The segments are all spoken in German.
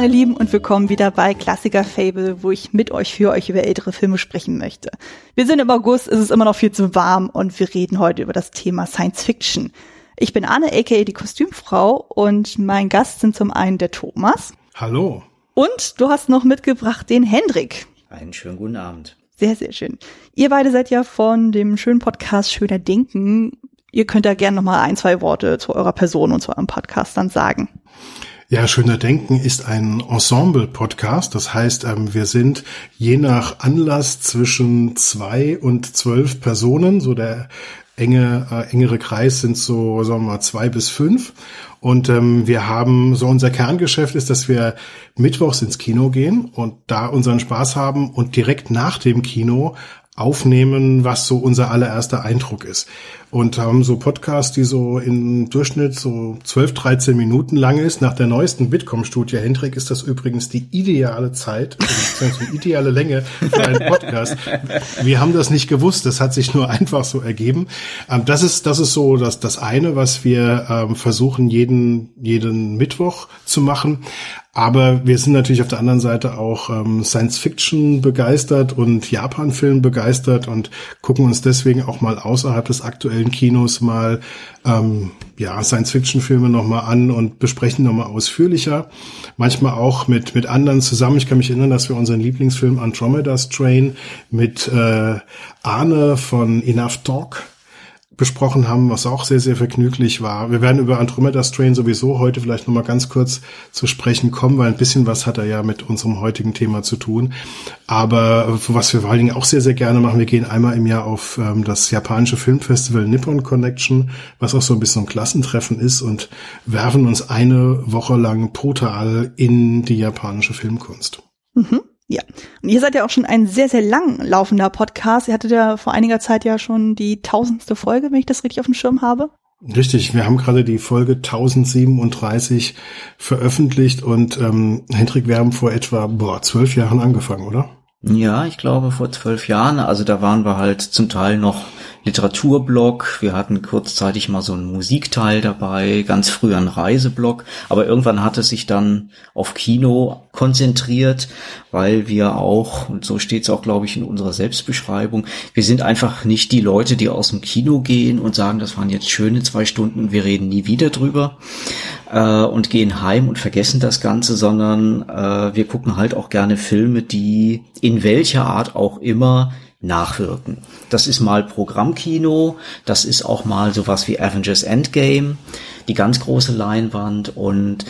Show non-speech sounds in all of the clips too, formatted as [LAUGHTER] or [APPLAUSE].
Hallo meine Lieben und willkommen wieder bei Klassiker Fable, wo ich mit euch für euch über ältere Filme sprechen möchte. Wir sind im August, es ist immer noch viel zu warm und wir reden heute über das Thema Science Fiction. Ich bin Anne, aka die Kostümfrau und mein Gast sind zum einen der Thomas. Hallo. Und du hast noch mitgebracht den Hendrik. Einen schönen guten Abend. Sehr, sehr schön. Ihr beide seid ja von dem schönen Podcast Schöner Denken. Ihr könnt da gerne noch mal ein, zwei Worte zu eurer Person und zu eurem Podcast dann sagen. Ja, Schöner Denken ist ein Ensemble-Podcast. Das heißt, ähm, wir sind je nach Anlass zwischen zwei und zwölf Personen. So der enge, äh, engere Kreis sind so, sagen wir mal, zwei bis fünf. Und ähm, wir haben so unser Kerngeschäft ist, dass wir mittwochs ins Kino gehen und da unseren Spaß haben und direkt nach dem Kino aufnehmen, was so unser allererster Eindruck ist. Und haben so Podcasts, die so im Durchschnitt so 12, 13 Minuten lang ist. Nach der neuesten Bitkom-Studie, Hendrik, ist das übrigens die ideale Zeit, also die ideale Länge für einen Podcast. Wir haben das nicht gewusst, das hat sich nur einfach so ergeben. Ähm, das ist, das ist so das, das eine, was wir ähm, versuchen, jeden, jeden Mittwoch zu machen. Aber wir sind natürlich auf der anderen Seite auch ähm, Science-Fiction begeistert und Japan-Film begeistert und gucken uns deswegen auch mal außerhalb des aktuellen Kinos mal ähm, ja, Science-Fiction-Filme nochmal an und besprechen nochmal ausführlicher. Manchmal auch mit, mit anderen zusammen. Ich kann mich erinnern, dass wir unseren Lieblingsfilm Andromeda's Train mit äh, Arne von Enough Talk besprochen haben, was auch sehr, sehr vergnüglich war. Wir werden über Andromeda Strain sowieso heute vielleicht nochmal ganz kurz zu sprechen kommen, weil ein bisschen was hat er ja mit unserem heutigen Thema zu tun. Aber was wir vor allen Dingen auch sehr, sehr gerne machen, wir gehen einmal im Jahr auf ähm, das japanische Filmfestival Nippon Connection, was auch so ein bisschen ein Klassentreffen ist und werfen uns eine Woche lang brutal in die japanische Filmkunst. Mhm. Ja. Und ihr seid ja auch schon ein sehr, sehr lang laufender Podcast. Ihr hattet ja vor einiger Zeit ja schon die tausendste Folge, wenn ich das richtig auf dem Schirm habe. Richtig, wir haben gerade die Folge 1037 veröffentlicht und ähm, Hendrik, wir haben vor etwa boah, zwölf Jahren angefangen, oder? Ja, ich glaube vor zwölf Jahren. Also da waren wir halt zum Teil noch Literaturblog. Wir hatten kurzzeitig mal so einen Musikteil dabei, ganz früh einen Reiseblog. Aber irgendwann hat es sich dann auf Kino konzentriert, weil wir auch, und so steht es auch, glaube ich, in unserer Selbstbeschreibung, wir sind einfach nicht die Leute, die aus dem Kino gehen und sagen, das waren jetzt schöne zwei Stunden und wir reden nie wieder drüber äh, und gehen heim und vergessen das Ganze, sondern äh, wir gucken halt auch gerne Filme, die in welcher Art auch immer nachwirken. Das ist mal Programmkino, das ist auch mal sowas wie Avengers Endgame, die ganz große Leinwand und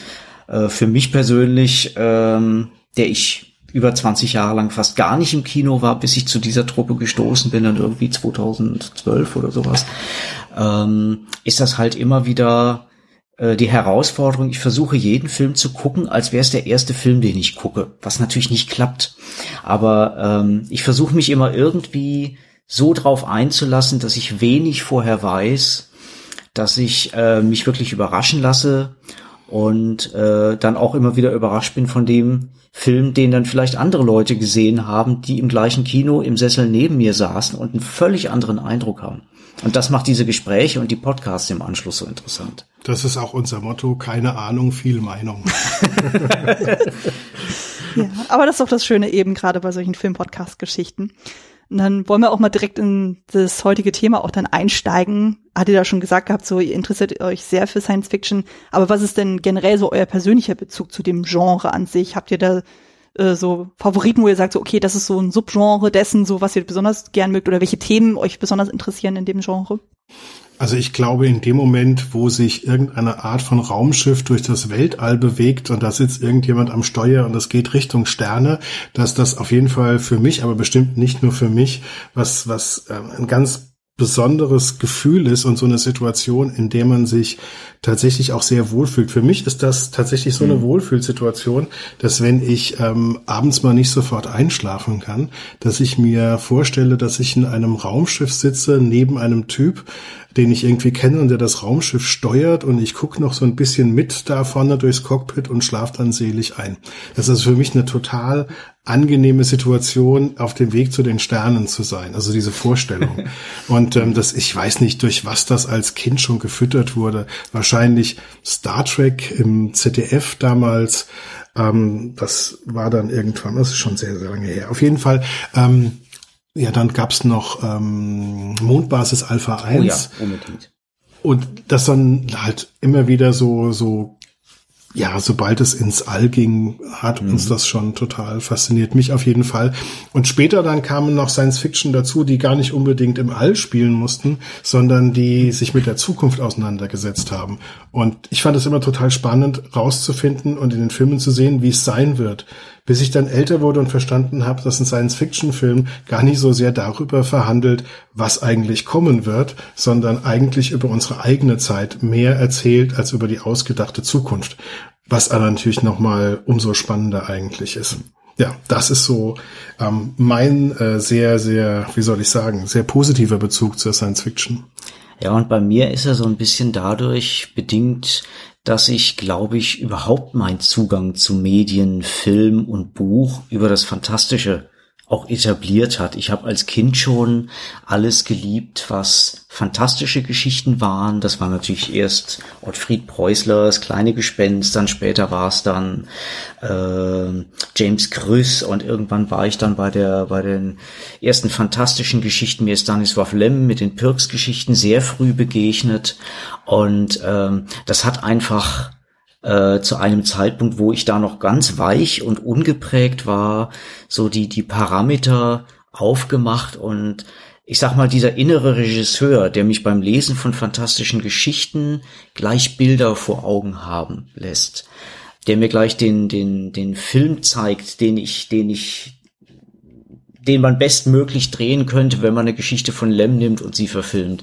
äh, für mich persönlich, ähm, der ich über 20 Jahre lang fast gar nicht im Kino war, bis ich zu dieser Truppe gestoßen bin, dann irgendwie 2012 oder sowas, ähm, ist das halt immer wieder die Herausforderung, ich versuche jeden Film zu gucken, als wäre es der erste Film, den ich gucke, was natürlich nicht klappt. Aber ähm, ich versuche mich immer irgendwie so drauf einzulassen, dass ich wenig vorher weiß, dass ich äh, mich wirklich überraschen lasse und äh, dann auch immer wieder überrascht bin von dem Film, den dann vielleicht andere Leute gesehen haben, die im gleichen Kino im Sessel neben mir saßen und einen völlig anderen Eindruck haben. Und das macht diese Gespräche und die Podcasts im Anschluss so interessant. Das ist auch unser Motto, keine Ahnung, viel Meinung. [LAUGHS] ja, aber das ist doch das Schöne eben gerade bei solchen Film-Podcast-Geschichten. Und dann wollen wir auch mal direkt in das heutige Thema auch dann einsteigen. Hat ihr da schon gesagt gehabt, so ihr interessiert euch sehr für Science Fiction. Aber was ist denn generell so euer persönlicher Bezug zu dem Genre an sich? Habt ihr da äh, so Favoriten, wo ihr sagt, so okay, das ist so ein Subgenre dessen, so was ihr besonders gern mögt oder welche Themen euch besonders interessieren in dem Genre? Also ich glaube, in dem Moment, wo sich irgendeine Art von Raumschiff durch das Weltall bewegt und da sitzt irgendjemand am Steuer und es geht Richtung Sterne, dass das auf jeden Fall für mich, aber bestimmt nicht nur für mich, was, was äh, ein ganz besonderes Gefühl ist und so eine Situation, in der man sich tatsächlich auch sehr wohlfühlt. Für mich ist das tatsächlich so eine mhm. Wohlfühlsituation, dass wenn ich ähm, abends mal nicht sofort einschlafen kann, dass ich mir vorstelle, dass ich in einem Raumschiff sitze, neben einem Typ, den ich irgendwie kenne und der das Raumschiff steuert und ich gucke noch so ein bisschen mit da vorne durchs Cockpit und schlafe dann selig ein. Das ist für mich eine total angenehme Situation, auf dem Weg zu den Sternen zu sein. Also diese Vorstellung. [LAUGHS] Und ähm, das, ich weiß nicht, durch was das als Kind schon gefüttert wurde. Wahrscheinlich Star Trek im ZDF damals. Ähm, das war dann irgendwann, das ist schon sehr, sehr lange her. Auf jeden Fall. Ähm, ja, dann gab's noch ähm, Mondbasis Alpha 1. Oh ja, unbedingt. Und das dann halt immer wieder so, so ja, sobald es ins All ging, hat mhm. uns das schon total fasziniert. Mich auf jeden Fall. Und später dann kamen noch Science Fiction dazu, die gar nicht unbedingt im All spielen mussten, sondern die sich mit der Zukunft auseinandergesetzt haben. Und ich fand es immer total spannend, rauszufinden und in den Filmen zu sehen, wie es sein wird. Bis ich dann älter wurde und verstanden habe, dass ein Science-Fiction-Film gar nicht so sehr darüber verhandelt, was eigentlich kommen wird, sondern eigentlich über unsere eigene Zeit mehr erzählt als über die ausgedachte Zukunft. Was aber natürlich nochmal umso spannender eigentlich ist. Ja, das ist so ähm, mein äh, sehr, sehr, wie soll ich sagen, sehr positiver Bezug zur Science Fiction. Ja, und bei mir ist er so ein bisschen dadurch bedingt, dass ich, glaube ich, überhaupt mein Zugang zu Medien, Film und Buch über das Fantastische auch etabliert hat. Ich habe als Kind schon alles geliebt, was fantastische Geschichten waren. Das war natürlich erst Ottfried Preußlers kleine Gespenst, dann später war es dann äh, James Grüss und irgendwann war ich dann bei der bei den ersten fantastischen Geschichten mir Stanislaw Lem mit den Pirks-Geschichten sehr früh begegnet und ähm, das hat einfach äh, zu einem Zeitpunkt, wo ich da noch ganz weich und ungeprägt war, so die, die Parameter aufgemacht und ich sag mal, dieser innere Regisseur, der mich beim Lesen von fantastischen Geschichten gleich Bilder vor Augen haben lässt, der mir gleich den, den, den Film zeigt, den ich, den ich, den man bestmöglich drehen könnte, wenn man eine Geschichte von Lem nimmt und sie verfilmt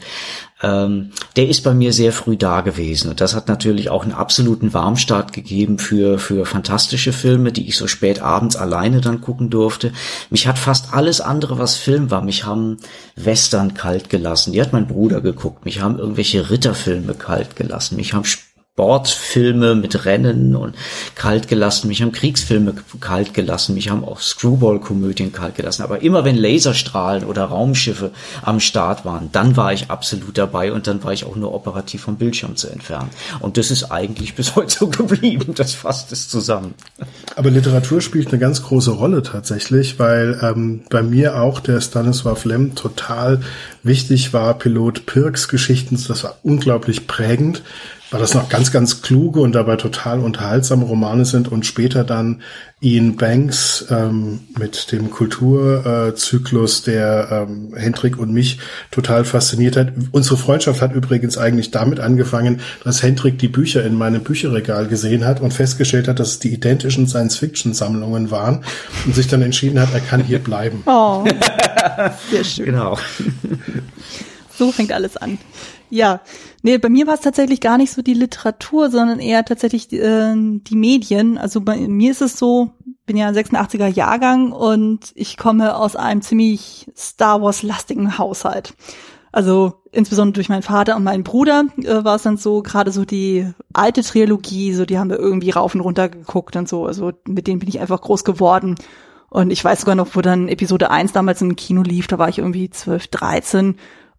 ähm, der ist bei mir sehr früh da gewesen. Und das hat natürlich auch einen absoluten Warmstart gegeben für, für fantastische Filme, die ich so spät abends alleine dann gucken durfte. Mich hat fast alles andere, was Film war. Mich haben Western kalt gelassen. Die hat mein Bruder geguckt. Mich haben irgendwelche Ritterfilme kalt gelassen. Mich haben Sportfilme mit Rennen und kalt gelassen. Mich haben Kriegsfilme kalt gelassen. Mich haben auch Screwball-Komödien kalt gelassen. Aber immer wenn Laserstrahlen oder Raumschiffe am Start waren, dann war ich absolut dabei und dann war ich auch nur operativ vom Bildschirm zu entfernen. Und das ist eigentlich bis heute so [LAUGHS] geblieben. Das fasst es zusammen. Aber Literatur spielt eine ganz große Rolle tatsächlich, weil ähm, bei mir auch der Stanislaw Lem total wichtig war. Pilot Pirks Geschichten, das war unglaublich prägend weil das noch ganz, ganz kluge und dabei total unterhaltsame Romane sind und später dann Ian Banks ähm, mit dem Kulturzyklus, äh, der ähm, Hendrik und mich total fasziniert hat. Unsere Freundschaft hat übrigens eigentlich damit angefangen, dass Hendrik die Bücher in meinem Bücherregal gesehen hat und festgestellt hat, dass es die identischen Science-Fiction-Sammlungen waren und sich dann entschieden hat, er kann hier bleiben. Oh, [LAUGHS] sehr schön. Genau. So fängt alles an. Ja, nee, bei mir war es tatsächlich gar nicht so die Literatur, sondern eher tatsächlich äh, die Medien. Also bei mir ist es so, bin ja ein 86er Jahrgang und ich komme aus einem ziemlich Star Wars lastigen Haushalt. Also insbesondere durch meinen Vater und meinen Bruder äh, war es dann so, gerade so die alte Trilogie, so die haben wir irgendwie rauf und runter geguckt und so. Also mit denen bin ich einfach groß geworden. Und ich weiß sogar noch, wo dann Episode 1 damals im Kino lief, da war ich irgendwie 12, 13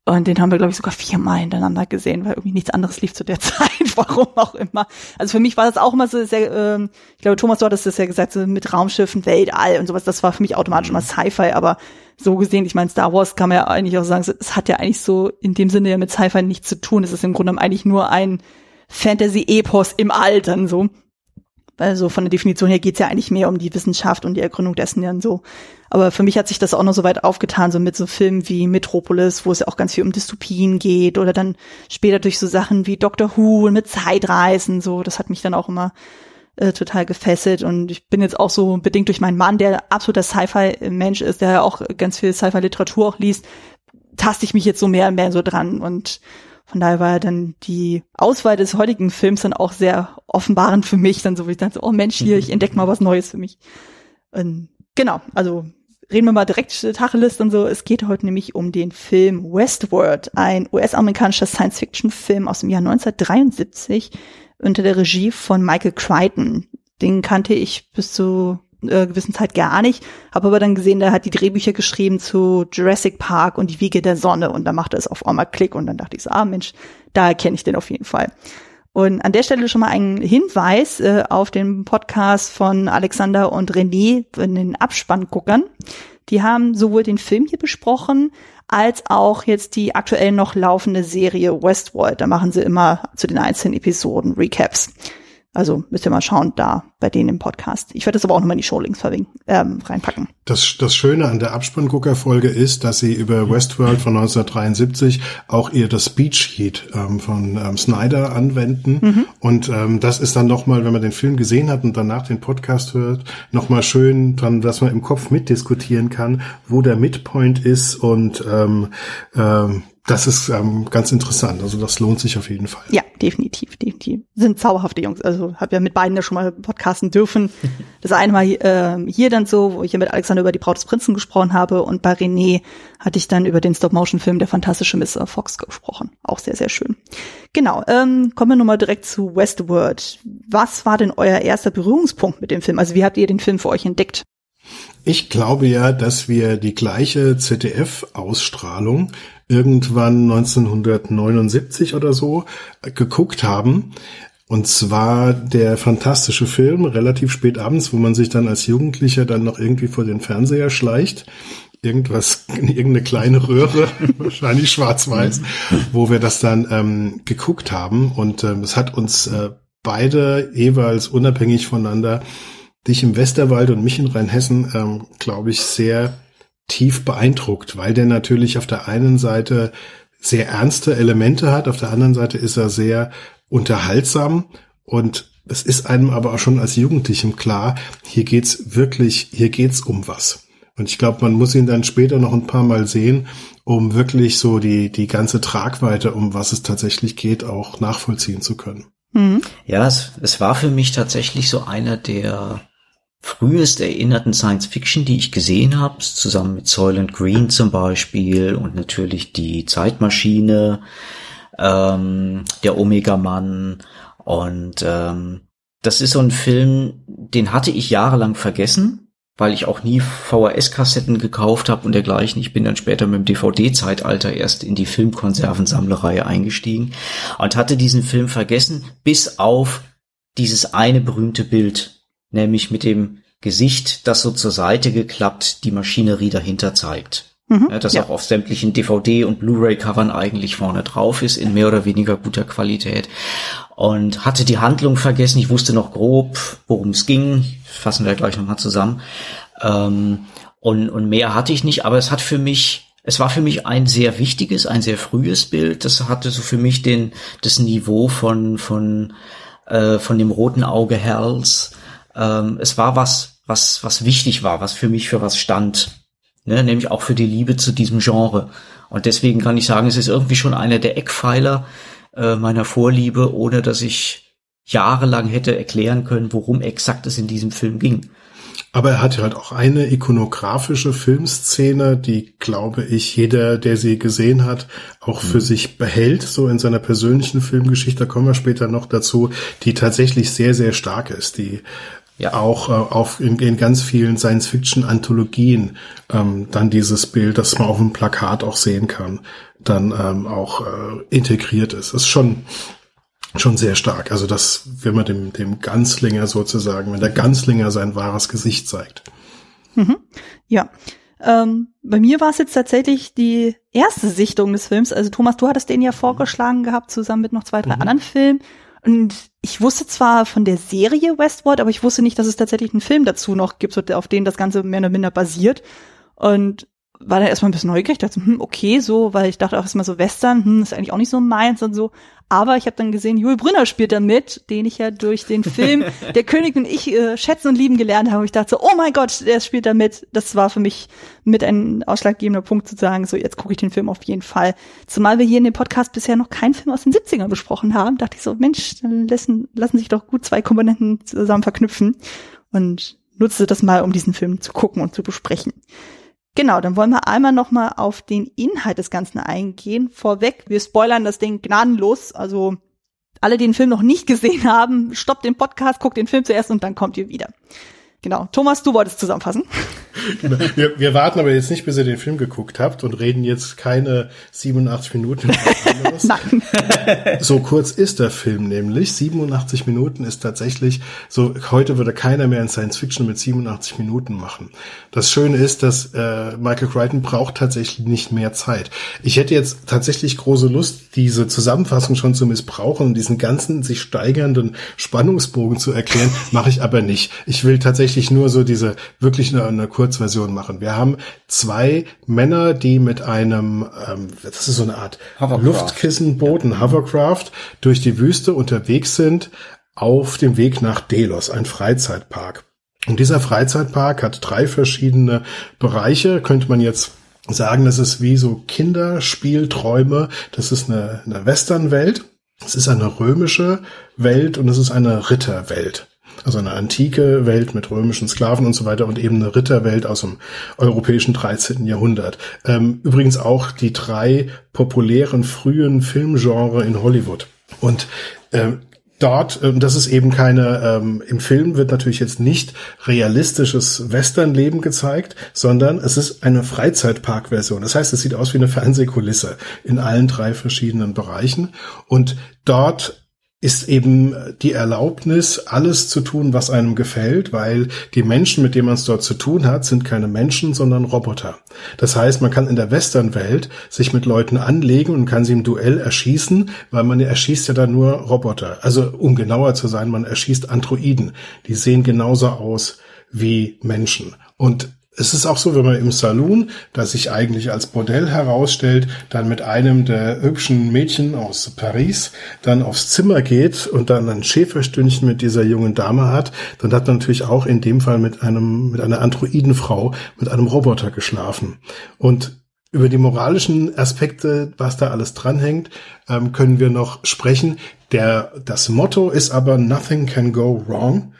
und den haben wir, glaube ich, sogar viermal hintereinander gesehen, weil irgendwie nichts anderes lief zu der [LAUGHS] Zeit, warum auch immer. Also für mich war das auch immer so sehr, ähm, ich glaube, Thomas, du hattest das ja gesagt, so mit Raumschiffen, Weltall und sowas, das war für mich automatisch immer Sci-Fi, aber so gesehen, ich meine, Star Wars kann man ja eigentlich auch sagen, es hat ja eigentlich so in dem Sinne ja mit Sci-Fi nichts zu tun. Es ist im Grunde eigentlich nur ein Fantasy-Epos im All dann so. Also von der Definition her geht's ja eigentlich mehr um die Wissenschaft und die Ergründung dessen dann so. Aber für mich hat sich das auch noch so weit aufgetan, so mit so Filmen wie Metropolis, wo es ja auch ganz viel um Dystopien geht oder dann später durch so Sachen wie Doctor Who und mit Zeitreisen, so. Das hat mich dann auch immer äh, total gefesselt und ich bin jetzt auch so bedingt durch meinen Mann, der absoluter Sci-Fi-Mensch ist, der ja auch ganz viel Sci-Fi-Literatur auch liest, taste ich mich jetzt so mehr und mehr so dran und von daher war dann die Auswahl des heutigen Films dann auch sehr offenbarend für mich, dann so wie ich dachte, oh Mensch, hier, ich entdecke mal was Neues für mich. Und genau, also reden wir mal direkt Tacheles und so. Es geht heute nämlich um den Film Westworld, ein US-amerikanischer Science-Fiction-Film aus dem Jahr 1973 unter der Regie von Michael Crichton. Den kannte ich bis zu äh, gewissen Zeit gar nicht, habe aber dann gesehen, der hat die Drehbücher geschrieben zu Jurassic Park und die Wiege der Sonne und da machte es auf einmal Klick und dann dachte ich so, ah Mensch, da kenne ich den auf jeden Fall. Und an der Stelle schon mal ein Hinweis äh, auf den Podcast von Alexander und René in den Abspannguckern. Die haben sowohl den Film hier besprochen, als auch jetzt die aktuell noch laufende Serie Westworld. Da machen sie immer zu den einzelnen Episoden Recaps. Also müsst ihr mal schauen, da bei denen im Podcast. Ich werde das aber auch nochmal in die Showlinks ähm, reinpacken. Das, das Schöne an der Abspanngucker-Folge ist, dass sie über Westworld von 1973 auch ihr das Speech-Sheet ähm, von ähm, Snyder anwenden. Mhm. Und ähm, das ist dann nochmal, wenn man den Film gesehen hat und danach den Podcast hört, nochmal schön dran, dass man im Kopf mitdiskutieren kann, wo der Midpoint ist und ähm, ähm, das ist ähm, ganz interessant. Also das lohnt sich auf jeden Fall. Ja, definitiv, definitiv. Sind zauberhafte Jungs. Also habe ja mit beiden ja schon mal podcasten dürfen. Das eine Mal äh, hier dann so, wo ich mit Alexander über die Braut des Prinzen gesprochen habe und bei René hatte ich dann über den Stop-Motion-Film Der fantastische Mr. Fox gesprochen. Auch sehr, sehr schön. Genau, ähm, kommen wir nun mal direkt zu Westworld. Was war denn euer erster Berührungspunkt mit dem Film? Also wie habt ihr den Film für euch entdeckt? Ich glaube ja, dass wir die gleiche ZDF-Ausstrahlung irgendwann 1979 oder so geguckt haben. Und zwar der fantastische Film, relativ spät abends, wo man sich dann als Jugendlicher dann noch irgendwie vor den Fernseher schleicht. Irgendwas, [LAUGHS] irgendeine kleine Röhre, [LAUGHS] wahrscheinlich schwarz-weiß, wo wir das dann ähm, geguckt haben. Und ähm, es hat uns äh, beide jeweils unabhängig voneinander, dich im Westerwald und mich in Rheinhessen, ähm, glaube ich, sehr tief beeindruckt, weil der natürlich auf der einen Seite sehr ernste Elemente hat, auf der anderen Seite ist er sehr unterhaltsam und es ist einem aber auch schon als Jugendlichem klar, hier geht's wirklich, hier geht's um was. Und ich glaube, man muss ihn dann später noch ein paar Mal sehen, um wirklich so die, die ganze Tragweite, um was es tatsächlich geht, auch nachvollziehen zu können. Mhm. Ja, es, es war für mich tatsächlich so einer der frühest erinnerten Science Fiction, die ich gesehen habe, zusammen mit Soylent Green zum Beispiel und natürlich die Zeitmaschine, ähm, der Omega-Mann und ähm, das ist so ein Film, den hatte ich jahrelang vergessen, weil ich auch nie VHS-Kassetten gekauft habe und dergleichen. Ich bin dann später mit dem DVD-Zeitalter erst in die Filmkonservensammlerei eingestiegen und hatte diesen Film vergessen, bis auf dieses eine berühmte Bild, nämlich mit dem Gesicht, das so zur Seite geklappt die Maschinerie dahinter zeigt. Mhm, ja, das ja. auch auf sämtlichen DVD- und Blu-ray-Covern eigentlich vorne drauf ist, in mehr oder weniger guter Qualität. Und hatte die Handlung vergessen. Ich wusste noch grob, worum es ging. Fassen wir gleich nochmal zusammen. Ähm, und, und mehr hatte ich nicht, aber es hat für mich, es war für mich ein sehr wichtiges, ein sehr frühes Bild. Das hatte so für mich den, das Niveau von, von, äh, von dem roten Auge Hells ähm, es war was, was, was wichtig war, was für mich für was stand. Ne? Nämlich auch für die Liebe zu diesem Genre. Und deswegen kann ich sagen, es ist irgendwie schon einer der Eckpfeiler äh, meiner Vorliebe, ohne dass ich jahrelang hätte erklären können, worum exakt es in diesem Film ging. Aber er hat halt auch eine ikonografische Filmszene, die, glaube ich, jeder, der sie gesehen hat, auch für mhm. sich behält, so in seiner persönlichen Filmgeschichte, da kommen wir später noch dazu, die tatsächlich sehr, sehr stark ist, die ja auch äh, auf in, in ganz vielen Science-Fiction-Anthologien ähm, dann dieses Bild, das man auf dem Plakat auch sehen kann, dann ähm, auch äh, integriert ist. Das ist schon schon sehr stark. Also das, wenn man dem dem Ganzlinger sozusagen, wenn der Ganzlinger sein wahres Gesicht zeigt. Mhm. Ja. Ähm, bei mir war es jetzt tatsächlich die erste Sichtung des Films. Also Thomas, du hattest den ja vorgeschlagen gehabt, zusammen mit noch zwei, drei mhm. anderen Filmen. Und ich wusste zwar von der Serie Westworld, aber ich wusste nicht, dass es tatsächlich einen Film dazu noch gibt, auf den das Ganze mehr oder minder basiert. Und war dann erstmal ein bisschen neugierig, dachte, hm, okay, so, weil ich dachte auch erstmal so Western, hm, ist eigentlich auch nicht so meins und so. Aber ich habe dann gesehen, Jule Brünner spielt da mit, den ich ja durch den Film [LAUGHS] Der König und ich äh, schätzen und lieben gelernt habe. Ich dachte so, oh mein Gott, der spielt da mit. Das war für mich mit ein ausschlaggebender Punkt zu sagen, so jetzt gucke ich den Film auf jeden Fall. Zumal wir hier in dem Podcast bisher noch keinen Film aus den 70ern besprochen haben, dachte ich so, Mensch, dann lassen, lassen sich doch gut zwei Komponenten zusammen verknüpfen. Und nutze das mal, um diesen Film zu gucken und zu besprechen. Genau, dann wollen wir einmal noch mal auf den Inhalt des Ganzen eingehen. Vorweg, wir spoilern das Ding gnadenlos. Also alle, die den Film noch nicht gesehen haben, stoppt den Podcast, guckt den Film zuerst und dann kommt ihr wieder. Genau. Thomas, du wolltest zusammenfassen. [LAUGHS] Wir, wir, warten aber jetzt nicht, bis ihr den Film geguckt habt und reden jetzt keine 87 Minuten. [LAUGHS] Nein. [LAUGHS] So kurz ist der Film nämlich. 87 Minuten ist tatsächlich so, heute würde keiner mehr in Science Fiction mit 87 Minuten machen. Das Schöne ist, dass äh, Michael Crichton braucht tatsächlich nicht mehr Zeit. Ich hätte jetzt tatsächlich große Lust, diese Zusammenfassung schon zu missbrauchen und diesen ganzen sich steigernden Spannungsbogen zu erklären, mache ich aber nicht. Ich will tatsächlich nur so diese wirklich eine, eine Kurzversion machen. Wir haben zwei Männer, die mit einem, ähm, das ist so eine Art Luftkissenboot, ein Hovercraft, durch die Wüste unterwegs sind auf dem Weg nach Delos, ein Freizeitpark. Und dieser Freizeitpark hat drei verschiedene Bereiche, könnte man jetzt sagen, das ist wie so Kinderspielträume. Das ist eine, eine Westernwelt, es ist eine römische Welt und es ist eine Ritterwelt. Also eine antike Welt mit römischen Sklaven und so weiter und eben eine Ritterwelt aus dem europäischen 13. Jahrhundert. Ähm, übrigens auch die drei populären frühen Filmgenre in Hollywood. Und ähm, dort, ähm, das ist eben keine, ähm, im Film wird natürlich jetzt nicht realistisches Westernleben gezeigt, sondern es ist eine Freizeitparkversion. Das heißt, es sieht aus wie eine Fernsehkulisse in allen drei verschiedenen Bereichen. Und dort ist eben die Erlaubnis, alles zu tun, was einem gefällt, weil die Menschen, mit denen man es dort zu tun hat, sind keine Menschen, sondern Roboter. Das heißt, man kann in der Westernwelt sich mit Leuten anlegen und kann sie im Duell erschießen, weil man erschießt ja dann nur Roboter. Also um genauer zu sein, man erschießt Androiden. Die sehen genauso aus wie Menschen. Und es ist auch so, wenn man im Saloon, das sich eigentlich als Bordell herausstellt, dann mit einem der hübschen Mädchen aus Paris dann aufs Zimmer geht und dann ein Schäferstündchen mit dieser jungen Dame hat, dann hat man natürlich auch in dem Fall mit einem, mit einer Androidenfrau, mit einem Roboter geschlafen. Und über die moralischen Aspekte, was da alles dranhängt, ähm, können wir noch sprechen. Der, das Motto ist aber Nothing can go wrong.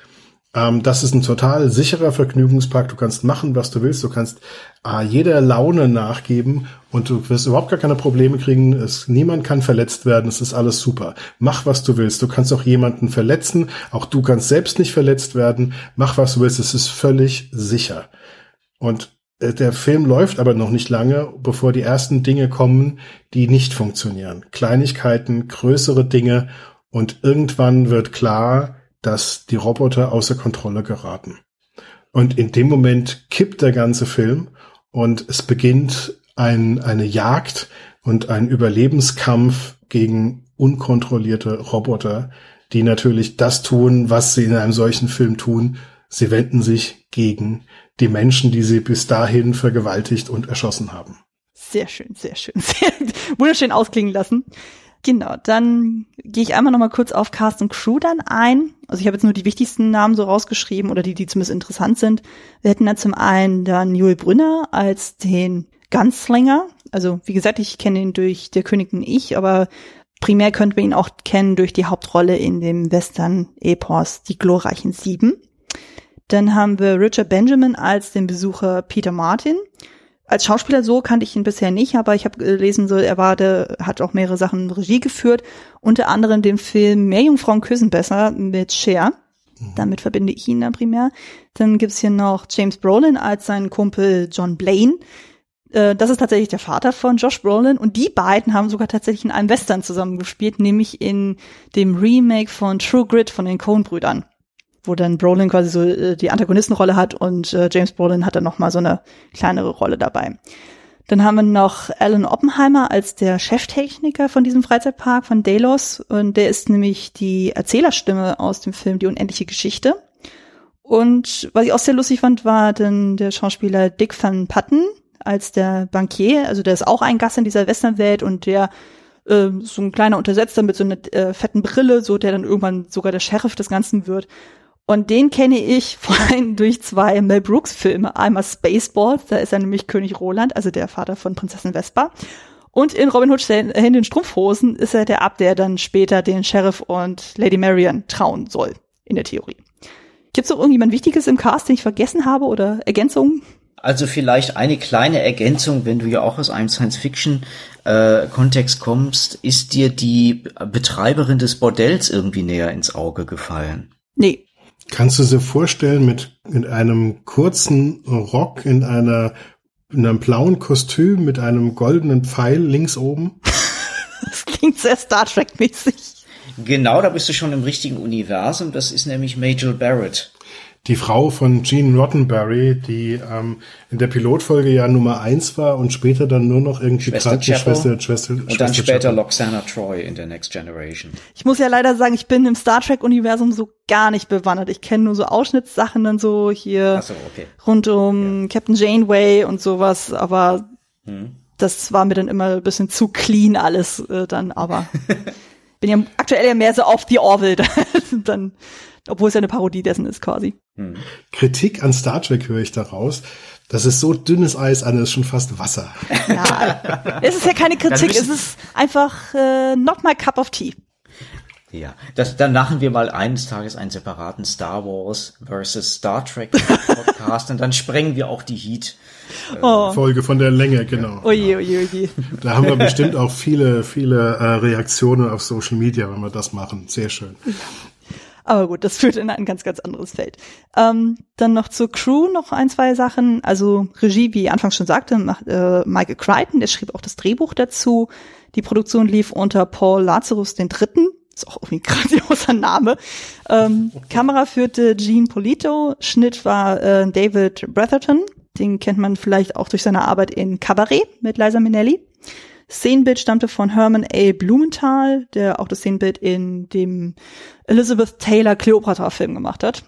Ähm, das ist ein total sicherer Vergnügungspark. Du kannst machen, was du willst. Du kannst äh, jeder Laune nachgeben und du wirst überhaupt gar keine Probleme kriegen. Es, niemand kann verletzt werden. Es ist alles super. Mach, was du willst. Du kannst auch jemanden verletzen. Auch du kannst selbst nicht verletzt werden. Mach, was du willst. Es ist völlig sicher. Und äh, der Film läuft aber noch nicht lange, bevor die ersten Dinge kommen, die nicht funktionieren. Kleinigkeiten, größere Dinge und irgendwann wird klar, dass die Roboter außer Kontrolle geraten. Und in dem Moment kippt der ganze Film und es beginnt ein, eine Jagd und ein Überlebenskampf gegen unkontrollierte Roboter, die natürlich das tun, was sie in einem solchen Film tun. Sie wenden sich gegen die Menschen, die sie bis dahin vergewaltigt und erschossen haben. Sehr schön, sehr schön, sehr [LAUGHS] wunderschön ausklingen lassen. Genau, dann gehe ich einmal noch mal kurz auf Cast und Crew dann ein. Also ich habe jetzt nur die wichtigsten Namen so rausgeschrieben oder die, die zumindest interessant sind. Wir hätten da zum einen dann Joel Brünner als den Gunslinger. Also wie gesagt, ich kenne ihn durch Der König und ich, aber primär könnten wir ihn auch kennen durch die Hauptrolle in dem Western-Epos Die glorreichen Sieben. Dann haben wir Richard Benjamin als den Besucher Peter Martin als Schauspieler so kannte ich ihn bisher nicht, aber ich habe gelesen, so er war, der hat auch mehrere Sachen Regie geführt, unter anderem den Film Mehr Jungfrauen küssen besser mit Cher. Mhm. Damit verbinde ich ihn dann primär. Dann gibt's hier noch James Brolin als seinen Kumpel John Blaine. Äh, das ist tatsächlich der Vater von Josh Brolin und die beiden haben sogar tatsächlich in einem Western zusammengespielt, nämlich in dem Remake von True Grit von den Coen-Brüdern wo dann Brolin quasi so äh, die Antagonistenrolle hat und äh, James Brolin hat dann noch mal so eine kleinere Rolle dabei. Dann haben wir noch Alan Oppenheimer als der Cheftechniker von diesem Freizeitpark von Delos und der ist nämlich die Erzählerstimme aus dem Film Die unendliche Geschichte. Und was ich auch sehr lustig fand, war dann der Schauspieler Dick Van Patten als der Bankier, also der ist auch ein Gast in dieser Westernwelt und der äh, so ein kleiner Untersetzer mit so einer äh, fetten Brille, so der dann irgendwann sogar der Sheriff des Ganzen wird. Und den kenne ich [LAUGHS] vor allem durch zwei Mel Brooks Filme. Einmal Spaceballs, da ist er nämlich König Roland, also der Vater von Prinzessin Vespa. Und in Robin Hood in den Strumpfhosen ist er der Ab, der dann später den Sheriff und Lady Marian trauen soll, in der Theorie. Gibt es noch irgendjemand Wichtiges im Cast, den ich vergessen habe oder Ergänzungen? Also vielleicht eine kleine Ergänzung, wenn du ja auch aus einem Science-Fiction-Kontext äh, kommst, ist dir die Betreiberin des Bordells irgendwie näher ins Auge gefallen? Nee. Kannst du dir vorstellen, mit in einem kurzen Rock, in einer in einem blauen Kostüm mit einem goldenen Pfeil links oben? [LAUGHS] das klingt sehr Star Trek-mäßig. Genau, da bist du schon im richtigen Universum. Das ist nämlich Major Barrett die Frau von Gene Roddenberry, die ähm, in der Pilotfolge ja Nummer eins war und später dann nur noch irgendwie Schwester Schwester, Schwester, und Schwester dann später Chapel. Loxana Troy in der Next Generation. Ich muss ja leider sagen, ich bin im Star Trek Universum so gar nicht bewandert. Ich kenne nur so Ausschnittssachen dann so hier so, okay. rund um ja. Captain Janeway und sowas, aber hm. das war mir dann immer ein bisschen zu clean alles äh, dann, aber [LAUGHS] bin ja aktuell ja mehr so auf The Orville [LAUGHS] dann obwohl es ja eine Parodie dessen ist quasi. Hm. Kritik an Star Trek höre ich daraus. Das ist so dünnes Eis an, ist schon fast Wasser. Ja, es ist ja keine Kritik, es ist einfach äh, not my cup of tea. Ja, das, dann machen wir mal eines Tages einen separaten Star Wars versus Star Trek [LAUGHS] Podcast und dann sprengen wir auch die Heat. Äh, oh. Folge von der Länge, genau. Oje, oje, oje. Da haben wir bestimmt auch viele, viele äh, Reaktionen auf Social Media, wenn wir das machen. Sehr schön. Aber gut, das führt in ein ganz, ganz anderes Feld. Ähm, dann noch zur Crew noch ein, zwei Sachen. Also Regie, wie anfangs schon sagte, macht äh, Michael Crichton, der schrieb auch das Drehbuch dazu. Die Produktion lief unter Paul Lazarus Dritten. Ist auch irgendwie ein [LAUGHS] grandioser Name. Ähm, Kamera führte Gene Polito. Schnitt war äh, David Bretherton. Den kennt man vielleicht auch durch seine Arbeit in Cabaret mit Liza Minnelli. Szenenbild stammte von Herman A. Blumenthal, der auch das Szenenbild in dem Elizabeth Taylor Cleopatra Film gemacht hat.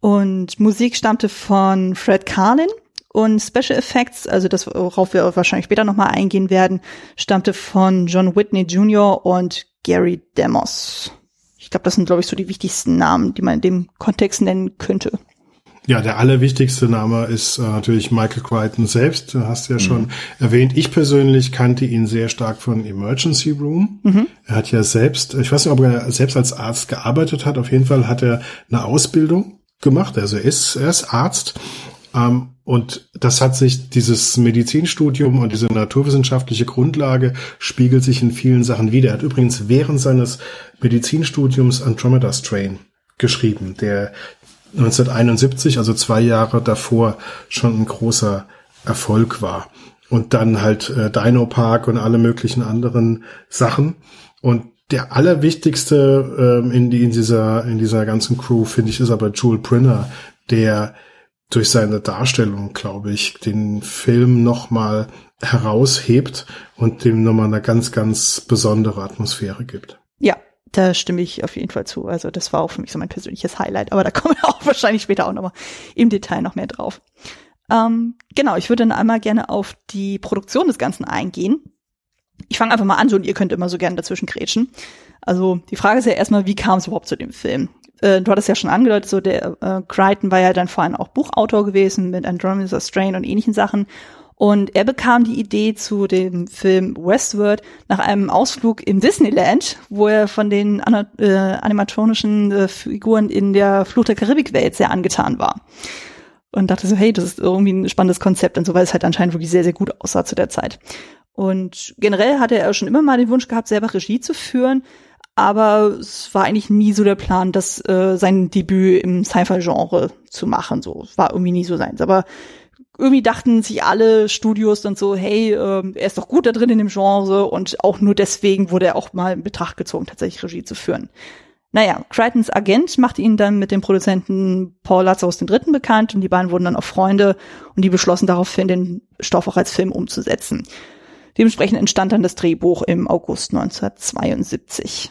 Und Musik stammte von Fred Carlin. Und Special Effects, also das, worauf wir wahrscheinlich später nochmal eingehen werden, stammte von John Whitney Jr. und Gary Demos. Ich glaube, das sind, glaube ich, so die wichtigsten Namen, die man in dem Kontext nennen könnte. Ja, der allerwichtigste Name ist äh, natürlich Michael Crichton selbst. Du hast ja mhm. schon erwähnt. Ich persönlich kannte ihn sehr stark von Emergency Room. Mhm. Er hat ja selbst, ich weiß nicht, ob er selbst als Arzt gearbeitet hat. Auf jeden Fall hat er eine Ausbildung gemacht. Also er ist, er ist Arzt. Ähm, und das hat sich, dieses Medizinstudium und diese naturwissenschaftliche Grundlage spiegelt sich in vielen Sachen wieder. Er hat übrigens während seines Medizinstudiums Andromeda Strain geschrieben, der 1971, also zwei Jahre davor, schon ein großer Erfolg war. Und dann halt äh, Dino Park und alle möglichen anderen Sachen. Und der allerwichtigste ähm, in, in, dieser, in dieser ganzen Crew, finde ich, ist aber Jewel Prinner, der durch seine Darstellung, glaube ich, den Film nochmal heraushebt und dem nochmal eine ganz, ganz besondere Atmosphäre gibt. Da stimme ich auf jeden Fall zu. Also das war auch für mich so mein persönliches Highlight, aber da [LAUGHS] kommen wir auch wahrscheinlich später auch nochmal im Detail noch mehr drauf. Ähm, genau, ich würde dann einmal gerne auf die Produktion des Ganzen eingehen. Ich fange einfach mal an, so und ihr könnt immer so gerne dazwischen grätschen. Also die Frage ist ja erstmal, wie kam es überhaupt zu dem Film? Äh, du hattest ja schon angedeutet, so der äh, Crichton war ja dann vor allem auch Buchautor gewesen mit Andromeda Strain und ähnlichen Sachen und er bekam die Idee zu dem Film Westworld nach einem Ausflug im Disneyland, wo er von den äh, animatronischen äh, Figuren in der Flucht der Karibik-Welt sehr angetan war. Und dachte so, hey, das ist irgendwie ein spannendes Konzept und so, weil es halt anscheinend wirklich sehr, sehr gut aussah zu der Zeit. Und generell hatte er schon immer mal den Wunsch gehabt, selber Regie zu führen, aber es war eigentlich nie so der Plan, das äh, sein Debüt im Sci-Fi-Genre zu machen. So, war irgendwie nie so seins. Aber irgendwie dachten sich alle Studios dann so, hey, äh, er ist doch gut da drin in dem Genre und auch nur deswegen wurde er auch mal in Betracht gezogen, tatsächlich Regie zu führen. Naja, Crichtons Agent machte ihn dann mit dem Produzenten Paul Lazarus III. bekannt und die beiden wurden dann auch Freunde und die beschlossen daraufhin, den Stoff auch als Film umzusetzen. Dementsprechend entstand dann das Drehbuch im August 1972.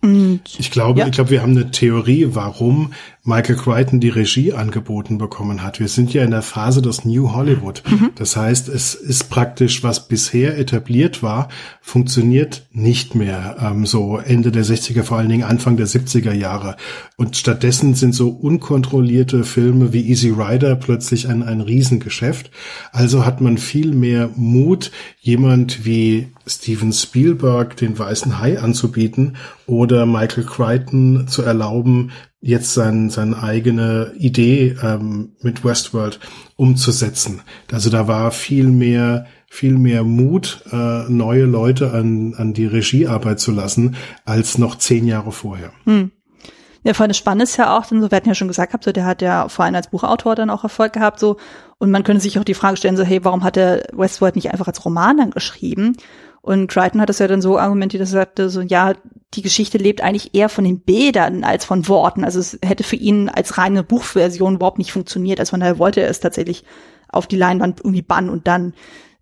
Und, ich glaube, ja. ich glaube, wir haben eine Theorie, warum Michael Crichton die Regie angeboten bekommen hat. Wir sind ja in der Phase des New Hollywood. Mhm. Das heißt, es ist praktisch, was bisher etabliert war, funktioniert nicht mehr. Ähm, so Ende der 60er, vor allen Dingen Anfang der 70er Jahre. Und stattdessen sind so unkontrollierte Filme wie Easy Rider plötzlich ein, ein Riesengeschäft. Also hat man viel mehr Mut, jemand wie Steven Spielberg den Weißen Hai anzubieten oder Michael Michael Crichton zu erlauben, jetzt sein, seine eigene Idee ähm, mit Westworld umzusetzen. Also da war viel mehr viel mehr Mut, äh, neue Leute an, an die Regiearbeit zu lassen, als noch zehn Jahre vorher. Hm. Ja, vor allem spannend ist ja auch, denn so, wir hatten ja schon gesagt, so, der hat ja vor allem als Buchautor dann auch Erfolg gehabt, so, und man könnte sich auch die Frage stellen, so, hey, warum hat er Westworld nicht einfach als Roman dann geschrieben? Und Crichton hat das ja dann so argumentiert, dass er sagte, so, ja, die Geschichte lebt eigentlich eher von den Bildern als von Worten. Also es hätte für ihn als reine Buchversion überhaupt nicht funktioniert. Also von daher wollte er es tatsächlich auf die Leinwand irgendwie bannen und dann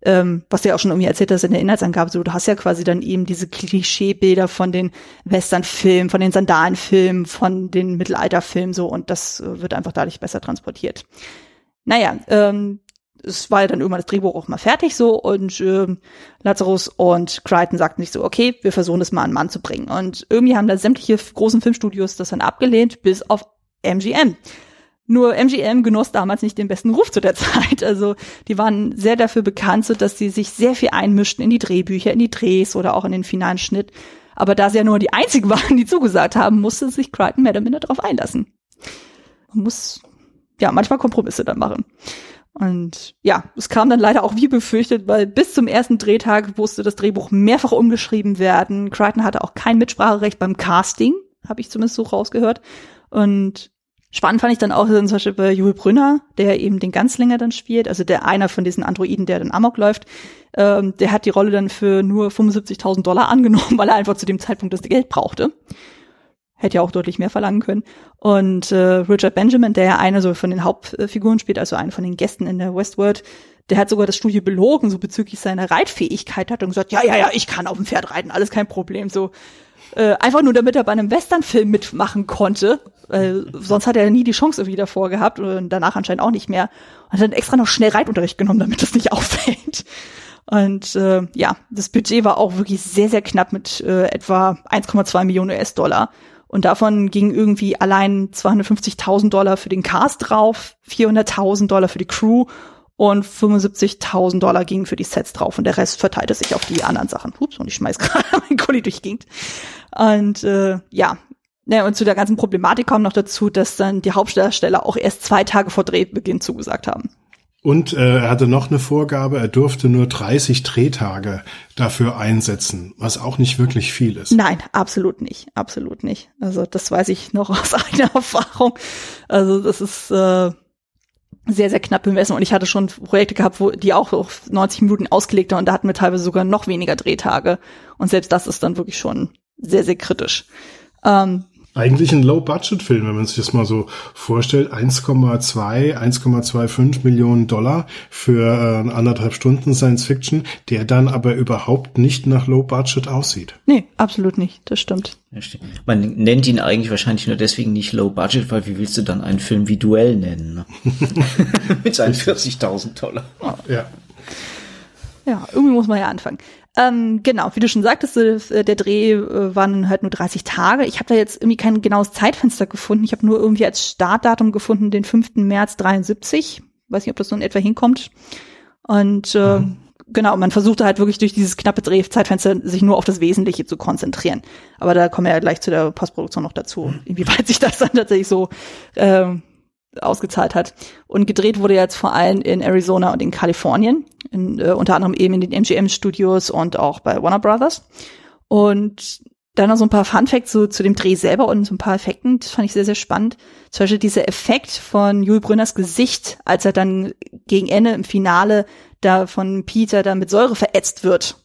ähm, was du ja auch schon irgendwie erzählt hast in der Inhaltsangabe, so du hast ja quasi dann eben diese Klischeebilder von den Westernfilmen, von den Sandalenfilmen, von den Mittelalterfilmen so und das äh, wird einfach dadurch besser transportiert. Naja, ähm, es war ja dann irgendwann das Drehbuch auch mal fertig so und ähm, Lazarus und Crichton sagten sich so, okay, wir versuchen das mal an Mann zu bringen. Und irgendwie haben da sämtliche großen Filmstudios das dann abgelehnt, bis auf MGM. Nur MGM genoss damals nicht den besten Ruf zu der [LAUGHS] Zeit. Also die waren sehr dafür bekannt, so dass sie sich sehr viel einmischten in die Drehbücher, in die Drehs oder auch in den finalen Schnitt. Aber da sie ja nur die einzigen [LAUGHS] waren, die zugesagt haben, musste sich Crichton mehr oder minder darauf einlassen. Man muss ja manchmal Kompromisse dann machen. Und ja, es kam dann leider auch wie befürchtet, weil bis zum ersten Drehtag musste das Drehbuch mehrfach umgeschrieben werden. Crichton hatte auch kein Mitspracherecht beim Casting, habe ich zumindest so rausgehört. Und Spannend fand ich dann auch zum Beispiel bei Jules Brünner, der eben den Ganzlinger dann spielt, also der einer von diesen Androiden, der dann Amok läuft. Ähm, der hat die Rolle dann für nur 75.000 Dollar angenommen, [LAUGHS] weil er einfach zu dem Zeitpunkt das Geld brauchte. Hätte ja auch deutlich mehr verlangen können. Und äh, Richard Benjamin, der ja einer so von den Hauptfiguren spielt, also einer von den Gästen in der Westworld, der hat sogar das Studio belogen, so bezüglich seiner Reitfähigkeit, hat und gesagt, ja, ja, ja, ich kann auf dem Pferd reiten, alles kein Problem. So, äh, einfach nur damit er bei einem Westernfilm mitmachen konnte. Äh, sonst hat er nie die Chance irgendwie davor gehabt und danach anscheinend auch nicht mehr. Und hat dann extra noch schnell Reitunterricht genommen, damit das nicht [LAUGHS] auffällt. Und äh, ja, das Budget war auch wirklich sehr, sehr knapp mit äh, etwa 1,2 Millionen US-Dollar. Und davon ging irgendwie allein 250.000 Dollar für den Cast drauf, 400.000 Dollar für die Crew und 75.000 Dollar gingen für die Sets drauf und der Rest verteilte sich auf die anderen Sachen. Ups, und ich schmeiß [LAUGHS] gerade mein Kuli durch. Und äh, ja, ja, und zu der ganzen Problematik kommt noch dazu, dass dann die Hauptdarsteller auch erst zwei Tage vor Drehbeginn zugesagt haben. Und äh, er hatte noch eine Vorgabe, er durfte nur 30 Drehtage dafür einsetzen, was auch nicht wirklich viel ist. Nein, absolut nicht, absolut nicht. Also das weiß ich noch [LAUGHS] aus eigener Erfahrung. Also das ist äh, sehr, sehr knapp bemessen und ich hatte schon Projekte gehabt, wo die auch auf 90 Minuten ausgelegt waren und da hatten wir teilweise sogar noch weniger Drehtage und selbst das ist dann wirklich schon sehr, sehr kritisch. Ähm, eigentlich ein Low-Budget-Film, wenn man sich das mal so vorstellt. 1,2, 1,25 Millionen Dollar für äh, anderthalb Stunden Science Fiction, der dann aber überhaupt nicht nach Low-Budget aussieht. Nee, absolut nicht. Das stimmt. Man nennt ihn eigentlich wahrscheinlich nur deswegen nicht Low-Budget, weil wie willst du dann einen Film wie Duell nennen? Ne? [LAUGHS] Mit seinen 40.000 Dollar. Ja. Ja, irgendwie muss man ja anfangen. Ähm, genau, wie du schon sagtest, äh, der Dreh äh, waren halt nur 30 Tage. Ich habe da jetzt irgendwie kein genaues Zeitfenster gefunden. Ich habe nur irgendwie als Startdatum gefunden den 5. März 73. Weiß nicht, ob das so in etwa hinkommt. Und äh, mhm. genau, man versuchte halt wirklich durch dieses knappe Drehzeitfenster sich nur auf das Wesentliche zu konzentrieren. Aber da kommen wir ja gleich zu der Postproduktion noch dazu, inwieweit sich das dann tatsächlich so äh, ausgezahlt hat. Und gedreht wurde jetzt vor allem in Arizona und in Kalifornien, in, äh, unter anderem eben in den MGM-Studios und auch bei Warner Brothers. Und dann noch so ein paar Fun Facts so, zu dem Dreh selber und so ein paar Effekten, das fand ich sehr, sehr spannend. Zum Beispiel dieser Effekt von Jules Brünners Gesicht, als er dann gegen Ende im Finale da von Peter dann mit Säure verätzt wird.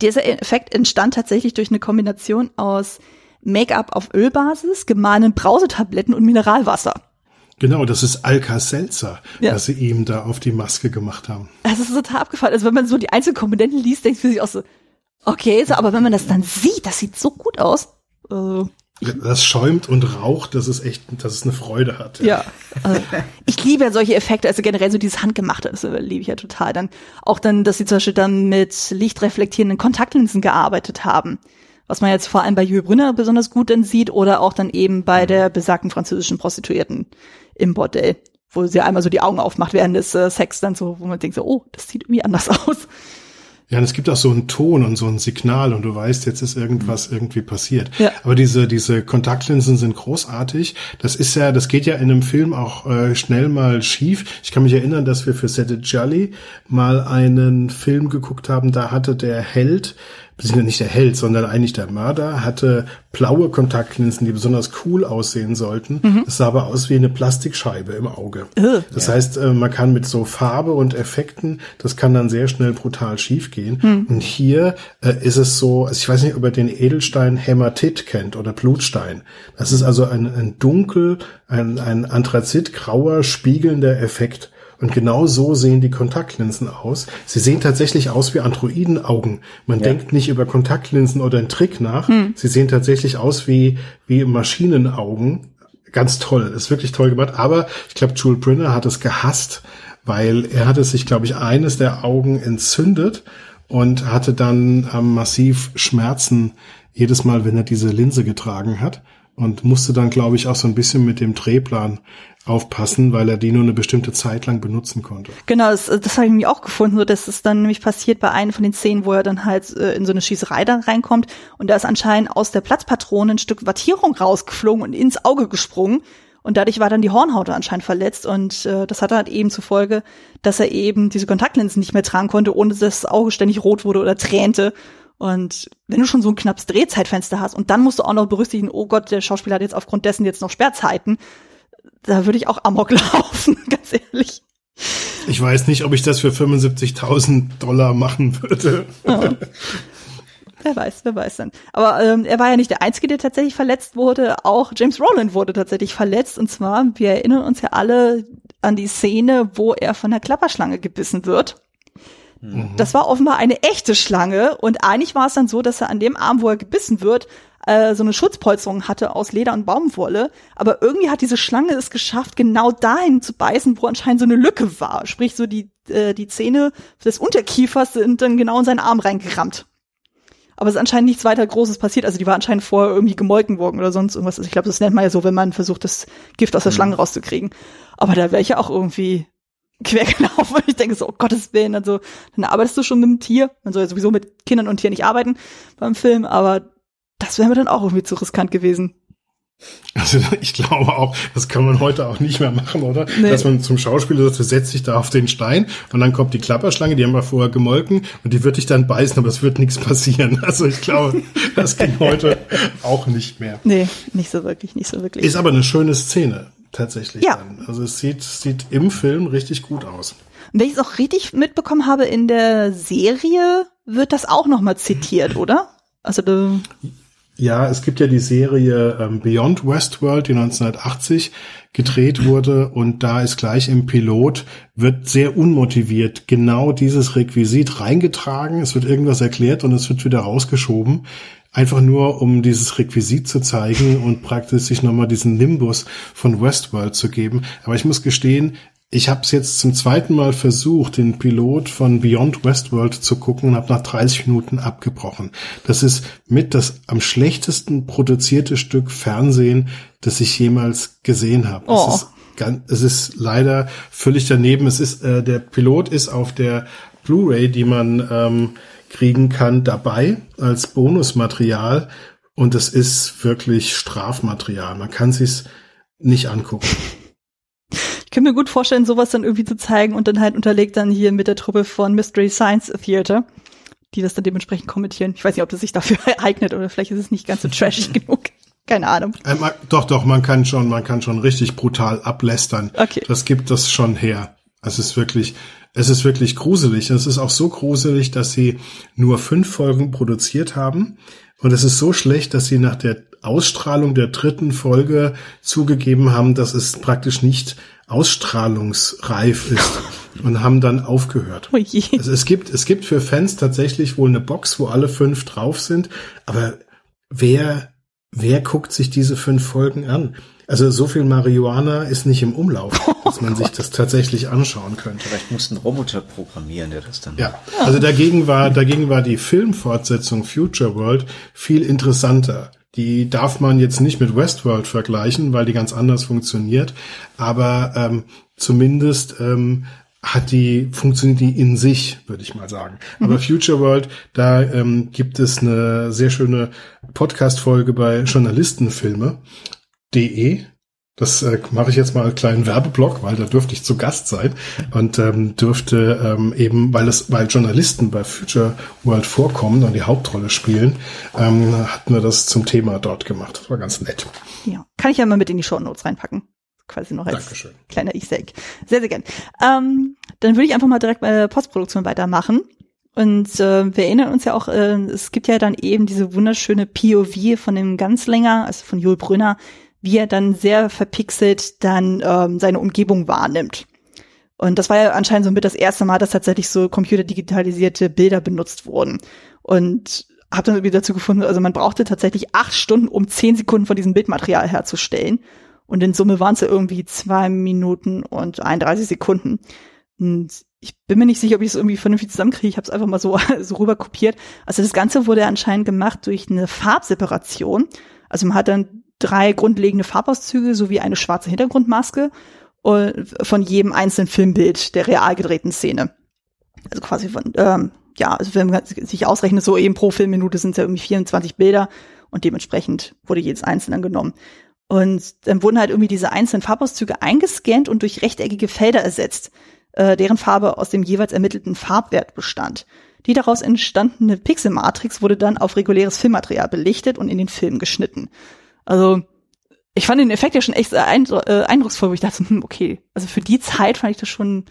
Dieser Effekt entstand tatsächlich durch eine Kombination aus Make-up auf Ölbasis, gemahlenen Brausetabletten und Mineralwasser. Genau, das ist Alka-Seltzer, ja. was sie ihm da auf die Maske gemacht haben. Das ist total abgefallen. Also wenn man so die einzelnen Komponenten liest, denkt man sich auch so, okay, so, aber wenn man das dann sieht, das sieht so gut aus. Äh, das schäumt und raucht, dass es echt, dass es eine Freude hat. Ja, ja also, ich liebe ja solche Effekte, also generell so dieses Handgemachte, das liebe ich ja total. Dann auch dann, dass sie zum Beispiel dann mit lichtreflektierenden Kontaktlinsen gearbeitet haben was man jetzt vor allem bei Jules Brünner besonders gut dann sieht oder auch dann eben bei der besagten französischen Prostituierten im Bordell, wo sie einmal so die Augen aufmacht während des äh, Sex dann so, wo man denkt so, oh, das sieht irgendwie anders [LAUGHS] aus. Ja, und es gibt auch so einen Ton und so ein Signal und du weißt, jetzt ist irgendwas mhm. irgendwie passiert. Ja. Aber diese, diese Kontaktlinsen sind großartig. Das ist ja, das geht ja in einem Film auch äh, schnell mal schief. Ich kann mich erinnern, dass wir für Set It Jolly mal einen Film geguckt haben, da hatte der Held beziehungsweise nicht der Held, sondern eigentlich der Mörder, hatte blaue Kontaktlinsen, die besonders cool aussehen sollten. Mhm. Das sah aber aus wie eine Plastikscheibe im Auge. Uh, das ja. heißt, äh, man kann mit so Farbe und Effekten, das kann dann sehr schnell brutal schief gehen. Mhm. Und hier äh, ist es so, also ich weiß nicht, ob ihr den Edelstein Hämatit kennt oder Blutstein. Das ist also ein, ein dunkel, ein, ein anthrazitgrauer, spiegelnder Effekt. Und genau so sehen die Kontaktlinsen aus. Sie sehen tatsächlich aus wie Androidenaugen. Man ja. denkt nicht über Kontaktlinsen oder einen Trick nach. Hm. Sie sehen tatsächlich aus wie, wie Maschinenaugen. Ganz toll. Ist wirklich toll gemacht. Aber ich glaube, Jules Brinner hat es gehasst, weil er hatte sich, glaube ich, eines der Augen entzündet und hatte dann ähm, massiv Schmerzen jedes Mal, wenn er diese Linse getragen hat und musste dann, glaube ich, auch so ein bisschen mit dem Drehplan aufpassen, weil er die nur eine bestimmte Zeit lang benutzen konnte. Genau, das, das habe ich mir auch gefunden, so dass es dann nämlich passiert bei einer von den Szenen, wo er dann halt äh, in so eine Schießerei dann reinkommt und da ist anscheinend aus der Platzpatrone ein Stück Wattierung rausgeflogen und ins Auge gesprungen und dadurch war dann die Hornhaut anscheinend verletzt und äh, das hatte halt eben zur Folge, dass er eben diese Kontaktlinsen nicht mehr tragen konnte, ohne dass das Auge ständig rot wurde oder tränte und wenn du schon so ein knappes Drehzeitfenster hast und dann musst du auch noch berücksichtigen, oh Gott, der Schauspieler hat jetzt aufgrund dessen jetzt noch Sperrzeiten, da würde ich auch Amok [LAUGHS] laufen, ganz ehrlich. Ich weiß nicht, ob ich das für 75.000 Dollar machen würde. Ja. Wer weiß, wer weiß dann. Aber ähm, er war ja nicht der Einzige, der tatsächlich verletzt wurde. Auch James Rowland wurde tatsächlich verletzt. Und zwar, wir erinnern uns ja alle an die Szene, wo er von der Klapperschlange gebissen wird. Mhm. Das war offenbar eine echte Schlange und eigentlich war es dann so, dass er an dem Arm, wo er gebissen wird, äh, so eine Schutzpolsterung hatte aus Leder und Baumwolle. Aber irgendwie hat diese Schlange es geschafft, genau dahin zu beißen, wo anscheinend so eine Lücke war. Sprich, so die, äh, die Zähne des Unterkiefers sind dann genau in seinen Arm reingerammt. Aber es ist anscheinend nichts weiter Großes passiert. Also die war anscheinend vorher irgendwie gemolken worden oder sonst irgendwas. Also ich glaube, das nennt man ja so, wenn man versucht, das Gift aus der mhm. Schlange rauszukriegen. Aber da wäre ich ja auch irgendwie quer [LAUGHS] gelaufen. Und ich denke so, oh Gottes Willen, also dann arbeitest du schon mit dem Tier. Man soll ja sowieso mit Kindern und Tieren nicht arbeiten beim Film, aber das wäre mir dann auch irgendwie zu riskant gewesen. Also [LAUGHS] ich glaube auch, das kann man heute auch nicht mehr machen, oder? Nee. Dass man zum Schauspieler sagt, du setzt dich da auf den Stein und dann kommt die Klapperschlange, die haben wir vorher gemolken und die wird dich dann beißen, aber es wird nichts passieren. [LAUGHS] Also ich glaube, das ging heute auch nicht mehr. Nee, nicht so wirklich, nicht so wirklich. Ist aber eine schöne Szene tatsächlich. Ja. Dann. Also es sieht, sieht im Film richtig gut aus. Und wenn ich es auch richtig mitbekommen habe, in der Serie wird das auch nochmal zitiert, oder? Also da ja, es gibt ja die Serie ähm, Beyond Westworld, die 1980 gedreht wurde. Und da ist gleich im Pilot, wird sehr unmotiviert genau dieses Requisit reingetragen, es wird irgendwas erklärt und es wird wieder rausgeschoben. Einfach nur um dieses Requisit zu zeigen und praktisch sich nochmal diesen Nimbus von Westworld zu geben. Aber ich muss gestehen, ich habe es jetzt zum zweiten Mal versucht, den Pilot von Beyond Westworld zu gucken und habe nach 30 Minuten abgebrochen. Das ist mit das am schlechtesten produzierte Stück Fernsehen, das ich jemals gesehen habe. Oh. Es, es ist leider völlig daneben. Es ist äh, der Pilot ist auf der Blu-ray, die man ähm, kriegen kann, dabei als Bonusmaterial. Und es ist wirklich Strafmaterial. Man kann sich's nicht angucken. Ich kann mir gut vorstellen, sowas dann irgendwie zu zeigen und dann halt unterlegt dann hier mit der Truppe von Mystery Science Theater, die das dann dementsprechend kommentieren. Ich weiß nicht, ob das sich dafür [LAUGHS] eignet oder vielleicht ist es nicht ganz so trashig [LAUGHS] genug. Keine Ahnung. Ähm, doch, doch, man kann schon, man kann schon richtig brutal ablästern. Okay. Das gibt das schon her. Es ist wirklich, es ist wirklich gruselig. Es ist auch so gruselig, dass sie nur fünf Folgen produziert haben. Und es ist so schlecht, dass sie nach der Ausstrahlung der dritten Folge zugegeben haben, dass es praktisch nicht ausstrahlungsreif ist [LAUGHS] und haben dann aufgehört. Oh also es gibt, es gibt für Fans tatsächlich wohl eine Box, wo alle fünf drauf sind, aber wer, wer guckt sich diese fünf Folgen an? Also so viel Marihuana ist nicht im Umlauf, [LAUGHS] dass man sich das tatsächlich anschauen könnte. Vielleicht mussten Roboter programmieren, der das dann. Ja, also dagegen war dagegen war die Filmfortsetzung Future World viel interessanter. Die darf man jetzt nicht mit Westworld vergleichen, weil die ganz anders funktioniert. Aber ähm, zumindest ähm, hat die, funktioniert die in sich, würde ich mal sagen. Mhm. Aber Future World, da ähm, gibt es eine sehr schöne Podcast-Folge bei Journalistenfilme.de. Das äh, mache ich jetzt mal einen kleinen Werbeblock, weil da dürfte ich zu Gast sein und ähm, dürfte ähm, eben, weil es, weil Journalisten bei Future World vorkommen und die Hauptrolle spielen, ähm, hatten wir das zum Thema dort gemacht. Das war ganz nett. Ja, kann ich ja mal mit in die Show Notes reinpacken quasi noch als Dankeschön. kleiner Easter Egg. Sehr, sehr gern. Ähm, dann würde ich einfach mal direkt bei der Postproduktion weitermachen. Und äh, wir erinnern uns ja auch, äh, es gibt ja dann eben diese wunderschöne POV von dem Ganzlänger, also von Joel Brünner, wie er dann sehr verpixelt dann ähm, seine Umgebung wahrnimmt. Und das war ja anscheinend so mit das erste Mal, dass tatsächlich so computerdigitalisierte Bilder benutzt wurden. Und habe dann irgendwie dazu gefunden, also man brauchte tatsächlich acht Stunden, um zehn Sekunden von diesem Bildmaterial herzustellen. Und in Summe waren es ja irgendwie zwei Minuten und 31 Sekunden. Und ich bin mir nicht sicher, ob ich es irgendwie vernünftig zusammenkriege. Ich habe es einfach mal so, [LAUGHS] so rüber kopiert. Also das Ganze wurde anscheinend gemacht durch eine Farbseparation. Also man hat dann drei grundlegende Farbauszüge sowie eine schwarze Hintergrundmaske äh, von jedem einzelnen Filmbild der real gedrehten Szene. Also quasi von, ähm, ja, also wenn man sich ausrechnet, so eben pro Filmminute sind es ja irgendwie 24 Bilder und dementsprechend wurde jedes einzelne genommen. Und dann wurden halt irgendwie diese einzelnen Farbauszüge eingescannt und durch rechteckige Felder ersetzt, äh, deren Farbe aus dem jeweils ermittelten Farbwert bestand. Die daraus entstandene Pixelmatrix wurde dann auf reguläres Filmmaterial belichtet und in den Film geschnitten. Also ich fand den Effekt ja schon echt äh, eindrucksvoll, wo ich dachte, hm, okay, also für die Zeit fand ich das schon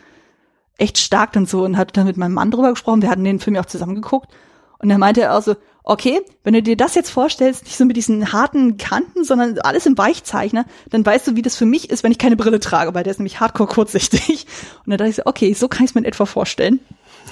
echt stark dann so und hatte dann mit meinem Mann drüber gesprochen. Wir hatten den Film ja auch zusammen geguckt und dann meinte er auch so, okay, wenn du dir das jetzt vorstellst, nicht so mit diesen harten Kanten, sondern alles im Weichzeichner, dann weißt du, wie das für mich ist, wenn ich keine Brille trage, weil der ist nämlich hardcore kurzsichtig. [LAUGHS] Und dann dachte ich so, okay, so kann ich es mir in etwa vorstellen.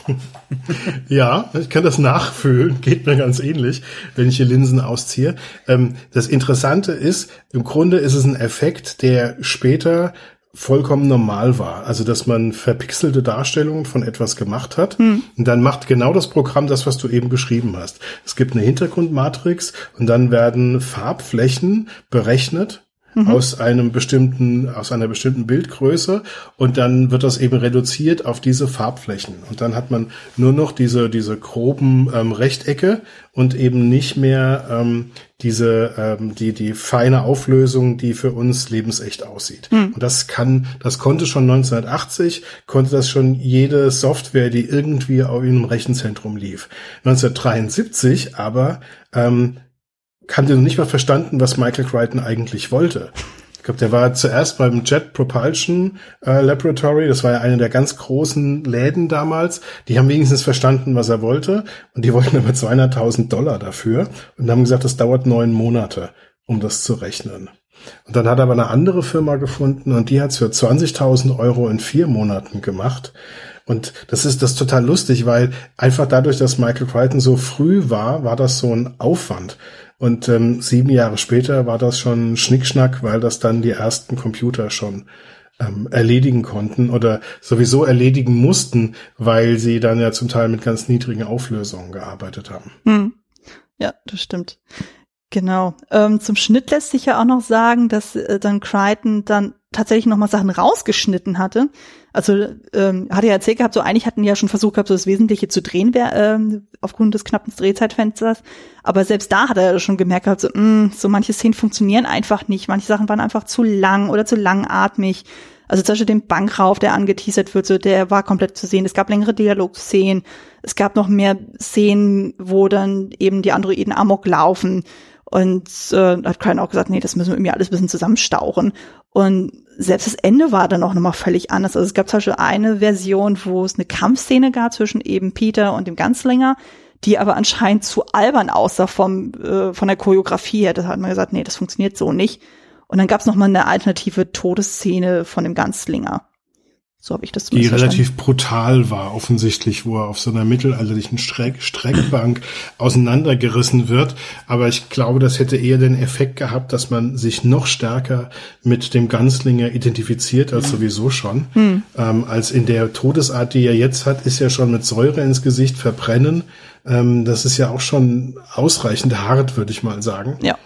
[LAUGHS] ja, ich kann das nachfühlen, geht mir ganz ähnlich, wenn ich die Linsen ausziehe. Ähm, das Interessante ist, im Grunde ist es ein Effekt, der später vollkommen normal war. Also, dass man verpixelte Darstellungen von etwas gemacht hat. Hm. Und dann macht genau das Programm das, was du eben beschrieben hast. Es gibt eine Hintergrundmatrix und dann werden Farbflächen berechnet mhm. aus einem bestimmten, aus einer bestimmten Bildgröße und dann wird das eben reduziert auf diese Farbflächen und dann hat man nur noch diese, diese groben ähm, Rechtecke und eben nicht mehr ähm, diese, ähm, die, die feine Auflösung, die für uns lebensecht aussieht. Mhm. Und das kann, das konnte schon 1980, konnte das schon jede Software, die irgendwie auf einem Rechenzentrum lief. 1973 aber ähm, die noch nicht mal verstanden, was Michael Crichton eigentlich wollte. Ich glaube, der war zuerst beim Jet Propulsion äh, Laboratory, das war ja eine der ganz großen Läden damals. Die haben wenigstens verstanden, was er wollte und die wollten aber 200.000 Dollar dafür und haben gesagt, das dauert neun Monate, um das zu rechnen. Und dann hat er aber eine andere Firma gefunden und die hat es für 20.000 Euro in vier Monaten gemacht. Und das ist das ist total lustig, weil einfach dadurch, dass Michael Crichton so früh war, war das so ein Aufwand. Und ähm, sieben Jahre später war das schon Schnickschnack, weil das dann die ersten Computer schon ähm, erledigen konnten oder sowieso erledigen mussten, weil sie dann ja zum Teil mit ganz niedrigen Auflösungen gearbeitet haben. Hm. Ja, das stimmt. Genau. Ähm, zum Schnitt lässt sich ja auch noch sagen, dass äh, dann Crichton dann tatsächlich noch mal Sachen rausgeschnitten hatte. Also ähm, hatte ja erzählt gehabt, so eigentlich hatten die ja schon versucht gehabt, so das Wesentliche zu drehen, wär, ähm, aufgrund des knappen Drehzeitfensters. Aber selbst da hat er schon gemerkt gehabt, so, mh, mm, so manche Szenen funktionieren einfach nicht. Manche Sachen waren einfach zu lang oder zu langatmig. Also zum Beispiel den Bankrauf, der angeteasert wird, so, der war komplett zu sehen. Es gab längere Dialogszenen. Es gab noch mehr Szenen, wo dann eben die Androiden amok laufen. Und äh, hat Crane auch gesagt, nee, das müssen wir irgendwie alles ein bisschen zusammenstauchen. Und selbst das Ende war dann auch nochmal völlig anders. Also es gab zum Beispiel eine Version, wo es eine Kampfszene gab zwischen eben Peter und dem Ganzlinger, die aber anscheinend zu albern aussah vom, äh, von der Choreografie her. Da hat man gesagt, nee, das funktioniert so nicht. Und dann gab es nochmal eine alternative Todesszene von dem Ganzlinger. So habe ich das Die relativ brutal war, offensichtlich, wo er auf so einer mittelalterlichen Streck Streckbank auseinandergerissen wird. Aber ich glaube, das hätte eher den Effekt gehabt, dass man sich noch stärker mit dem Ganzlinger identifiziert, als sowieso schon. Hm. Ähm, als in der Todesart, die er jetzt hat, ist ja schon mit Säure ins Gesicht verbrennen. Ähm, das ist ja auch schon ausreichend hart, würde ich mal sagen. Ja.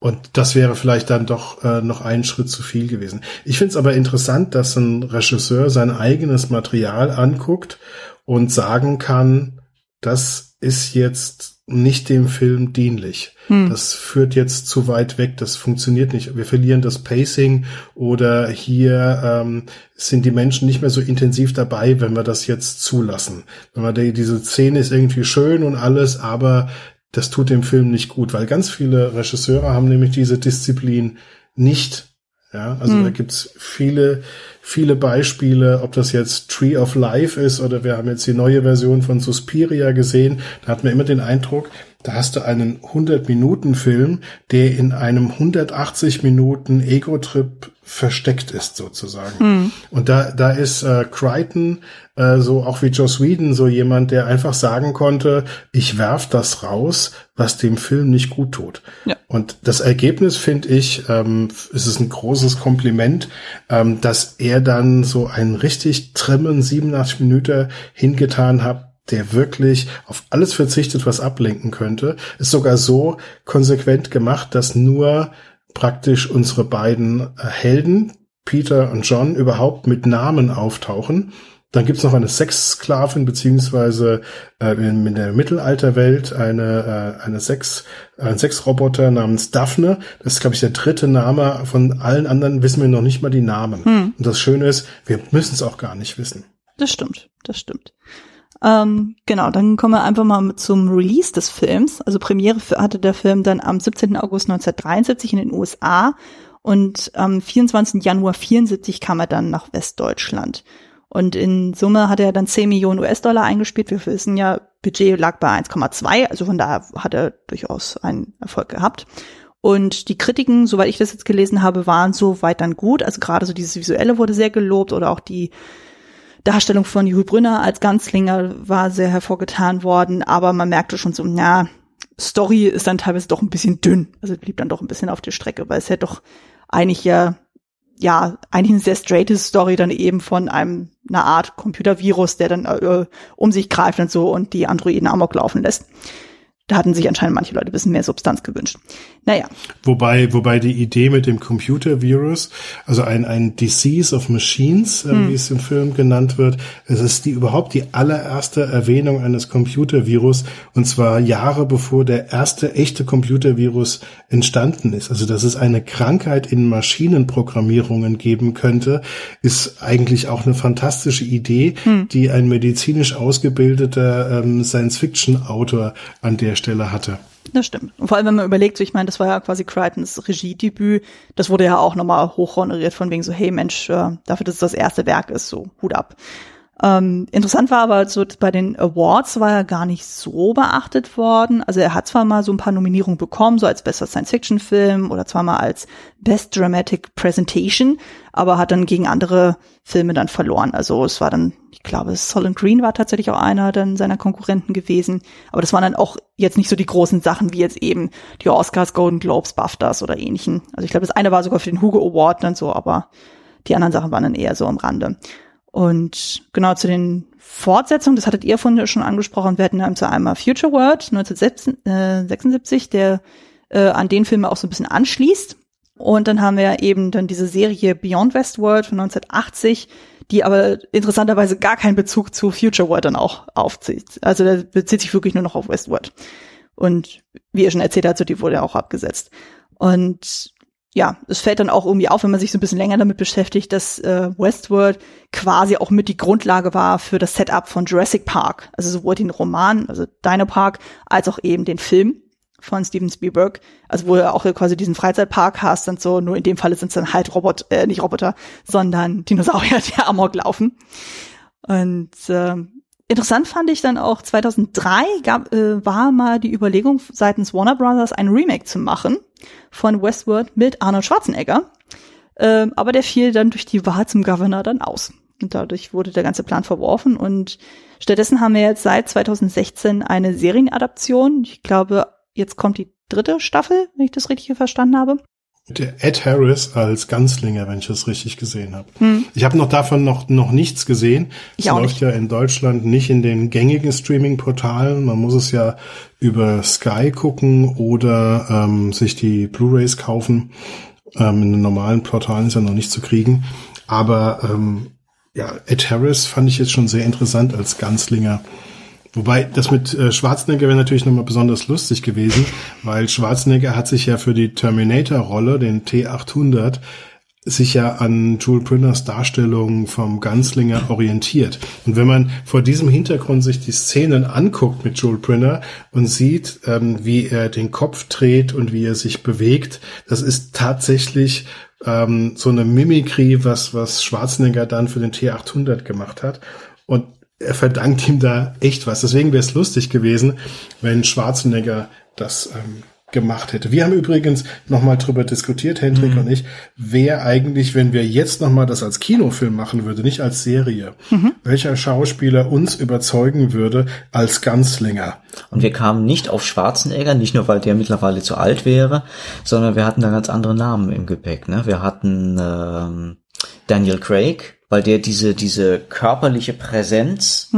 Und das wäre vielleicht dann doch äh, noch ein Schritt zu viel gewesen. Ich finde es aber interessant, dass ein Regisseur sein eigenes Material anguckt und sagen kann, das ist jetzt nicht dem Film dienlich. Hm. Das führt jetzt zu weit weg, das funktioniert nicht. Wir verlieren das Pacing oder hier ähm, sind die Menschen nicht mehr so intensiv dabei, wenn wir das jetzt zulassen. Wenn man die, diese Szene ist irgendwie schön und alles, aber das tut dem Film nicht gut, weil ganz viele Regisseure haben nämlich diese Disziplin nicht. Ja, also hm. da gibt's viele, viele Beispiele, ob das jetzt Tree of Life ist oder wir haben jetzt die neue Version von Suspiria gesehen. Da hat man immer den Eindruck, da hast du einen 100-Minuten-Film, der in einem 180 Minuten Ego-Trip versteckt ist sozusagen. Mhm. Und da, da ist äh, Crichton äh, so auch wie Joss Whedon so jemand, der einfach sagen konnte, ich werf das raus, was dem Film nicht gut tut. Ja. Und das Ergebnis finde ich, ähm, es ist ein großes Kompliment, ähm, dass er dann so einen richtig trimmen 87 Minuten hingetan hat, der wirklich auf alles verzichtet, was ablenken könnte. Ist sogar so konsequent gemacht, dass nur praktisch unsere beiden äh, Helden, Peter und John, überhaupt mit Namen auftauchen. Dann gibt's noch eine Sexsklavin beziehungsweise äh, in, in der Mittelalterwelt eine äh, eine Sex ein Sexroboter namens Daphne. Das ist glaube ich der dritte Name. Von allen anderen wissen wir noch nicht mal die Namen. Hm. Und das Schöne ist, wir müssen es auch gar nicht wissen. Das stimmt, das stimmt. Ähm, genau, dann kommen wir einfach mal zum Release des Films. Also Premiere hatte der Film dann am 17. August 1973 in den USA und am 24. Januar 74 kam er dann nach Westdeutschland. Und in Summe hat er dann 10 Millionen US-Dollar eingespielt. Wir wissen ja, Budget lag bei 1,2, also von daher hat er durchaus einen Erfolg gehabt. Und die Kritiken, soweit ich das jetzt gelesen habe, waren soweit dann gut. Also gerade so dieses Visuelle wurde sehr gelobt oder auch die Darstellung von Juhl Brünner als Ganzlinger war sehr hervorgetan worden, aber man merkte schon so, na, Story ist dann teilweise doch ein bisschen dünn. Also blieb dann doch ein bisschen auf der Strecke, weil es ja doch eigentlich ja, ja, eigentlich eine sehr straighte Story dann eben von einem, einer Art Computervirus, der dann äh, um sich greift und so und die Androiden amok laufen lässt. Da hatten sich anscheinend manche Leute ein bisschen mehr Substanz gewünscht. Naja. Wobei, wobei die Idee mit dem Computer-Virus, also ein, ein Disease of Machines, äh, hm. wie es im Film genannt wird, es ist die überhaupt die allererste Erwähnung eines Computer-Virus und zwar Jahre bevor der erste echte Computer-Virus entstanden ist. Also, dass es eine Krankheit in Maschinenprogrammierungen geben könnte, ist eigentlich auch eine fantastische Idee, hm. die ein medizinisch ausgebildeter ähm, Science-Fiction-Autor an der Stelle hatte. Das stimmt. Und vor allem, wenn man überlegt, so ich meine, das war ja quasi Crichtons Regiedebüt, das wurde ja auch nochmal hochhonoriert von wegen so, hey Mensch, äh, dafür, dass es das erste Werk ist, so Hut ab. Ähm, interessant war aber so bei den Awards war er gar nicht so beachtet worden. Also er hat zwar mal so ein paar Nominierungen bekommen, so als bester Science-Fiction-Film oder zwar mal als Best Dramatic Presentation, aber hat dann gegen andere Filme dann verloren. Also es war dann, ich glaube, Solid Green war tatsächlich auch einer dann seiner Konkurrenten gewesen. Aber das waren dann auch jetzt nicht so die großen Sachen wie jetzt eben die Oscars, Golden Globes, BAFTAs oder ähnlichen. Also ich glaube, das eine war sogar für den Hugo Award dann so, aber die anderen Sachen waren dann eher so am Rande. Und genau zu den Fortsetzungen, das hattet ihr von schon angesprochen, wir hatten zu einmal Future World 1976, der äh, an den Film auch so ein bisschen anschließt. Und dann haben wir eben dann diese Serie Beyond Westworld von 1980, die aber interessanterweise gar keinen Bezug zu Future World dann auch aufzieht. Also der bezieht sich wirklich nur noch auf Westworld. Und wie ihr schon erzählt habt, so die wurde auch abgesetzt. Und ja, es fällt dann auch irgendwie auf, wenn man sich so ein bisschen länger damit beschäftigt, dass äh, Westworld quasi auch mit die Grundlage war für das Setup von Jurassic Park. Also sowohl den Roman, also Dino Park, als auch eben den Film von Steven Spielberg. Also wo er auch quasi diesen Freizeitpark hast und so, nur in dem Falle sind es dann halt Robot, äh, nicht Roboter, sondern Dinosaurier, [LAUGHS] die Amok laufen. Und äh, Interessant fand ich dann auch 2003 gab, äh, war mal die Überlegung seitens Warner Brothers ein Remake zu machen von Westworld mit Arnold Schwarzenegger. Ähm, aber der fiel dann durch die Wahl zum Governor dann aus. Und dadurch wurde der ganze Plan verworfen. Und stattdessen haben wir jetzt seit 2016 eine Serienadaption. Ich glaube, jetzt kommt die dritte Staffel, wenn ich das richtig verstanden habe. Ed Harris als Ganzlinger, wenn ich das richtig gesehen habe. Hm. Ich habe noch davon noch, noch nichts gesehen. Ich es auch läuft nicht. ja in Deutschland nicht in den gängigen Streaming-Portalen. Man muss es ja über Sky gucken oder ähm, sich die Blu-rays kaufen. Ähm, in den normalen Portalen ist ja noch nicht zu kriegen. Aber ähm, ja, Ed Harris fand ich jetzt schon sehr interessant als Ganzlinger. Wobei das mit äh, Schwarzenegger wäre natürlich nochmal besonders lustig gewesen, weil Schwarzenegger hat sich ja für die Terminator-Rolle, den T800, sich ja an Jules Brenners Darstellung vom Ganzlinger orientiert. Und wenn man vor diesem Hintergrund sich die Szenen anguckt mit Jules Brenner und sieht, ähm, wie er den Kopf dreht und wie er sich bewegt, das ist tatsächlich ähm, so eine Mimikry, was, was Schwarzenegger dann für den T800 gemacht hat. Und er verdankt ihm da echt was. Deswegen wäre es lustig gewesen, wenn Schwarzenegger das ähm, gemacht hätte. Wir haben übrigens nochmal drüber diskutiert, Hendrik Mhm. und ich, wer eigentlich, wenn wir jetzt nochmal das als Kinofilm machen würde, nicht als Serie, Mhm. welcher Schauspieler uns überzeugen würde als Ganzlinger. Und wir kamen nicht auf Schwarzenegger, nicht nur weil der mittlerweile zu alt wäre, sondern wir hatten da ganz andere Namen im Gepäck. Ne? Wir hatten ähm, Daniel Craig, weil der diese diese körperliche Präsenz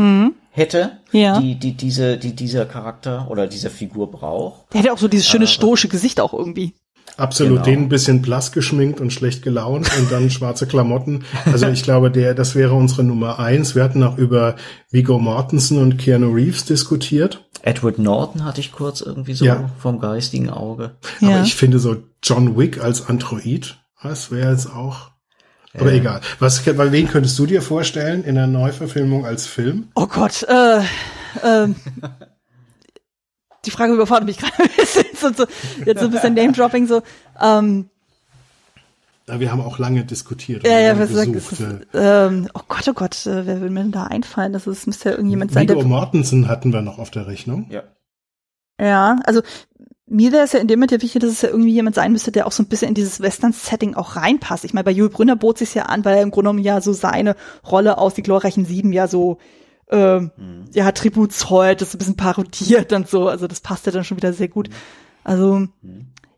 hätte, Ja. die die diese die dieser Charakter oder dieser Figur braucht. Der hätte auch so dieses schöne stoische Gesicht auch irgendwie. Absolut, Genau. den ein bisschen blass geschminkt und schlecht gelaunt und dann [LAUGHS] schwarze Klamotten. Also ich glaube, der, das wäre unsere Nummer eins. Wir hatten auch über Vigo Mortensen und Keanu Reeves diskutiert. Edward Norton hatte ich kurz irgendwie so Ja. vom geistigen Auge. Aber Ja. ich finde so John Wick als Android, das wäre jetzt auch. Aber egal. Was, bei wen könntest du dir vorstellen in der Neuverfilmung als Film? Oh Gott, äh, ähm, die Frage überfordert mich gerade [LAUGHS] ein bisschen. So, so, jetzt so ein bisschen Name-Dropping so. Ähm, Ja, wir haben auch lange diskutiert. ja, ja, was gesagt, ist, ähm, oh Gott, oh Gott, äh, wer will mir denn da einfallen? Das ist, müsste ja irgendjemand sein, Viggo der, Mortensen hatten wir noch auf der Rechnung. Ja. ja, also, mir wäre es ja in dem Moment ja wichtig, dass es ja irgendwie jemand sein müsste, der auch so ein bisschen in dieses Western-Setting auch reinpasst. Ich meine, bei Jules Brünner bot sich ja an, weil er im Grunde genommen ja so seine Rolle aus Die glorreichen Sieben ja so, ähm, ja, Tribut zollt, das so ein bisschen parodiert und so. Also das passt ja dann schon wieder sehr gut. Also,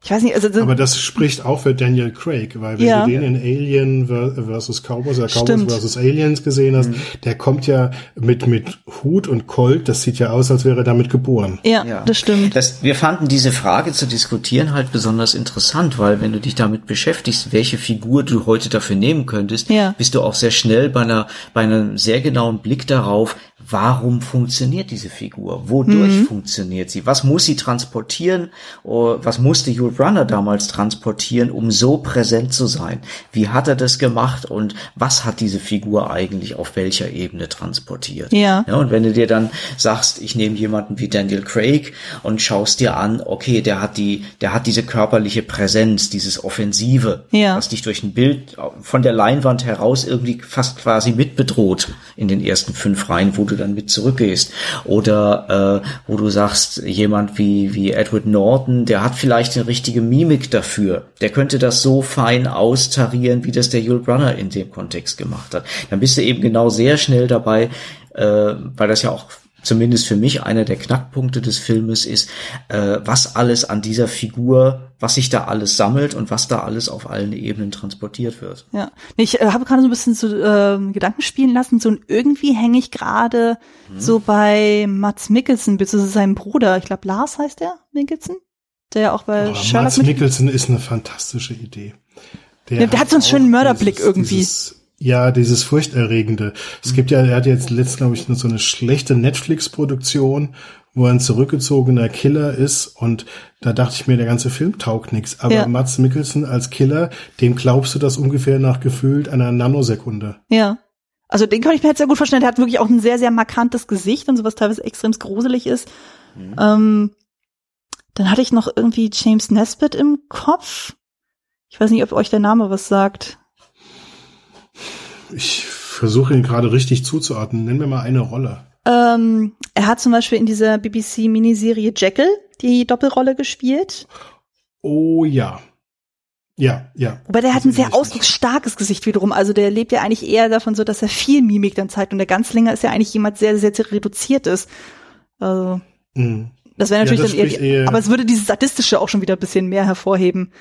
ich weiß nicht, also Aber das spricht auch für Daniel Craig, weil wenn Ja. du den in Alien ver- versus Cowboys oder Cowboys Stimmt. versus Aliens gesehen hast, der kommt ja mit, mit Hut und Colt, das sieht ja aus, als wäre er damit geboren. ja, Ja. das stimmt. Das, wir fanden diese Frage zu diskutieren halt besonders interessant, weil wenn du dich damit beschäftigst, welche Figur du heute dafür nehmen könntest, Ja. bist du auch sehr schnell bei einer, bei einem sehr genauen Blick darauf, warum funktioniert diese Figur? Wodurch Mhm. funktioniert sie? Was muss sie transportieren? Oh, Was musste Yul Brunner damals transportieren, um so präsent zu sein? Wie hat er das gemacht und was hat diese Figur eigentlich auf welcher Ebene transportiert? Ja. Ja, und wenn du dir dann sagst, ich nehme jemanden wie Daniel Craig und schaust dir an, okay, der hat die, der hat diese körperliche Präsenz, dieses Offensive, Ja. was dich durch ein Bild von der Leinwand heraus irgendwie fast quasi mitbedroht in den ersten fünf Reihen, wo du dann mit zurückgehst. Oder äh, wo du sagst, jemand wie, wie Edward Norton, der hat vielleicht eine richtige Mimik dafür. Der könnte das so fein austarieren, wie das der Yul Brunner in dem Kontext gemacht hat. Dann bist du eben genau sehr schnell dabei, äh, weil das ja auch zumindest für mich einer der Knackpunkte des Filmes ist, äh, was alles an dieser Figur, was sich da alles sammelt und was da alles auf allen Ebenen transportiert wird. Ja, ich äh, habe gerade so ein bisschen so ähm, Gedanken spielen lassen, so und irgendwie hänge ich gerade so bei Mats Mikkelsen, beziehungsweise seinem Bruder, ich glaube Lars heißt der, Mikkelsen, der ja auch bei Aber Sherlock Mats Mikkelsen ist eine fantastische Idee. Ja, der hat so einen schönen Mörderblick dieses- irgendwie. Dieses, ja, dieses furchterregende. Es gibt ja, er hat jetzt letzt, glaube ich, nur so eine schlechte Netflix-Produktion, wo er ein zurückgezogener Killer ist und da dachte ich mir, der ganze Film taugt nichts. Aber Ja. Mats Mikkelsen als Killer, dem glaubst du das ungefähr nach gefühlt einer Nanosekunde. Ja. Also den kann ich mir jetzt sehr gut vorstellen. Der hat wirklich auch ein sehr, sehr markantes Gesicht und sowas teilweise extrem gruselig ist. Ähm, dann hatte ich noch irgendwie James Nesbitt im Kopf. Ich weiß nicht, ob euch der Name was sagt. Ich versuche ihn gerade richtig zuzuordnen. Nenn mir mal eine Rolle. Ähm, er hat zum Beispiel in dieser BBC-Miniserie Jekyll die Doppelrolle gespielt. Oh ja. Ja, ja. Wobei der hat ein sehr ausdrucksstarkes Gesicht wiederum. Also der lebt ja eigentlich eher davon so, dass er viel Mimik dann zeigt. Und der Ganzlinger ist ja eigentlich jemand sehr, sehr, sehr reduziert ist. Also Mhm. das wäre Ja, natürlich das dann eher, eher- aber es würde dieses Sadistische auch schon wieder ein bisschen mehr hervorheben.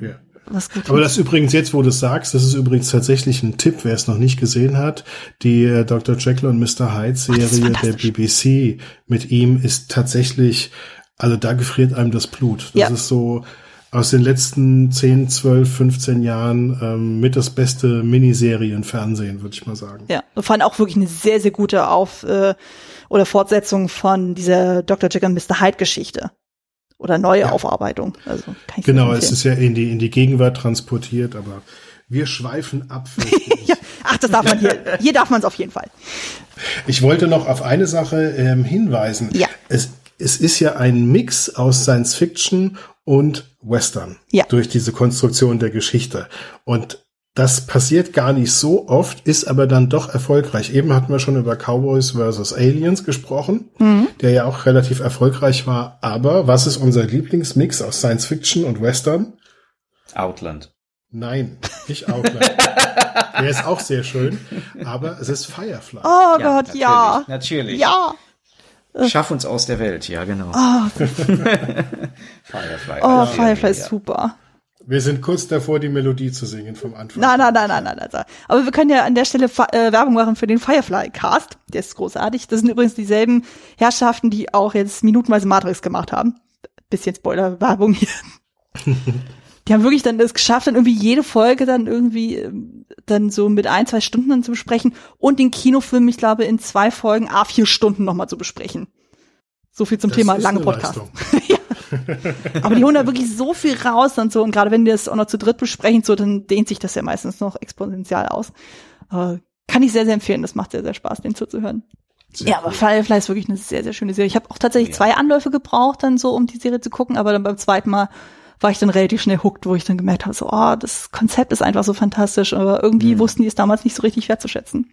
Ja. Was gut Aber das ist übrigens jetzt, wo du es sagst, das ist übrigens tatsächlich ein Tipp, wer es noch nicht gesehen hat. Die äh, Dr. Jekyll und Mr. Hyde Serie der BBC mit ihm ist tatsächlich, also da gefriert einem das Blut. Das Ja. ist so aus den letzten 10, 12, 15 Jahren ähm, mit das beste Miniserie im Fernsehen, würde ich mal sagen. Ja, und fand auch wirklich eine sehr, sehr gute Auf- äh, oder Fortsetzung von dieser Dr. Jekyll und Mr. Hyde Geschichte. Oder neue Ja. Aufarbeitung. Also kann ich Genau, es ist ja in die, in die Gegenwart transportiert, aber wir schweifen ab. [LAUGHS] ja. Ach, das darf man hier. Hier darf man es auf jeden Fall. Ich wollte noch auf eine Sache ähm, hinweisen. Ja. Es, es ist ja ein Mix aus Science Fiction und Western Ja. durch diese Konstruktion der Geschichte. Und das passiert gar nicht so oft, ist aber dann doch erfolgreich. Eben hatten wir schon über Cowboys vs. Aliens gesprochen, der ja auch relativ erfolgreich war. Aber was ist unser Lieblingsmix aus Science Fiction und Western? Outland. Nein, nicht Outland. [LAUGHS] der ist auch sehr schön, aber es ist Firefly. Oh Ja, Gott, natürlich, ja. natürlich. Ja. Schaff uns aus der Welt, ja, genau. [LAUGHS] Firefly. Oh, Firefly ist ja. super. Wir sind kurz davor, die Melodie zu singen vom Anfang. Nein, nein, nein, nein, nein, nein. Aber wir können ja an der Stelle äh, Werbung machen für den Firefly Cast. Der ist großartig. Das sind übrigens dieselben Herrschaften, die auch jetzt minutenweise Matrix gemacht haben. Bisschen Spoiler-Werbung hier. [LAUGHS] Die haben wirklich dann das geschafft, dann irgendwie jede Folge dann irgendwie ähm, dann so mit ein, zwei Stunden dann zu besprechen und den Kinofilm, ich glaube, in zwei Folgen a vier Stunden nochmal zu besprechen. So viel zum Das Thema lange Podcast. Leistung. [LAUGHS] [LAUGHS] Aber die holen da wirklich so viel raus und so. Und gerade wenn die das auch noch zu dritt besprechen, so, dann dehnt sich das ja meistens noch exponentiell aus. Äh, kann ich sehr, sehr empfehlen. Das macht sehr, sehr Spaß, den zuzuhören. ja, aber Firefly ist wirklich eine sehr, sehr schöne Serie. Ich habe auch tatsächlich Ja. zwei Anläufe gebraucht, dann so, um die Serie zu gucken, aber dann beim zweiten Mal war ich dann relativ schnell hooked, wo ich dann gemerkt habe, so, oh, das Konzept ist einfach so fantastisch, aber irgendwie wussten die es damals nicht so richtig wertzuschätzen.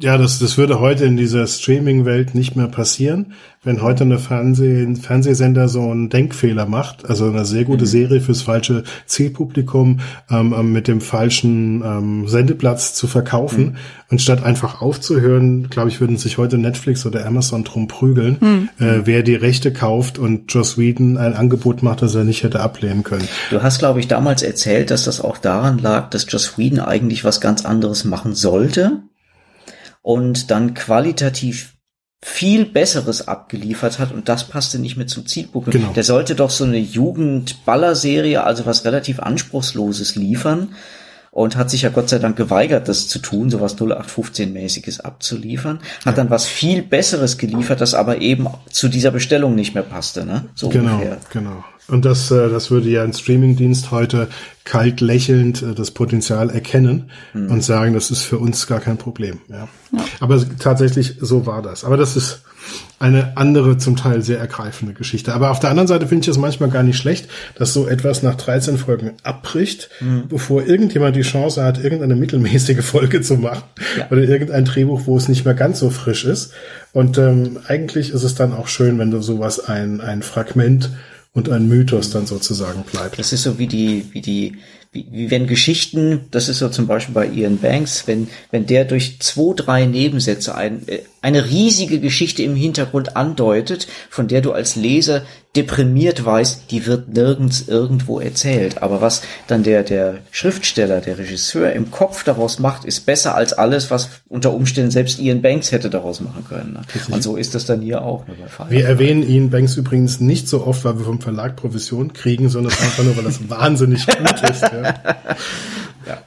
Ja, das, das würde heute in dieser Streaming-Welt nicht mehr passieren, wenn heute eine Fernseh, ein Fernsehsender so einen Denkfehler macht, also eine sehr gute Serie fürs falsche Zielpublikum ähm, ähm, mit dem falschen ähm, Sendeplatz zu verkaufen. Und statt einfach aufzuhören, glaube ich, würden sich heute Netflix oder Amazon drum prügeln, äh, wer die Rechte kauft und Joss Whedon ein Angebot macht, das er nicht hätte ablehnen können. Du hast, glaube ich, damals erzählt, dass das auch daran lag, dass Joss Whedon eigentlich was ganz anderes machen sollte und dann qualitativ viel Besseres abgeliefert hat und das passte nicht mehr zum Zielpublikum. Genau. Der sollte doch so eine Jugendballerserie, also was relativ Anspruchsloses liefern und hat sich ja Gott sei Dank geweigert, das zu tun, sowas 0815-mäßiges abzuliefern, hat dann was viel Besseres geliefert, das aber eben zu dieser Bestellung nicht mehr passte, ne? So Genau, ungefähr. genau. Und das, äh, das würde ja ein Streamingdienst heute kalt lächelnd äh, das Potenzial erkennen und sagen, das ist für uns gar kein Problem. Ja. Aber es- tatsächlich so war das. Aber das ist eine andere, zum Teil sehr ergreifende Geschichte. Aber auf der anderen Seite finde ich es manchmal gar nicht schlecht, dass so etwas nach 13 Folgen abbricht, bevor irgendjemand die Chance hat, irgendeine mittelmäßige Folge zu machen oder irgendein Drehbuch, wo es nicht mehr ganz so frisch ist. Und ähm, eigentlich ist es dann auch schön, wenn du sowas ein, ein Fragment und ein Mythos dann sozusagen bleibt. Das ist so wie die, wie die, wie, wie wenn Geschichten, das ist so zum Beispiel bei Ian Banks, wenn, wenn der durch zwei, drei Nebensätze ein, äh, eine riesige Geschichte im Hintergrund andeutet, von der du als Leser deprimiert weißt, die wird nirgends irgendwo erzählt. Aber was dann der, der Schriftsteller, der Regisseur im Kopf daraus macht, ist besser als alles, was unter Umständen selbst Ian Banks hätte daraus machen können. Ne? Und so ist das dann hier auch. Ne. Wir erwähnen Ian Banks übrigens nicht so oft, weil wir vom Verlag Provision kriegen, sondern einfach nur, weil das [LAUGHS] wahnsinnig gut ist. Ja.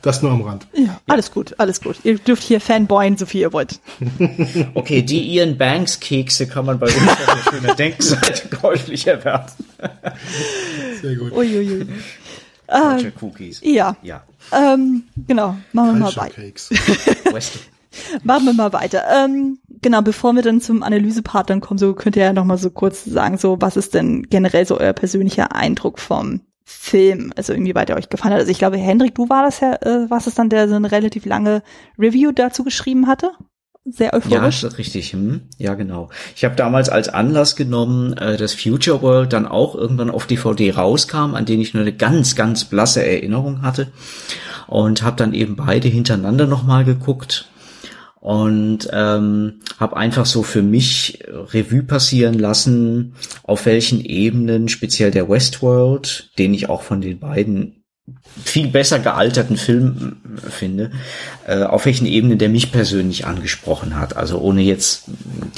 Das nur am Rand. Ja, alles gut, alles gut. Ihr dürft hier fanboyen, so viel ihr wollt. [LAUGHS] Okay, die Ian Banks Kekse kann man bei uns auf der schönen Denkseite [LAUGHS] käuflich erwerben. Sehr gut. Uiuiui. Culture Cookies. Ja, Ja. ähm, genau, machen wir mal Culture weiter. Cakes. [LAUGHS] West Machen wir mal weiter. Ähm, genau, bevor wir dann zum Analysepart dann kommen, so könnt ihr ja noch mal so kurz sagen, so was ist denn generell so euer persönlicher Eindruck vom Film, also inwieweit er euch gefallen hat. Also ich glaube, Hendrik, du war das ja, äh, warst es dann, der so eine relativ lange Review dazu geschrieben hatte? Sehr Ja, euphorisch. das richtig. Hm? Ja, genau. Ich habe damals als Anlass genommen, äh, dass Future World dann auch irgendwann auf DVD rauskam, an den ich nur eine ganz, ganz blasse Erinnerung hatte. Und habe dann eben beide hintereinander nochmal geguckt. Und ähm, habe einfach so für mich Revue passieren lassen, auf welchen Ebenen, speziell der Westworld, den ich auch von den beiden viel besser gealterten Film finde, äh, auf welchen Ebenen der mich persönlich angesprochen hat. Also ohne jetzt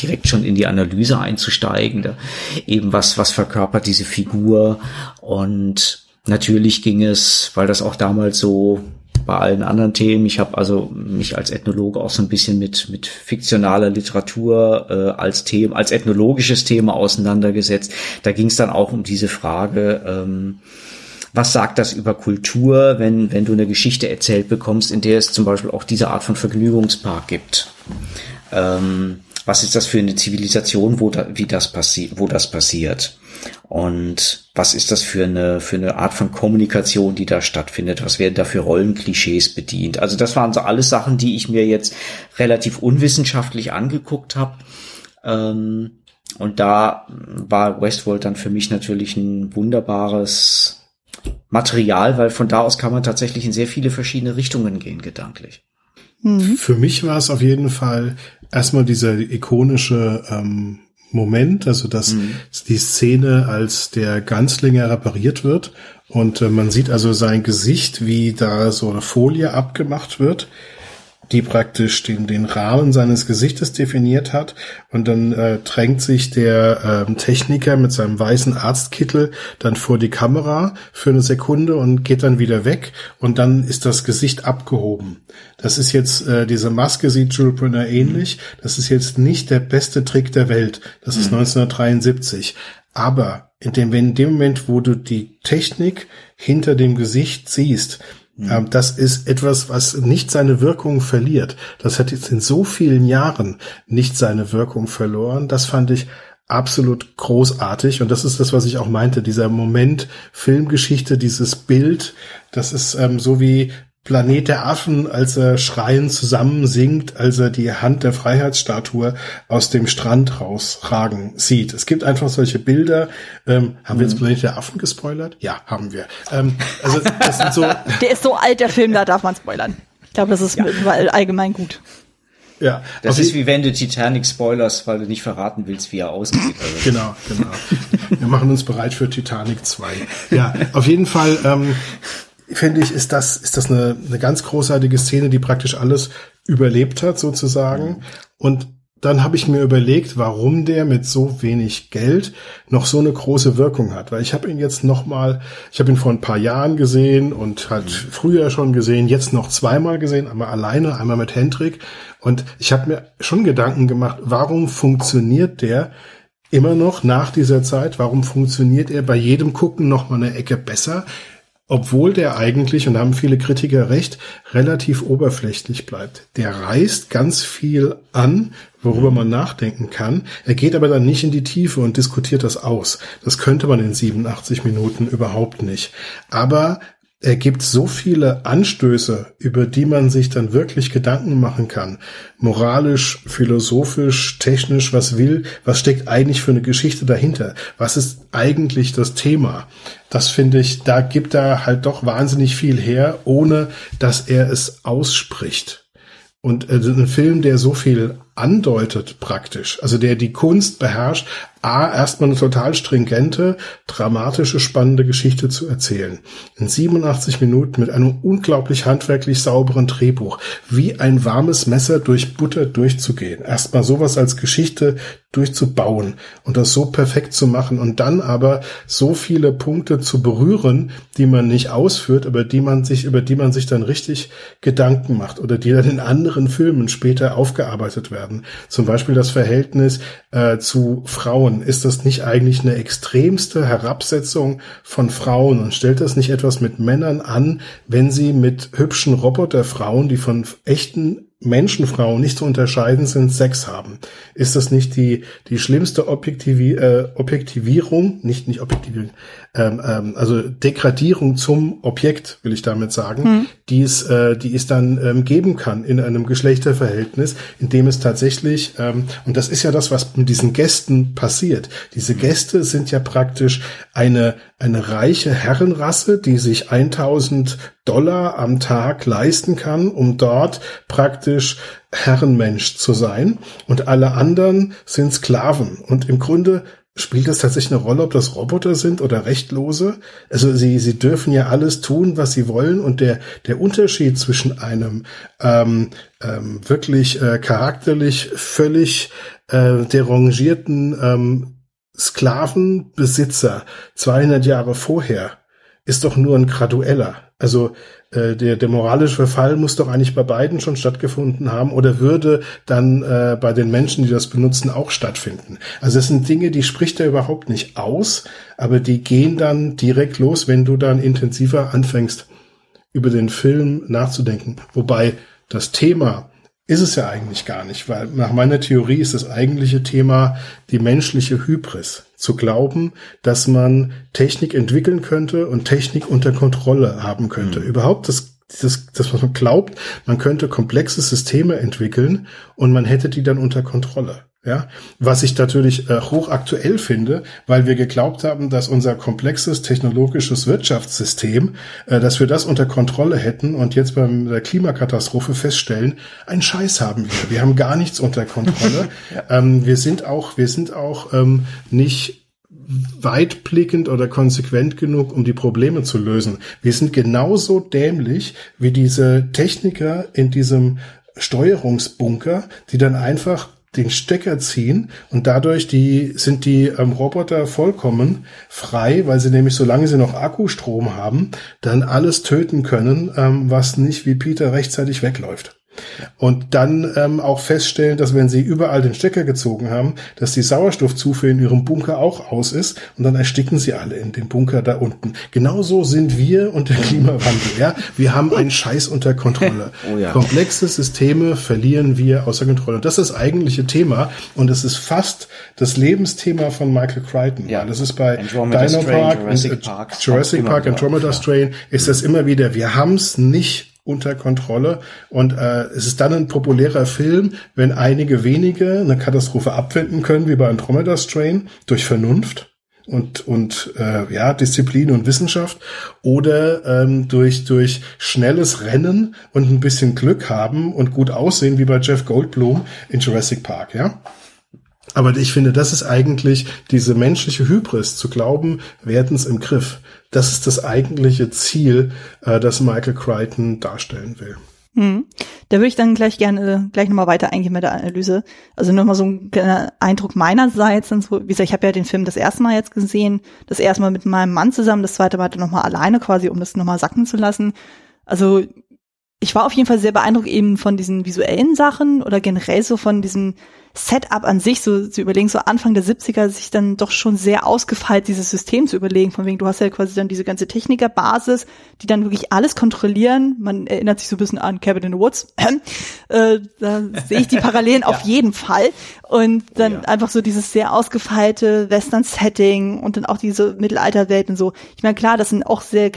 direkt schon in die Analyse einzusteigen, da eben was, was verkörpert diese Figur. Und natürlich ging es, weil das auch damals so bei allen anderen Themen. Ich habe also mich als Ethnologe auch so ein bisschen mit mit fiktionaler Literatur äh, als Thema, als ethnologisches Thema auseinandergesetzt. Da ging es dann auch um diese Frage. Ähm, was sagt das über Kultur, wenn, wenn du eine Geschichte erzählt bekommst, in der es zum Beispiel auch diese Art von Vergnügungspark gibt? Ähm, was ist das für eine Zivilisation, wo, da, wie das passi wo das passiert? Und was ist das für eine, für eine Art von Kommunikation, die da stattfindet? Was werden da für Rollenklischees bedient? Also das waren so alles Sachen, die ich mir jetzt relativ unwissenschaftlich angeguckt habe. Ähm, und da war Westworld dann für mich natürlich ein wunderbares Material, weil von da aus kann man tatsächlich in sehr viele verschiedene Richtungen gehen, gedanklich. Mhm. Für mich war es auf jeden Fall erstmal dieser ikonische ähm, Moment, also dass mhm. die Szene, als der Ganzlinger repariert wird und äh, man sieht also sein Gesicht, wie da so eine Folie abgemacht wird die praktisch den, den Rahmen seines Gesichtes definiert hat. Und dann äh, drängt sich der ähm, Techniker mit seinem weißen Arztkittel dann vor die Kamera für eine Sekunde und geht dann wieder weg. Und dann ist das Gesicht abgehoben. Das ist jetzt, äh, diese Maske sieht Jules Brunner ähnlich. Das ist jetzt nicht der beste Trick der Welt. Das ist 1973. Mhm. Aber in dem, in dem Moment, wo du die Technik hinter dem Gesicht siehst, Mhm. Das ist etwas, was nicht seine Wirkung verliert. Das hat jetzt in so vielen Jahren nicht seine Wirkung verloren. Das fand ich absolut großartig. Und das ist das, was ich auch meinte. Dieser Moment Filmgeschichte, dieses Bild, das ist ähm, so wie Planet der Affen, als er schreiend zusammen singt, als er die Hand der Freiheitsstatue aus dem Strand rausragen sieht. Es gibt einfach solche Bilder. Ähm, haben mhm. wir jetzt mhm. Planet der Affen gespoilert? Ja, haben wir. Ähm, also das sind so. [LAUGHS] Der ist so alt, der Film, da darf man spoilern. Ich glaube, das ist ja. allgemein gut. Ja, das ist wie wenn du Titanic spoilerst, weil du nicht verraten willst, wie er aussieht. Also. [LAUGHS] Genau, genau. Wir machen uns bereit für Titanic 2. Ja, auf jeden Fall ähm, finde ich, ist das, ist das eine, eine ganz großartige Szene, die praktisch alles überlebt hat, sozusagen. Und dann habe ich mir überlegt, warum der mit so wenig Geld noch so eine große Wirkung hat. Weil ich habe ihn jetzt noch mal, ich habe ihn vor ein paar Jahren gesehen und halt mhm. früher schon gesehen, jetzt noch zweimal gesehen, einmal alleine, einmal mit Hendrik. Und ich habe mir schon Gedanken gemacht, warum funktioniert der immer noch nach dieser Zeit? Warum funktioniert er bei jedem Gucken noch mal eine Ecke besser? Obwohl der eigentlich, und da haben viele Kritiker recht, relativ oberflächlich bleibt. Der reißt ganz viel an, worüber man nachdenken kann. Er geht aber dann nicht in die Tiefe und diskutiert das aus. Das könnte man in 87 Minuten überhaupt nicht. Aber er gibt so viele Anstöße, über die man sich dann wirklich Gedanken machen kann. Moralisch, philosophisch, technisch, was will, was steckt eigentlich für eine Geschichte dahinter? Was ist eigentlich das Thema? Das finde ich, da gibt er halt doch wahnsinnig viel her, ohne dass er es ausspricht. Und äh, ein Film, der so viel andeutet praktisch, also der die Kunst beherrscht, A, erstmal eine total stringente, dramatische, spannende Geschichte zu erzählen. In 87 Minuten mit einem unglaublich handwerklich sauberen Drehbuch, wie ein warmes Messer durch Butter durchzugehen. Erstmal sowas als Geschichte durchzubauen und das so perfekt zu machen und dann aber so viele Punkte zu berühren, die man nicht ausführt, aber die man sich, über die man sich dann richtig Gedanken macht oder die dann in anderen Filmen später aufgearbeitet werden werden. Zum Beispiel das Verhältnis äh, zu Frauen. Ist das nicht eigentlich eine extremste Herabsetzung von Frauen und stellt das nicht etwas mit Männern an, wenn sie mit hübschen Roboterfrauen, die von echten Menschenfrauen nicht zu unterscheiden sind, Sex haben. Ist das nicht die, die schlimmste Objektivi äh, Objektivierung, nicht, nicht Objektivierung, ähm, ähm, also Degradierung zum Objekt, will ich damit sagen, hm. die es, äh, die es dann ähm, geben kann in einem Geschlechterverhältnis, in dem es tatsächlich, ähm, und das ist ja das, was mit diesen Gästen passiert. Diese Gäste sind ja praktisch eine, eine reiche Herrenrasse, die sich 1000 Dollar am Tag leisten kann, um dort praktisch Herrenmensch zu sein. Und alle anderen sind Sklaven. Und im Grunde spielt es tatsächlich eine Rolle, ob das Roboter sind oder Rechtlose? Also sie, sie dürfen ja alles tun, was sie wollen und der, der Unterschied zwischen einem ähm, ähm, wirklich äh, charakterlich völlig äh, derangierten ähm, Sklavenbesitzer 200 Jahre vorher ist doch nur ein gradueller. Also äh, der, der moralische Verfall muss doch eigentlich bei beiden schon stattgefunden haben oder würde dann äh, bei den Menschen, die das benutzen, auch stattfinden. Also das sind Dinge, die spricht er überhaupt nicht aus, aber die gehen dann direkt los, wenn du dann intensiver anfängst, über den Film nachzudenken. Wobei das Thema ist es ja eigentlich gar nicht, weil nach meiner Theorie ist das eigentliche Thema die menschliche Hybris. Zu glauben, dass man Technik entwickeln könnte und Technik unter Kontrolle haben könnte. Mhm. Überhaupt das, das, das, was man glaubt, man könnte komplexe Systeme entwickeln und man hätte die dann unter Kontrolle. Ja, was ich natürlich äh, hochaktuell finde, weil wir geglaubt haben, dass unser komplexes technologisches Wirtschaftssystem, äh, dass wir das unter Kontrolle hätten und jetzt beim der Klimakatastrophe feststellen, ein Scheiß haben wir. Wir haben gar nichts unter Kontrolle. [LAUGHS] ähm, wir sind auch, wir sind auch ähm, nicht weitblickend oder konsequent genug, um die Probleme zu lösen. Wir sind genauso dämlich wie diese Techniker in diesem Steuerungsbunker, die dann einfach den Stecker ziehen und dadurch die, sind die ähm, Roboter vollkommen frei, weil sie nämlich, solange sie noch Akkustrom haben, dann alles töten können, ähm, was nicht wie Peter rechtzeitig wegläuft. Und dann ähm, auch feststellen, dass wenn sie überall den Stecker gezogen haben, dass die Sauerstoffzufuhr in ihrem Bunker auch aus ist und dann ersticken sie alle in dem Bunker da unten. Genauso sind wir und der Klimawandel. Ja, wir haben einen Scheiß unter Kontrolle. [LAUGHS] Oh ja. Komplexe Systeme verlieren wir außer Kontrolle. Das ist das eigentliche Thema und es ist fast das Lebensthema von Michael Crichton. Ja. Das ist bei Andromeda Dino Strain, Park, Jurassic und, äh, Park, Jurassic Park, Andromeda Strain ist das immer wieder. Wir haben es nicht unter Kontrolle. Und äh, es ist dann ein populärer Film, wenn einige wenige eine Katastrophe abwenden können, wie bei Andromeda Strain, durch Vernunft und und äh, ja Disziplin und Wissenschaft oder ähm, durch durch schnelles Rennen und ein bisschen Glück haben und gut aussehen wie bei Jeff Goldblum in Jurassic Park ja aber ich finde, das ist eigentlich diese menschliche Hybris, zu glauben, wir hätten es im Griff. Das ist das eigentliche Ziel, äh, das Michael Crichton darstellen will. Hm. Da würde ich dann gleich gerne gleich nochmal weiter eingehen mit der Analyse. Also nochmal so ein Eindruck meinerseits. Und so, wie gesagt, ich habe ja den Film das erste Mal jetzt gesehen, das erste Mal mit meinem Mann zusammen, das zweite Mal nochmal alleine quasi, um das nochmal sacken zu lassen. Also ich war auf jeden Fall sehr beeindruckt eben von diesen visuellen Sachen oder generell so von diesem Setup an sich, so zu überlegen, so Anfang der 70er sich dann doch schon sehr ausgefeilt, dieses System zu überlegen, von wegen, du hast ja quasi dann diese ganze Technikerbasis, die dann wirklich alles kontrollieren. Man erinnert sich so ein bisschen an Cabin in the Woods. [CLEARS THROAT] äh, da sehe ich die Parallelen [LAUGHS] ja. auf jeden Fall. Und dann ja. einfach so dieses sehr ausgefeilte Western-Setting und dann auch diese Mittelalterwelt und so. Ich meine, klar, das sind auch sehr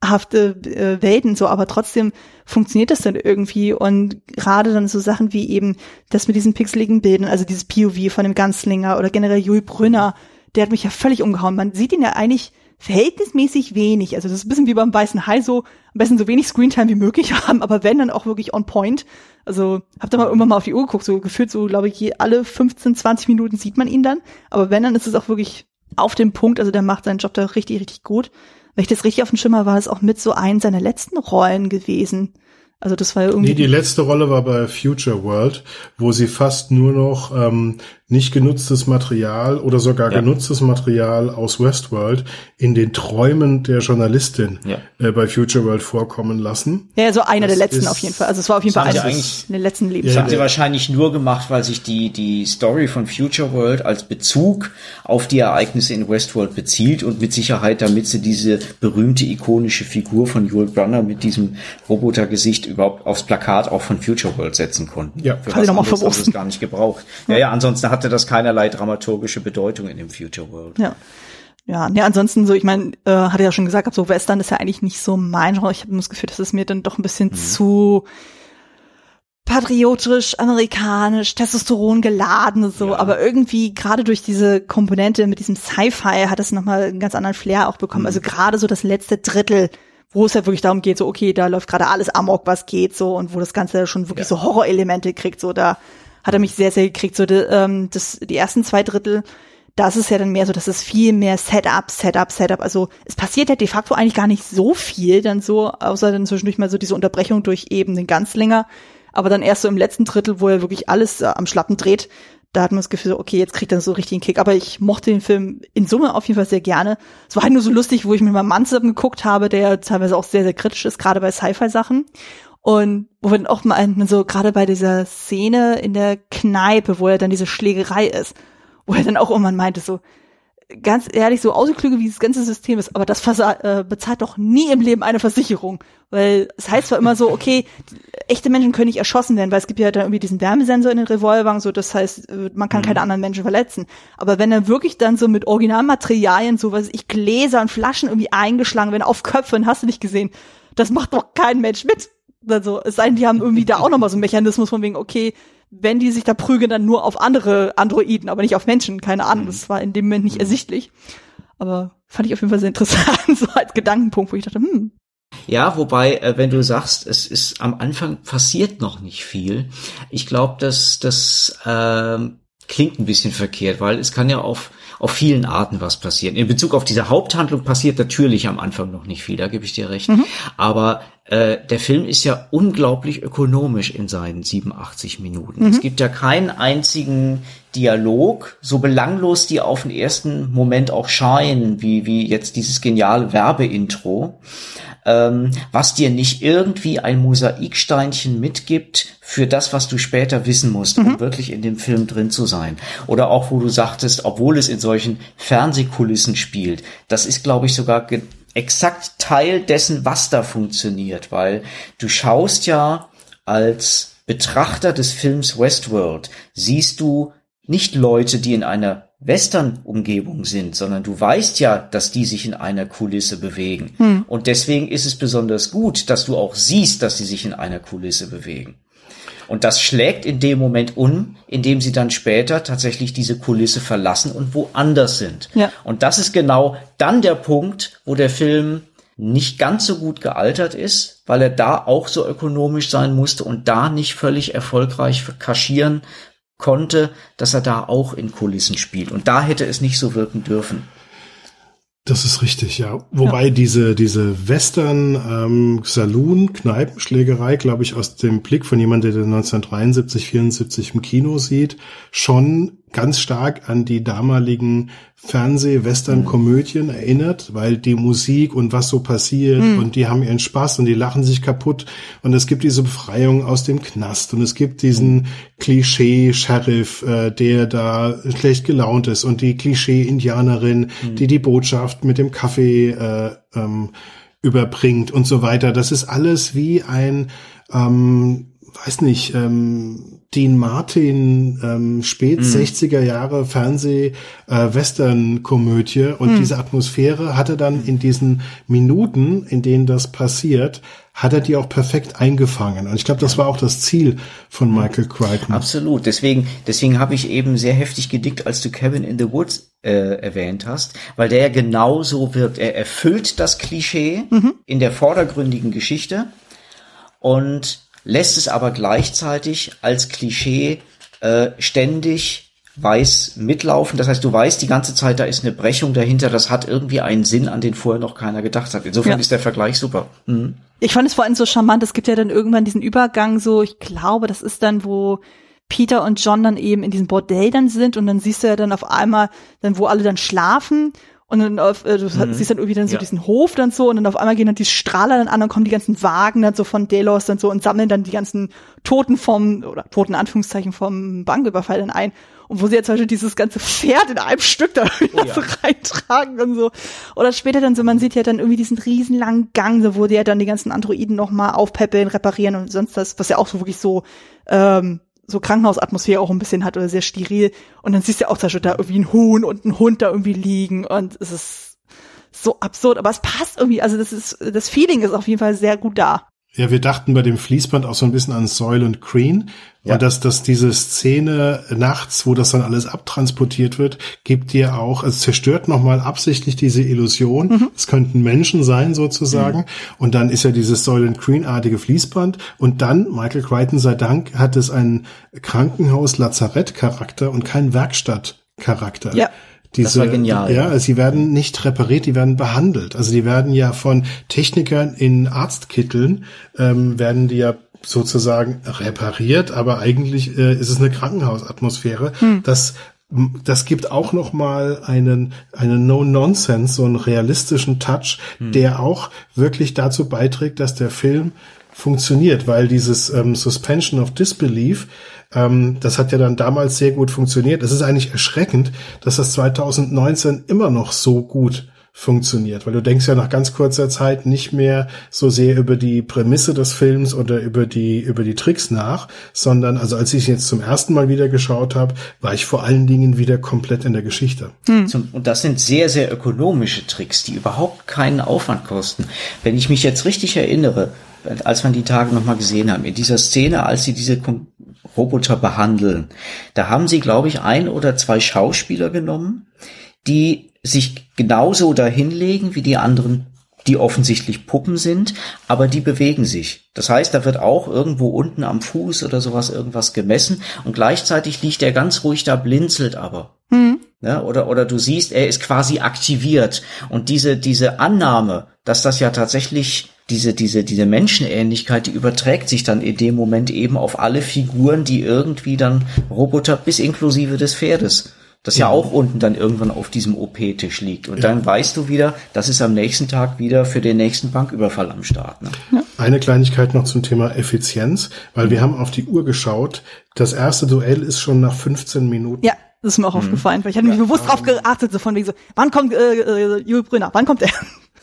klischeehafte äh, Welten so, aber trotzdem funktioniert das dann irgendwie und gerade dann so Sachen wie eben das mit diesen pixeligen Bildern, also dieses POV von dem Ganzlinger oder generell Juli Brünner, der hat mich ja völlig umgehauen. Man sieht ihn ja eigentlich verhältnismäßig wenig. Also das ist ein bisschen wie beim Weißen Hai so, am besten so wenig Screentime wie möglich [LAUGHS] haben, aber wenn, dann auch wirklich on point. Also habt ihr mal irgendwann mal auf die Uhr geguckt, so gefühlt so, glaube ich, je, alle 15, 20 Minuten sieht man ihn dann. Aber wenn, dann ist es auch wirklich auf dem Punkt. Also der macht seinen Job da richtig, richtig gut wenn ich das richtig auf dem Schimmer war, es auch mit so einen seiner letzten Rollen gewesen. Also das war irgendwie. Nee, die letzte Rolle war bei Future World, wo sie fast nur noch ähm, nicht genutztes Material oder sogar ja. genutztes Material aus Westworld in den Träumen der Journalistin ja. äh, bei Future World vorkommen lassen. Ja, so einer das der letzten auf jeden Fall. Also es war auf jeden Fall einer der letzten Lebens. Das haben sie wahrscheinlich nur gemacht, weil sich die, die Story von Future World als Bezug auf die Ereignisse in Westworld bezielt und mit Sicherheit, damit sie diese berühmte ikonische Figur von Joel Brunner mit diesem Robotergesicht überhaupt aufs Plakat auch von Future World setzen konnten. Ja, Für was nochmal es gar nicht gebraucht. Ja, ja, ansonsten hat hatte das keinerlei dramaturgische Bedeutung in dem Future World. Ja. Ja, ne, ansonsten so, ich meine, äh, hatte ja schon gesagt, so Western ist ja eigentlich nicht so mein Genre. Ich habe das Gefühl, dass es mir dann doch ein bisschen mhm. zu patriotisch, amerikanisch, Testosteron geladen so, ja. aber irgendwie gerade durch diese Komponente mit diesem Sci-Fi hat es nochmal einen ganz anderen Flair auch bekommen. Mhm. Also gerade so das letzte Drittel, wo es ja wirklich darum geht, so okay, da läuft gerade alles amok, was geht so und wo das Ganze schon wirklich ja. so Horrorelemente kriegt, so da hat er mich sehr, sehr gekriegt. So, die, ähm, das, die ersten zwei Drittel, das ist ja dann mehr so, dass es viel mehr Setup, Setup, Setup. Also es passiert ja de facto eigentlich gar nicht so viel dann so, außer dann zwischendurch mal so diese Unterbrechung durch eben den ganz länger. Aber dann erst so im letzten Drittel, wo er wirklich alles äh, am Schlappen dreht, da hat man das Gefühl, okay, jetzt kriegt er so richtig einen Kick. Aber ich mochte den Film in Summe auf jeden Fall sehr gerne. Es war halt nur so lustig, wo ich mit meinem Mann zusammen geguckt habe, der teilweise auch sehr, sehr kritisch ist, gerade bei Sci-Fi-Sachen. Und wo wir dann auch mal so gerade bei dieser Szene in der Kneipe, wo er dann diese Schlägerei ist, wo er dann auch irgendwann meinte so, ganz ehrlich, so ausgeklügelt wie das ganze System ist, aber das äh, bezahlt doch nie im Leben eine Versicherung. Weil es heißt zwar immer so, okay, echte Menschen können nicht erschossen werden, weil es gibt ja dann irgendwie diesen Wärmesensor in den Revolvern, so das heißt, äh, man kann mhm. keine anderen Menschen verletzen. Aber wenn er wirklich dann so mit Originalmaterialien, so was ich Gläser und Flaschen irgendwie eingeschlagen werden auf Köpfe, hast du nicht gesehen, das macht doch kein Mensch mit. Also, es sei denn, die haben irgendwie da auch nochmal so einen Mechanismus von wegen, okay, wenn die sich da prügeln, dann nur auf andere Androiden, aber nicht auf Menschen, keine Ahnung. Mhm. Das war in dem Moment nicht mhm. ersichtlich. Aber fand ich auf jeden Fall sehr interessant, [LAUGHS] so als Gedankenpunkt, wo ich dachte, hm. Ja, wobei, äh, wenn du sagst, es ist am Anfang passiert noch nicht viel. Ich glaube, dass das äh, klingt ein bisschen verkehrt, weil es kann ja auf auf vielen Arten was passieren. In Bezug auf diese Haupthandlung passiert natürlich am Anfang noch nicht viel, da gebe ich dir recht. Mhm. Aber der Film ist ja unglaublich ökonomisch in seinen 87 Minuten. Mhm. Es gibt ja keinen einzigen Dialog, so belanglos die auf den ersten Moment auch scheinen, wie, wie jetzt dieses geniale Werbeintro ähm, was dir nicht irgendwie ein Mosaiksteinchen mitgibt für das, was du später wissen musst, um mhm. wirklich in dem Film drin zu sein. Oder auch, wo du sagtest, obwohl es in solchen Fernsehkulissen spielt, das ist, glaube ich, sogar exakt Teil dessen, was da funktioniert, weil du schaust ja als Betrachter des Films Westworld, siehst du nicht Leute, die in einer Western-Umgebung sind, sondern du weißt ja, dass die sich in einer Kulisse bewegen. Hm. Und deswegen ist es besonders gut, dass du auch siehst, dass sie sich in einer Kulisse bewegen. Und das schlägt in dem Moment um, in dem sie dann später tatsächlich diese Kulisse verlassen und woanders sind. Ja. Und das ist genau dann der Punkt, wo der Film nicht ganz so gut gealtert ist, weil er da auch so ökonomisch sein musste und da nicht völlig erfolgreich kaschieren konnte, dass er da auch in Kulissen spielt. Und da hätte es nicht so wirken dürfen. Das ist richtig, ja. Wobei ja. diese, diese Western ähm, Saloon Kneipenschlägerei, glaube ich, aus dem Blick von jemandem, der 1973, 74 im Kino sieht, schon ganz stark an die damaligen Fernseh-Western-Komödien mhm. erinnert, weil die Musik und was so passiert mhm. und die haben ihren Spaß und die lachen sich kaputt und es gibt diese Befreiung aus dem Knast und es gibt diesen Klischee-Sheriff, äh, der da schlecht gelaunt ist und die Klischee-Indianerin, mhm. die die Botschaft mit dem Kaffee äh, ähm, überbringt und so weiter. Das ist alles wie ein ähm, weiß nicht, ähm, Dean Martin, ähm, spät mm. 60er Jahre Fernseh-Western-Komödie äh, und mm. diese Atmosphäre hat er dann in diesen Minuten, in denen das passiert, hat er die auch perfekt eingefangen. Und ich glaube, das war auch das Ziel von Michael Crichton. Absolut. Deswegen, deswegen habe ich eben sehr heftig gedickt, als du Kevin in the Woods äh, erwähnt hast, weil der genauso wirkt. Er erfüllt das Klischee mhm. in der vordergründigen Geschichte und lässt es aber gleichzeitig als Klischee äh, ständig weiß mitlaufen. Das heißt, du weißt die ganze Zeit, da ist eine Brechung dahinter. Das hat irgendwie einen Sinn, an den vorher noch keiner gedacht hat. Insofern ja. ist der Vergleich super. Mhm. Ich fand es vor allem so charmant. Es gibt ja dann irgendwann diesen Übergang so, ich glaube, das ist dann, wo Peter und John dann eben in diesem Bordell dann sind und dann siehst du ja dann auf einmal, dann wo alle dann schlafen und dann auf, äh, du mhm. siehst dann irgendwie dann so ja. diesen Hof dann so und dann auf einmal gehen dann die Strahler dann an und kommen die ganzen Wagen dann so von Delos dann so und sammeln dann die ganzen Toten vom, oder Toten Anführungszeichen vom Banküberfall dann ein. Und wo sie jetzt zum Beispiel dieses ganze Pferd in einem Stück da [LAUGHS] oh, ja. so reintragen und so. Oder später dann so, man sieht ja dann irgendwie diesen riesenlangen Gang, so wo die ja dann die ganzen Androiden nochmal aufpäppeln, reparieren und sonst das, was ja auch so wirklich so, ähm, so Krankenhausatmosphäre auch ein bisschen hat oder sehr steril. Und dann siehst du auch zum Beispiel da irgendwie ein Huhn und ein Hund da irgendwie liegen und es ist so absurd, aber es passt irgendwie, also das ist, das Feeling ist auf jeden Fall sehr gut da. Ja, wir dachten bei dem Fließband auch so ein bisschen an Soil und Green. Ja. Und dass, dass diese Szene nachts, wo das dann alles abtransportiert wird, gibt dir auch, es zerstört nochmal absichtlich diese Illusion. Mhm. Es könnten Menschen sein, sozusagen. Mhm. Und dann ist ja dieses Soil and Green-artige Fließband. Und dann, Michael Crichton sei Dank, hat es einen Krankenhaus-Lazarett-Charakter und keinen Werkstatt-Charakter. Ja Diese, das war genial. Ja, sie werden nicht repariert, die werden behandelt. Also die werden ja von Technikern in Arztkitteln, ähm, werden die ja sozusagen repariert, aber eigentlich äh, ist es eine Krankenhausatmosphäre. Hm. Das das gibt auch noch mal einen einen No Nonsense, so einen realistischen Touch, hm. der auch wirklich dazu beiträgt, dass der Film funktioniert, weil dieses ähm, Suspension of Disbelief, ähm, das hat ja dann damals sehr gut funktioniert. Es ist eigentlich erschreckend, dass das 2019 immer noch so gut funktioniert, weil du denkst ja nach ganz kurzer Zeit nicht mehr so sehr über die Prämisse des Films oder über die über die Tricks nach, sondern also als ich jetzt zum ersten Mal wieder geschaut habe, war ich vor allen Dingen wieder komplett in der Geschichte. Hm. Und das sind sehr sehr ökonomische Tricks, die überhaupt keinen Aufwand kosten. Wenn ich mich jetzt richtig erinnere, als wir die Tage nochmal gesehen haben, in dieser Szene, als sie diese Roboter behandeln, da haben sie, glaube ich, ein oder zwei Schauspieler genommen, die sich genauso dahinlegen wie die anderen, die offensichtlich Puppen sind, aber die bewegen sich. Das heißt, da wird auch irgendwo unten am Fuß oder sowas irgendwas gemessen und gleichzeitig liegt er ganz ruhig da, blinzelt aber. Mhm. Ja, oder, oder du siehst, er ist quasi aktiviert. Und diese, diese Annahme, dass das ja tatsächlich diese, diese, diese Menschenähnlichkeit, die überträgt sich dann in dem Moment eben auf alle Figuren, die irgendwie dann Roboter bis inklusive des Pferdes das ja. ja auch unten dann irgendwann auf diesem OP-Tisch liegt. Und ja. dann weißt du wieder, das ist am nächsten Tag wieder für den nächsten Banküberfall am Start. Ne? Ja. Eine Kleinigkeit noch zum Thema Effizienz, weil mhm. wir haben auf die Uhr geschaut. Das erste Duell ist schon nach 15 Minuten. Ja. Das ist mir auch mhm. aufgefallen, weil ich hatte mich bewusst drauf geachtet, so von wegen so, wann kommt äh, äh, Jule Brünner, wann kommt er?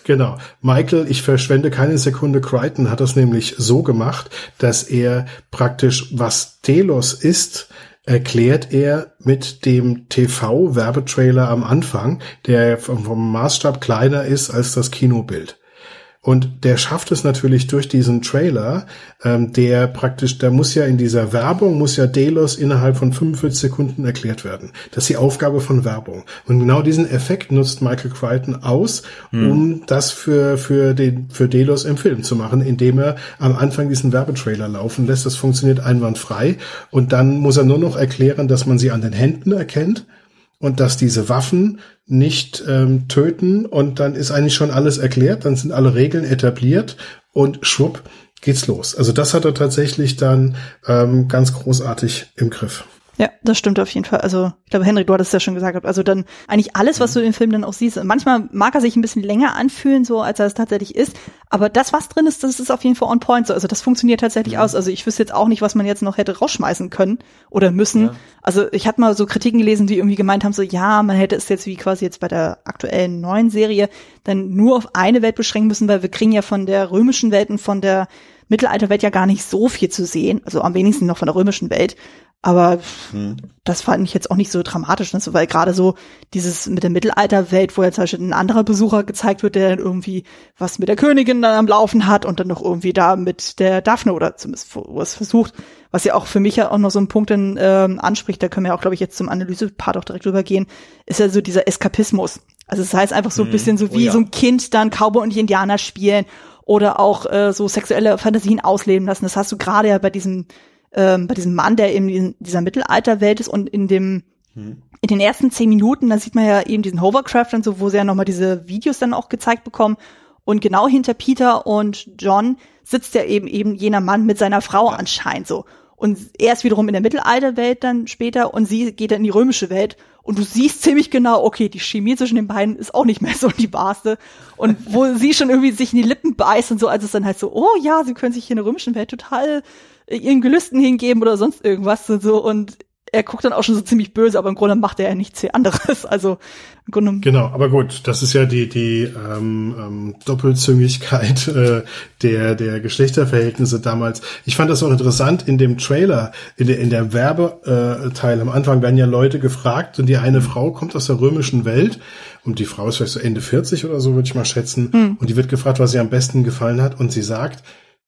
Genau. Michael, ich verschwende keine Sekunde, Crichton hat das nämlich so gemacht, dass er praktisch, was Delos ist, erklärt er mit dem TV-Werbetrailer am Anfang, der vom Maßstab kleiner ist als das Kinobild. Und der schafft es natürlich durch diesen Trailer, ähm, der praktisch, da muss ja in dieser Werbung, muss ja Delos innerhalb von 45 Sekunden erklärt werden. Das ist die Aufgabe von Werbung. Und genau diesen Effekt nutzt Michael Crichton aus, hm. um das für, für, den, für Delos im Film zu machen, indem er am Anfang diesen Werbetrailer laufen lässt. Das funktioniert einwandfrei. Und dann muss er nur noch erklären, dass man sie an den Händen erkennt und dass diese Waffen nicht ähm, töten und dann ist eigentlich schon alles erklärt, dann sind alle Regeln etabliert und schwupp geht's los. Also das hat er tatsächlich dann ähm, ganz großartig im Griff. Ja, das stimmt auf jeden Fall. Also, ich glaube, Henrik, du hattest es ja schon gesagt. Also dann eigentlich alles, was du im Film dann auch siehst. Manchmal mag er sich ein bisschen länger anfühlen, so als er es tatsächlich ist. Aber das, was drin ist, das ist auf jeden Fall on point. So. Also das funktioniert tatsächlich mhm. aus. Also ich wüsste jetzt auch nicht, was man jetzt noch hätte rausschmeißen können oder müssen. Ja. Also ich hatte mal so Kritiken gelesen, die irgendwie gemeint haben, so ja, man hätte es jetzt wie quasi jetzt bei der aktuellen neuen Serie dann nur auf eine Welt beschränken müssen, weil wir kriegen ja von der römischen Welt und von der Mittelalterwelt ja gar nicht so viel zu sehen, also am wenigsten noch von der römischen Welt. Aber hm. das fand ich jetzt auch nicht so dramatisch, ne? weil gerade so dieses mit der Mittelalterwelt, wo jetzt zum Beispiel ein anderer Besucher gezeigt wird, der dann irgendwie was mit der Königin dann am Laufen hat und dann noch irgendwie da mit der Daphne oder zumindest wo es versucht, was ja auch für mich ja auch noch so ein Punkt dann, ähm, anspricht, da können wir auch, glaube ich, jetzt zum Analysepart auch direkt rübergehen, ist ja so dieser Eskapismus. Also das heißt einfach so ein hm. bisschen so wie oh ja. so ein Kind dann Cowboy und Indianer spielen oder auch äh, so sexuelle Fantasien ausleben lassen. Das hast du gerade ja bei diesem ähm, bei diesem Mann, der eben in dieser Mittelalterwelt ist und in dem hm. in den ersten zehn Minuten, da sieht man ja eben diesen Hovercraft und so, wo sie ja nochmal diese Videos dann auch gezeigt bekommen. Und genau hinter Peter und John sitzt ja eben eben jener Mann mit seiner Frau ja. anscheinend so. Und er ist wiederum in der Mittelalterwelt dann später und sie geht dann in die römische Welt. Und du siehst ziemlich genau, okay, die Chemie zwischen den beiden ist auch nicht mehr so die Barste. Und wo sie schon irgendwie sich in die Lippen beißt und so, als es dann halt so, oh ja, sie können sich hier in der römischen Welt total ihren Gelüsten hingeben oder sonst irgendwas und so und er guckt dann auch schon so ziemlich böse, aber im Grunde macht er ja nichts anderes. [LAUGHS] Also im Grunde genau, aber gut, das ist ja die die ähm, ähm, Doppelzüngigkeit [LAUGHS] äh, der der Geschlechterverhältnisse damals. Ich fand das auch interessant in dem Trailer, in der in der Werbeteil am Anfang werden ja Leute gefragt und die eine Frau kommt aus der römischen Welt und die Frau ist vielleicht so Ende 40 oder so, würde ich mal schätzen, hm. und die wird gefragt, was ihr am besten gefallen hat und sie sagt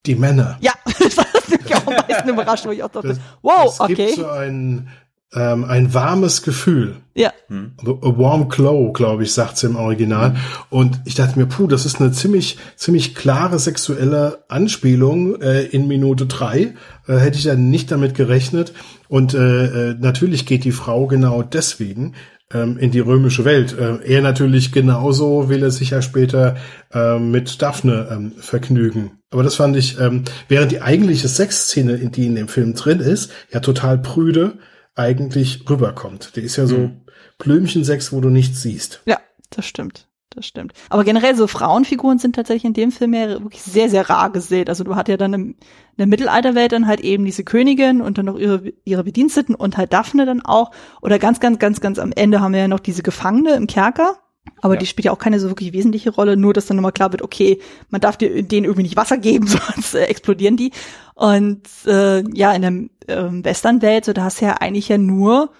die Männer. Ja, [LAUGHS] [LAUGHS] das mich auch am meisten überrascht, wo ich auch dachte, das, wow, es okay. Gibt so ein, ähm, ein warmes Gefühl. Ja. Hm. A warm glow, glaube ich, sagt sie im Original. Und ich dachte mir, puh, das ist eine ziemlich, ziemlich klare sexuelle Anspielung äh, in Minute drei. Äh, hätte ich dann nicht damit gerechnet. Und äh, äh natürlich geht die Frau genau deswegen in die römische Welt. Äh, er natürlich genauso will er sich ja später äh, mit Daphne ähm, vergnügen. Aber das fand ich, ähm, während die eigentliche Sexszene, in die in dem Film drin ist, ja total prüde eigentlich rüberkommt. Die ist ja so mhm. Blümchensex, wo du nichts siehst. Ja, das stimmt das stimmt. Aber generell so Frauenfiguren sind tatsächlich in dem Film ja wirklich sehr, sehr rar gesät. Also du hast ja dann in der Mittelalterwelt dann halt eben diese Königin und dann noch ihre, ihre Bediensteten und halt Daphne dann auch. Oder ganz, ganz, ganz, ganz am Ende haben wir ja noch diese Gefangene im Kerker. Aber ja. die spielt ja auch keine so wirklich wesentliche Rolle, nur dass dann nochmal klar wird, okay, man darf denen irgendwie nicht Wasser geben, [LAUGHS] sonst äh, explodieren die. Und äh, ja, in der äh, Westernwelt, so da hast du ja eigentlich ja nur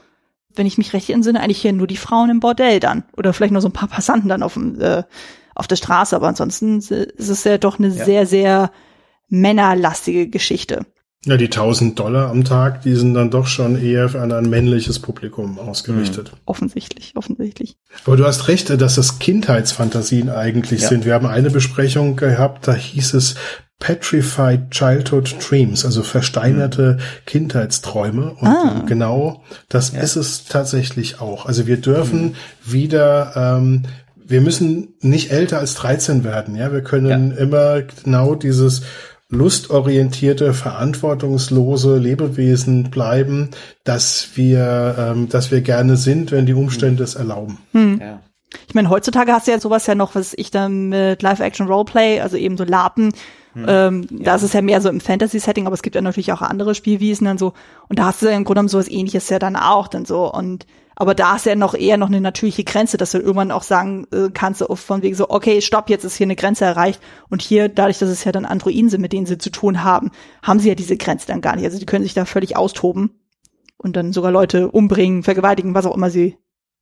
wenn ich mich recht entsinne, eigentlich hier nur die Frauen im Bordell dann. Oder vielleicht nur so ein paar Passanten dann auf, dem, äh, auf der Straße. Aber ansonsten ist es ja doch eine ja. sehr, sehr männerlastige Geschichte. Ja, die 1000 Dollar am Tag, die sind dann doch schon eher für ein männliches Publikum ausgerichtet. Mhm. Offensichtlich, offensichtlich. Aber du hast recht, dass das Kindheitsfantasien eigentlich ja. sind. Wir haben eine Besprechung gehabt, da hieß es Petrified Childhood Dreams, also versteinerte mhm. Kindheitsträume. Und ah. genau das ja. ist es tatsächlich auch. Also wir dürfen mhm. wieder, ähm, wir müssen nicht älter als 13 werden. Ja, wir können ja. immer genau dieses lustorientierte, verantwortungslose Lebewesen bleiben, dass wir, ähm, dass wir gerne sind, wenn die Umstände es erlauben. Hm. Ja. Ich meine, heutzutage hast du ja sowas ja noch, was ich dann mit Live-Action-Roleplay, also eben so Lapen, hm. Ähm, ja. Da ist es ja mehr so im Fantasy-Setting, aber es gibt ja natürlich auch andere Spielwiesen dann so. Und da hast du ja im Grunde genommen sowas ähnliches ja dann auch dann so. Und aber da ist ja noch eher noch eine natürliche Grenze, dass du irgendwann auch sagen äh, kannst, so von wegen so, okay, stopp, jetzt ist hier eine Grenze erreicht. Und hier, dadurch, dass es ja dann Androiden sind, mit denen sie zu tun haben, haben sie ja diese Grenze dann gar nicht. Also die können sich da völlig austoben und dann sogar Leute umbringen, vergewaltigen, was auch immer sie,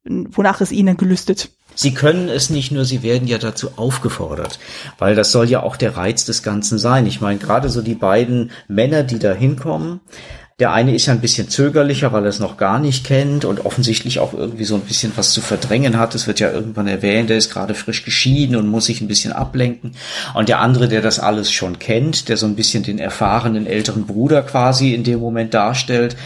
wonach es ihnen gelüstet. Sie können es nicht nur, sie werden ja dazu aufgefordert, weil das soll ja auch der Reiz des Ganzen sein. Ich meine, gerade so die beiden Männer, die da hinkommen, der eine ist ja ein bisschen zögerlicher, weil er es noch gar nicht kennt und offensichtlich auch irgendwie so ein bisschen was zu verdrängen hat. Es wird ja irgendwann erwähnt, er ist gerade frisch geschieden und muss sich ein bisschen ablenken. Und der andere, der das alles schon kennt, der so ein bisschen den erfahrenen älteren Bruder quasi in dem Moment darstellt.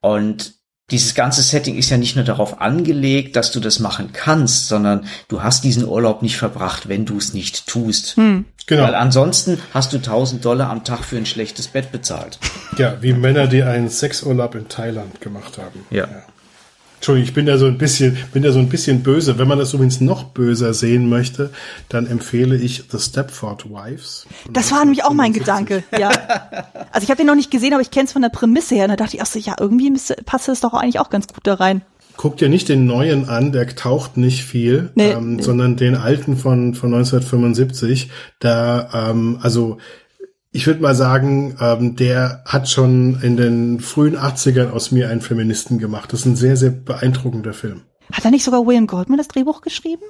Und dieses ganze Setting ist ja nicht nur darauf angelegt, dass du das machen kannst, sondern du hast diesen Urlaub nicht verbracht, wenn du es nicht tust. Hm. Genau. Weil ansonsten hast du 1000 Dollar am Tag für ein schlechtes Bett bezahlt. Ja, wie Männer, die einen Sexurlaub in Thailand gemacht haben. ja. ja. Entschuldigung, ich bin da so ein bisschen, bin da so ein bisschen böse. Wenn man das übrigens noch böser sehen möchte, dann empfehle ich The Stepford Wives. Das war nämlich auch mein Gedanke, ja. Also ich habe den noch nicht gesehen, aber ich kenne es von der Prämisse her. Und da dachte ich, ach so, ja, irgendwie passt das doch eigentlich auch ganz gut da rein. Guck dir nicht den neuen an, der taucht nicht viel, nee, ähm, nee. sondern den alten von, von 1975. Da, ähm, also ich würde mal sagen, ähm, der hat schon in den frühen 80ern aus mir einen Feministen gemacht. Das ist ein sehr, sehr beeindruckender Film. Hat er nicht sogar William Goldman das Drehbuch geschrieben?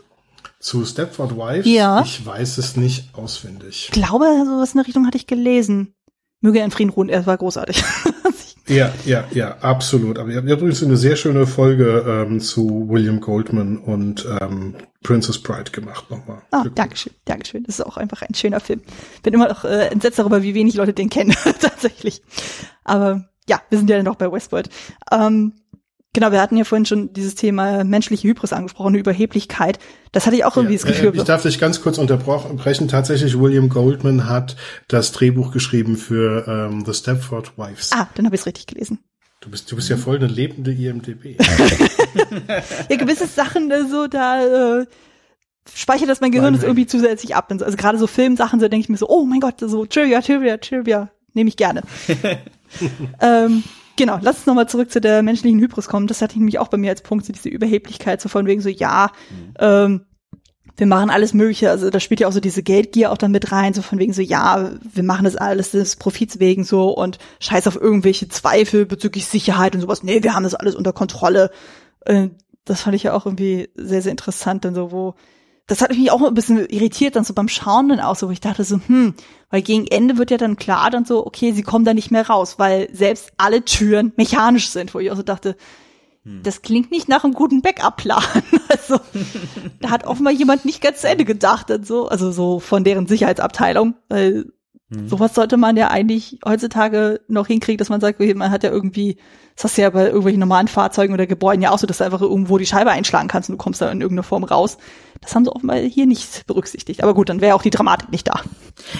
Zu Stepford Wives? Ja. Ich weiß es nicht auswendig. Ich glaube, sowas in der Richtung hatte ich gelesen. Möge er in Frieden ruhen, er war großartig. [LAUGHS] Ja, ja, ja, absolut. Aber ihr habt übrigens eine sehr schöne Folge ähm, zu William Goldman und ähm, Princess Bride gemacht nochmal. Ah, Dankeschön, Dankeschön. Das ist auch einfach ein schöner Film. Bin immer noch äh, entsetzt darüber, wie wenig Leute den kennen, [LAUGHS] tatsächlich. Aber ja, wir sind ja noch bei Westworld. Ähm, Genau, wir hatten ja vorhin schon dieses Thema menschliche Hybris angesprochen, Überheblichkeit. Das hatte ich auch irgendwie ja, das Gefühl. Äh, ich darf dich ganz kurz unterbrechen. Tatsächlich, William Goldman hat das Drehbuch geschrieben für ähm, The Stepford Wives. Ah, dann habe ich es richtig gelesen. Du bist, du bist ja voll eine lebende IMDB. [LAUGHS] ja, gewisse Sachen, äh, so da äh, speichert das mein Gehirn das irgendwie zusätzlich ab. Also gerade so Filmsachen, so denke ich mir so, oh mein Gott, so Trivia, Trivia, Trivia, nehme ich gerne. [LAUGHS] ähm, Genau, lass uns nochmal zurück zu der menschlichen Hybris kommen. Das hatte ich nämlich auch bei mir als Punkt, so diese Überheblichkeit, so von wegen so, ja, mhm. ähm, wir machen alles Mögliche. Also da spielt ja auch so diese Geldgier auch dann mit rein, so von wegen so, ja, wir machen das alles des Profits wegen so und scheiß auf irgendwelche Zweifel bezüglich Sicherheit und sowas. Nee, wir haben das alles unter Kontrolle. Äh, das fand ich ja auch irgendwie sehr, sehr interessant, dann so, wo das hat mich auch ein bisschen irritiert, dann so beim Schauen dann auch so, wo ich dachte so, hm, weil gegen Ende wird ja dann klar dann so, okay, sie kommen da nicht mehr raus, weil selbst alle Türen mechanisch sind, wo ich auch so dachte, hm. das klingt nicht nach einem guten Backup-Plan. [LAUGHS] Also, da hat [LAUGHS] offenbar jemand nicht ganz zu Ende gedacht und so, also so von deren Sicherheitsabteilung, weil Mhm. Sowas sollte man ja eigentlich heutzutage noch hinkriegen, dass man sagt, okay, man hat ja irgendwie, das hast du ja bei irgendwelchen normalen Fahrzeugen oder Gebäuden ja auch so, dass du einfach irgendwo die Scheibe einschlagen kannst und du kommst da in irgendeiner Form raus. Das haben sie offenbar hier nicht berücksichtigt. Aber gut, dann wäre auch die Dramatik nicht da.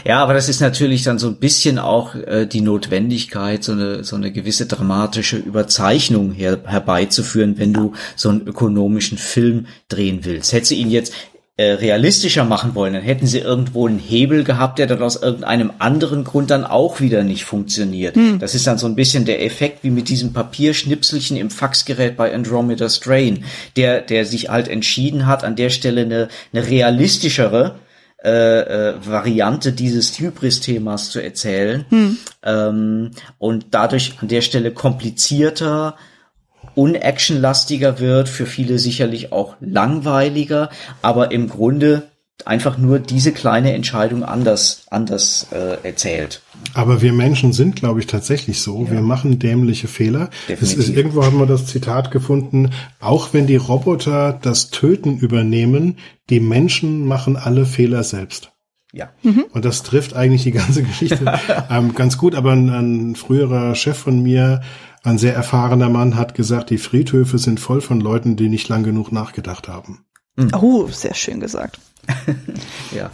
Ja, aber das ist natürlich dann so ein bisschen auch äh, die Notwendigkeit, so eine, so eine gewisse dramatische Überzeichnung her, herbeizuführen, wenn ja. du so einen ökonomischen Film drehen willst. Hättest du ihn jetzt äh, realistischer machen wollen, dann hätten sie irgendwo einen Hebel gehabt, der dann aus irgendeinem anderen Grund dann auch wieder nicht funktioniert. Hm. Das ist dann so ein bisschen der Effekt wie mit diesem Papierschnipselchen im Faxgerät bei Andromeda Strain, der, der sich halt entschieden hat, an der Stelle eine, eine realistischere äh, äh, Variante dieses Hybris-Themas zu erzählen hm. ähm, und dadurch an der Stelle komplizierter unactionlastiger wird, für viele sicherlich auch langweiliger, aber im Grunde einfach nur diese kleine Entscheidung anders anders äh, erzählt. Aber wir Menschen sind, glaube ich, tatsächlich so. Ja. Wir machen dämliche Fehler. Definitiv. Es ist, irgendwo haben wir das Zitat gefunden, auch wenn die Roboter das Töten übernehmen, die Menschen machen alle Fehler selbst. Ja. Mhm. Und das trifft eigentlich die ganze Geschichte [LAUGHS] ähm, ganz gut. Aber ein, ein früherer Chef von mir ein sehr erfahrener Mann hat gesagt, die Friedhöfe sind voll von Leuten, die nicht lang genug nachgedacht haben. Mhm. Oh, sehr schön gesagt. [LAUGHS] ja.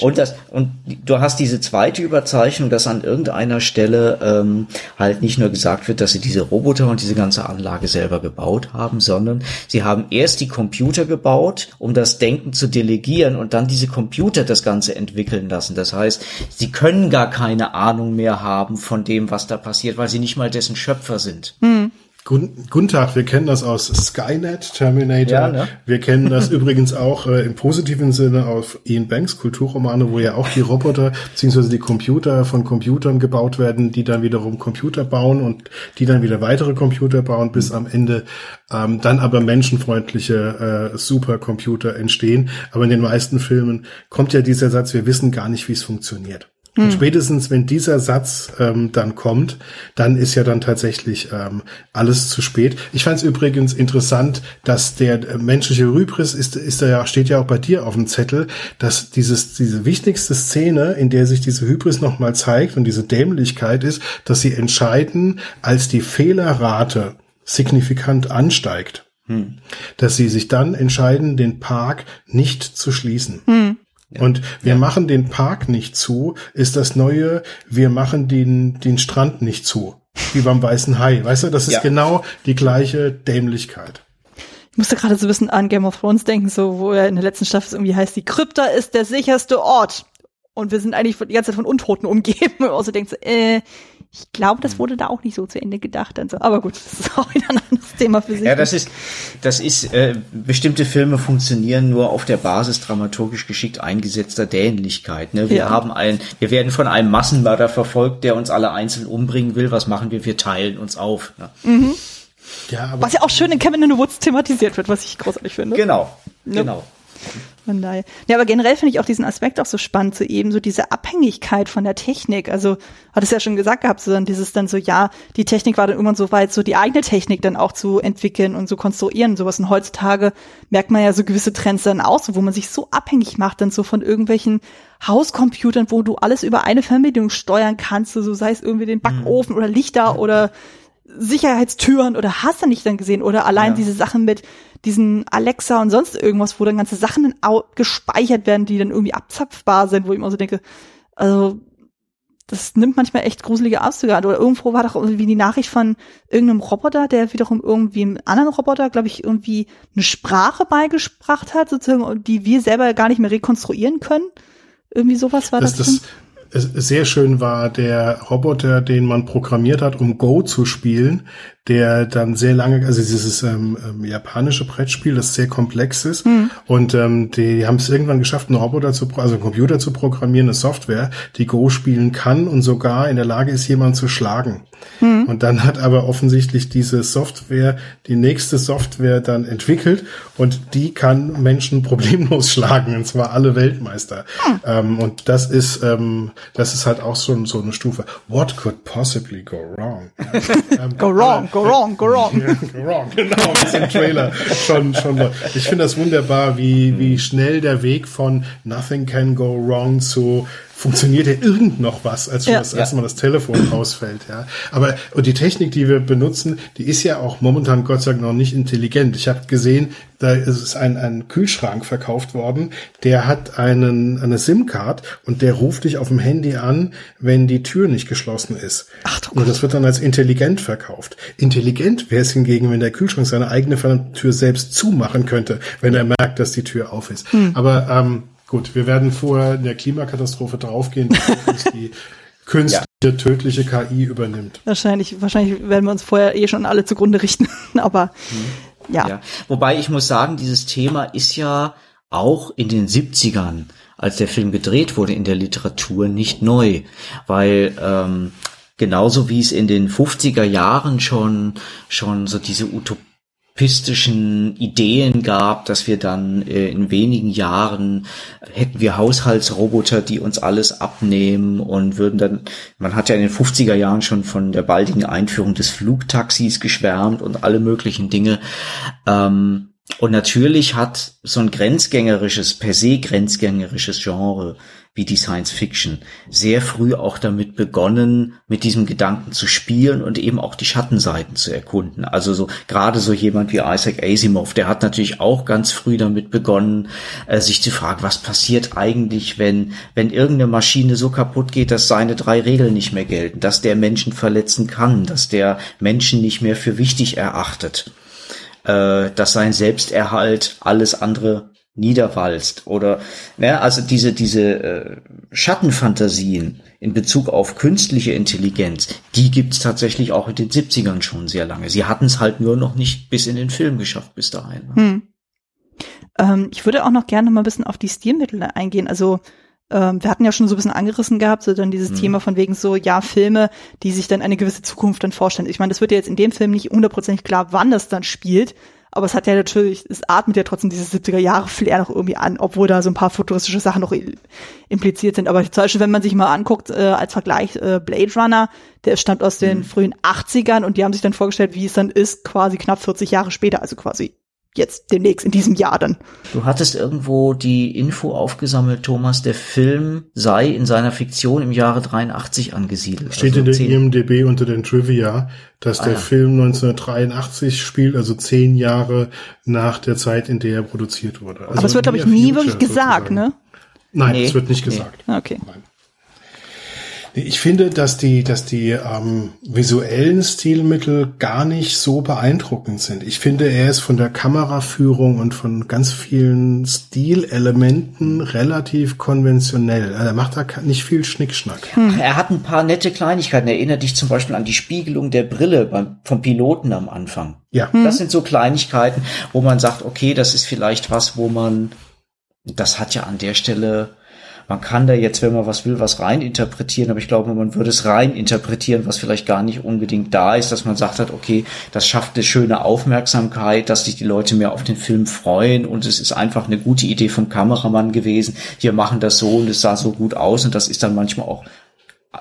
Und das, und du hast diese zweite Überzeichnung, dass an irgendeiner Stelle ähm, halt nicht nur gesagt wird, dass sie diese Roboter und diese ganze Anlage selber gebaut haben, sondern sie haben erst die Computer gebaut, um das Denken zu delegieren und dann diese Computer das Ganze entwickeln lassen. Das heißt, sie können gar keine Ahnung mehr haben von dem, was da passiert, weil sie nicht mal dessen Schöpfer sind. Hm. Guten Tag, wir kennen das aus Skynet, Terminator. Ja, ne? Wir kennen das [LAUGHS] übrigens auch äh, im positiven Sinne auf Ian Banks Kulturromane, wo ja auch die Roboter bzw. die Computer von Computern gebaut werden, die dann wiederum Computer bauen und die dann wieder weitere Computer bauen, bis am Ende ähm, dann aber menschenfreundliche äh, Supercomputer entstehen. Aber in den meisten Filmen kommt ja dieser Satz, wir wissen gar nicht, wie es funktioniert. Und hm. spätestens, wenn dieser Satz ähm, dann kommt, dann ist ja dann tatsächlich ähm, alles zu spät. Ich fand es übrigens interessant, dass der äh, menschliche Hybris ist, ist da ja, steht ja auch bei dir auf dem Zettel, dass dieses, diese wichtigste Szene, in der sich diese Hybris nochmal zeigt und diese Dämlichkeit ist, dass sie entscheiden, als die Fehlerrate signifikant ansteigt, hm. dass sie sich dann entscheiden, den Park nicht zu schließen. Hm. Und wir ja. machen den Park nicht zu, ist das neue, wir machen den, den Strand nicht zu. Wie beim weißen Hai. Weißt du, das ist ja. genau die gleiche Dämlichkeit. Ich musste gerade so ein bisschen an Game of Thrones denken, so, wo er in der letzten Staffel irgendwie heißt, die Krypta ist der sicherste Ort. Und wir sind eigentlich die ganze Zeit von Untoten umgeben. Und [LAUGHS] so denkt so, äh, ich glaube, das wurde da auch nicht so zu Ende gedacht. Also, aber gut, das ist [LAUGHS] auch wieder ein anderes Thema für sich. Ja, das ist, das ist, äh, bestimmte Filme funktionieren nur auf der Basis dramaturgisch geschickt eingesetzter Dähnlichkeit. Ne? Wir ja. haben einen, wir werden von einem Massenmörder verfolgt, der uns alle einzeln umbringen will. Was machen wir? Wir teilen uns auf. Ne? Mhm. Ja, aber was ja auch schön in Kevin in the Woods thematisiert wird, was ich großartig finde. Genau, ne? genau. Von daher. Ja, aber generell finde ich auch diesen Aspekt auch so spannend, so eben so diese Abhängigkeit von der Technik. Also, hat es ja schon gesagt gehabt, so dann dieses dann so, ja, die Technik war dann irgendwann so weit, so die eigene Technik dann auch zu entwickeln und zu konstruieren und sowas. Und heutzutage merkt man ja so gewisse Trends dann aus, wo man sich so abhängig macht dann so von irgendwelchen Hauscomputern, wo du alles über eine Fernbedienung steuern kannst, so sei es irgendwie den Backofen mhm. oder Lichter oder Sicherheitstüren oder hast du nicht dann gesehen oder allein ja. diese Sachen mit diesen Alexa und sonst irgendwas, wo dann ganze Sachen gespeichert werden, die dann irgendwie abzapfbar sind, wo ich immer so denke, also das nimmt manchmal echt gruselige Auszüge an. Oder irgendwo war doch irgendwie die Nachricht von irgendeinem Roboter, der wiederum irgendwie einem anderen Roboter, glaube ich, irgendwie eine Sprache beigebracht hat, sozusagen, die wir selber gar nicht mehr rekonstruieren können. Irgendwie sowas war das. Das, das sehr schön war der Roboter, den man programmiert hat, um Go zu spielen, der dann sehr lange, also dieses ähm, ähm, japanische Brettspiel, das sehr komplex ist. Mhm. Und ähm, die haben es irgendwann geschafft, einen Roboter zu, also einen Computer zu programmieren, eine Software, die Go spielen kann und sogar in der Lage ist, jemanden zu schlagen. Mhm. Und dann hat aber offensichtlich diese Software die nächste Software dann entwickelt und die kann Menschen [LAUGHS] problemlos schlagen, und zwar alle Weltmeister. Mhm. Ähm, und das ist, ähm, das ist halt auch so, so eine Stufe. What could possibly go wrong? [LAUGHS] ähm, go wrong, go wrong, go wrong. [LAUGHS] Ja, go wrong, genau, das ist im Trailer schon, schon. Ich finde das wunderbar, wie, wie schnell der Weg von Nothing can go wrong zu funktioniert ja irgend noch was, als schon Ja. das erste Mal das Telefon ausfällt, ja. Aber und die Technik, die wir benutzen, die ist ja auch momentan Gott sei Dank noch nicht intelligent. Ich habe gesehen, da ist ein, ein Kühlschrank verkauft worden, der hat einen eine SIM-Card und der ruft dich auf dem Handy an, wenn die Tür nicht geschlossen ist. Ach du Und das wird dann als intelligent verkauft. Intelligent wäre es hingegen, wenn der Kühlschrank seine eigene Tür selbst zumachen könnte, wenn er merkt, dass die Tür auf ist. Aber ähm, gut, wir werden vorher in der Klimakatastrophe draufgehen, bevor uns die [LAUGHS] künstliche, tödliche KI übernimmt. Wahrscheinlich, wahrscheinlich werden wir uns vorher eh schon alle zugrunde richten. [LAUGHS] Aber ja. Ja. Wobei ich muss sagen, dieses Thema ist ja auch in den 70ern, als der Film gedreht wurde, in der Literatur nicht neu. Weil ähm, genauso wie es in den 50er Jahren schon, schon so diese utopistischen Ideen gab, dass wir dann äh, in wenigen Jahren hätten wir Haushaltsroboter, die uns alles abnehmen und würden dann, man hat ja in den 50er Jahren schon von der baldigen Einführung des Flugtaxis geschwärmt und alle möglichen Dinge. Ähm, und natürlich hat so ein grenzgängerisches, per se grenzgängerisches Genre wie die Science Fiction sehr früh auch damit begonnen, mit diesem Gedanken zu spielen und eben auch die Schattenseiten zu erkunden. Also so gerade so jemand wie Isaac Asimov, der hat natürlich auch ganz früh damit begonnen, äh, sich zu fragen, was passiert eigentlich, wenn wenn irgendeine Maschine so kaputt geht, dass seine drei Regeln nicht mehr gelten, dass der Menschen verletzen kann, dass der Menschen nicht mehr für wichtig erachtet äh, dass sein Selbsterhalt alles andere niederwalzt oder ne, also diese diese äh, Schattenfantasien in Bezug auf künstliche Intelligenz, die gibt's tatsächlich auch in den 70ern schon sehr lange. Sie hatten es halt nur noch nicht bis in den Film geschafft bis dahin. ne? Hm. Ähm, ich würde auch noch gerne mal ein bisschen auf die Stilmittel eingehen. Also ähm, wir hatten ja schon so ein bisschen angerissen gehabt, so dann dieses Mhm. Thema von wegen so, ja, Filme, die sich dann eine gewisse Zukunft dann vorstellen. Ich meine, das wird ja jetzt in dem Film nicht hundertprozentig klar, wann das dann spielt, aber es hat ja natürlich, es atmet ja trotzdem dieses 70er Jahre Flair noch irgendwie an, obwohl da so ein paar futuristische Sachen noch impliziert sind. Aber zum Beispiel, wenn man sich mal anguckt, äh, als Vergleich äh, Blade Runner, der stammt aus Mhm. den frühen 80ern und die haben sich dann vorgestellt, wie es dann ist, quasi knapp 40 Jahre später, also quasi jetzt demnächst in diesem Jahr dann. Du hattest irgendwo die Info aufgesammelt, Thomas, der Film sei in seiner Fiktion im Jahre 83 angesiedelt. Steht Also in der zehn- IMDB unter den Trivia, dass Ah, der ja. Film 1983 spielt, also zehn Jahre nach der Zeit, in der er produziert wurde. Also Aber es wird, glaube ich, nie wirklich gesagt, sozusagen. ne? Nein, Nee, es wird nicht nee. gesagt. Okay. Ich finde, dass die, dass die ähm, visuellen Stilmittel gar nicht so beeindruckend sind. Ich finde, er ist von der Kameraführung und von ganz vielen Stilelementen relativ konventionell. Also Er macht da nicht viel Schnickschnack. Ach, Er hat ein paar nette Kleinigkeiten. Erinnert dich zum Beispiel an die Spiegelung der Brille beim, vom Piloten am Anfang. Ja. Das sind so Kleinigkeiten, wo man sagt, okay, das ist vielleicht was, wo man, das hat ja an der Stelle, man kann da jetzt, wenn man was will, was rein interpretieren, aber ich glaube, man würde es rein interpretieren, was vielleicht gar nicht unbedingt da ist, dass man sagt hat, okay, das schafft eine schöne Aufmerksamkeit, dass sich die Leute mehr auf den Film freuen und es ist einfach eine gute Idee vom Kameramann gewesen. Wir machen das so und es sah so gut aus und das ist dann manchmal auch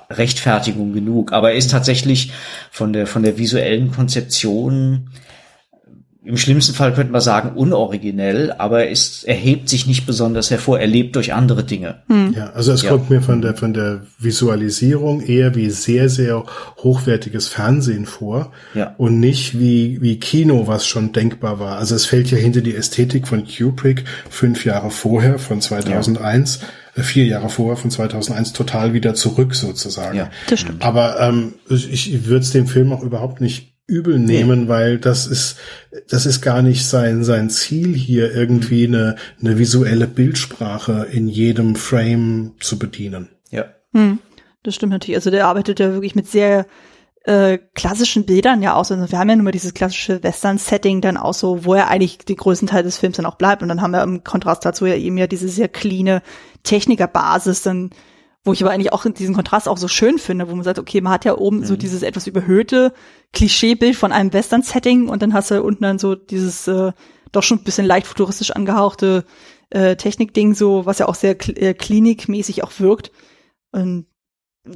Rechtfertigung genug. Aber er ist tatsächlich von der, von der visuellen Konzeption im schlimmsten Fall könnte man sagen unoriginell, aber er ist, er hebt sich nicht besonders hervor. Er lebt durch andere Dinge. Ja, also es Ja. kommt mir von der, von der Visualisierung eher wie sehr, sehr hochwertiges Fernsehen vor Ja. und nicht wie, wie Kino, was schon denkbar war. Also es fällt ja hinter die Ästhetik von Kubrick fünf Jahre vorher, von 2001, äh, vier Jahre vorher, von 2001 total wieder zurück sozusagen. Ja. Das stimmt. Aber ähm, ich, ich würde es dem Film auch überhaupt nicht übel nehmen, weil das ist das ist gar nicht sein sein Ziel hier irgendwie eine eine visuelle Bildsprache in jedem Frame zu bedienen. Ja. Hm, das stimmt natürlich. Also der arbeitet ja wirklich mit sehr äh, klassischen Bildern ja aus. Also wir haben ja nur dieses klassische Western-Setting dann auch so, wo er eigentlich den größten Teil des Films dann auch bleibt. Und dann haben wir im Kontrast dazu ja eben ja diese sehr cleane Technikerbasis, dann, wo ich aber eigentlich auch diesen Kontrast auch so schön finde, wo man sagt, okay, man hat ja oben so dieses etwas überhöhte Klischeebild von einem Western-Setting und dann hast du unten dann so dieses äh, doch schon ein bisschen leicht futuristisch angehauchte äh, Technikding, so was ja auch sehr kl äh, klinikmäßig auch wirkt. Und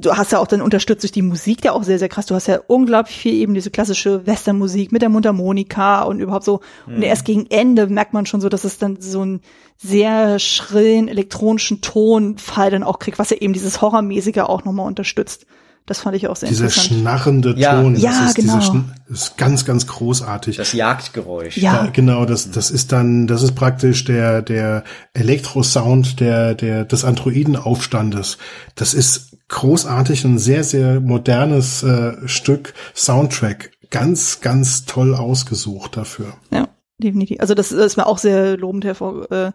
du hast ja auch dann unterstützt durch die Musik ja auch sehr, sehr krass. Du hast ja unglaublich viel eben diese klassische Westernmusik mit der Mundharmonika und überhaupt so. Mhm. Und erst gegen Ende merkt man schon so, dass es dann so einen sehr schrillen elektronischen Tonfall dann auch kriegt, was ja eben dieses Horrormäßige auch nochmal unterstützt. Das fand ich auch sehr Dieser interessant. Dieser schnarrende ja. Ton, das ja, ist, genau. ist ganz, ganz großartig. Das Jagdgeräusch. Ja, ja genau. Das, das ist dann, das ist praktisch der, der Elektrosound der, der, des Androidenaufstandes. Das ist großartig, ein sehr, sehr modernes äh, Stück Soundtrack. Ganz, ganz toll ausgesucht dafür. Ja, definitiv. Also das ist mir auch sehr lobend hervor. Äh,